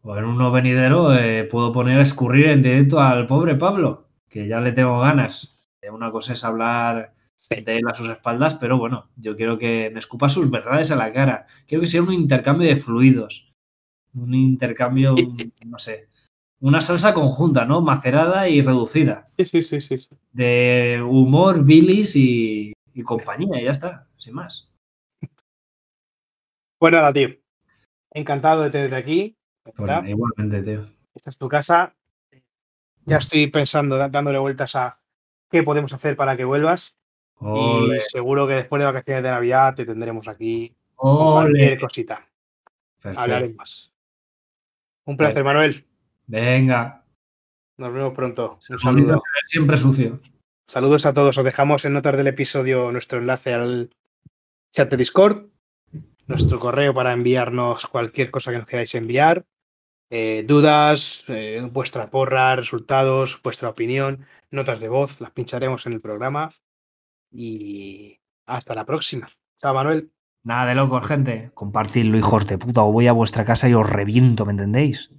o en uno venidero eh, puedo poner a escurrir en directo al pobre Pablo, que ya le tengo ganas. Una cosa es hablar de él a sus espaldas, pero bueno, yo quiero que me escupa sus verdades a la cara. Quiero que sea un intercambio de fluidos. Un intercambio, no sé, una salsa conjunta, ¿no? Macerada y reducida. Sí, sí, sí, sí. De humor, bilis y, y compañía, y ya está, sin más. Pues nada, tío. Encantado de tenerte aquí. Igualmente, tío. Esta es tu casa. Ya estoy pensando, dándole vueltas a qué podemos hacer para que vuelvas. Y seguro que después de vacaciones de Navidad te tendremos aquí cualquier cosita. Hablaremos. Un placer, Manuel. Venga. Nos vemos pronto. Un saludo. Siempre sucio. Saludos a todos. Os dejamos en notas del episodio nuestro enlace al chat de Discord, nuestro correo para enviarnos cualquier cosa que nos queráis enviar, eh, dudas, eh, vuestra porra, resultados, vuestra opinión, notas de voz, las pincharemos en el programa. Y hasta la próxima. Chao, Manuel. Nada de locos, gente. Compartidlo, hijos de puta, o voy a vuestra casa y os reviento, ¿me entendéis?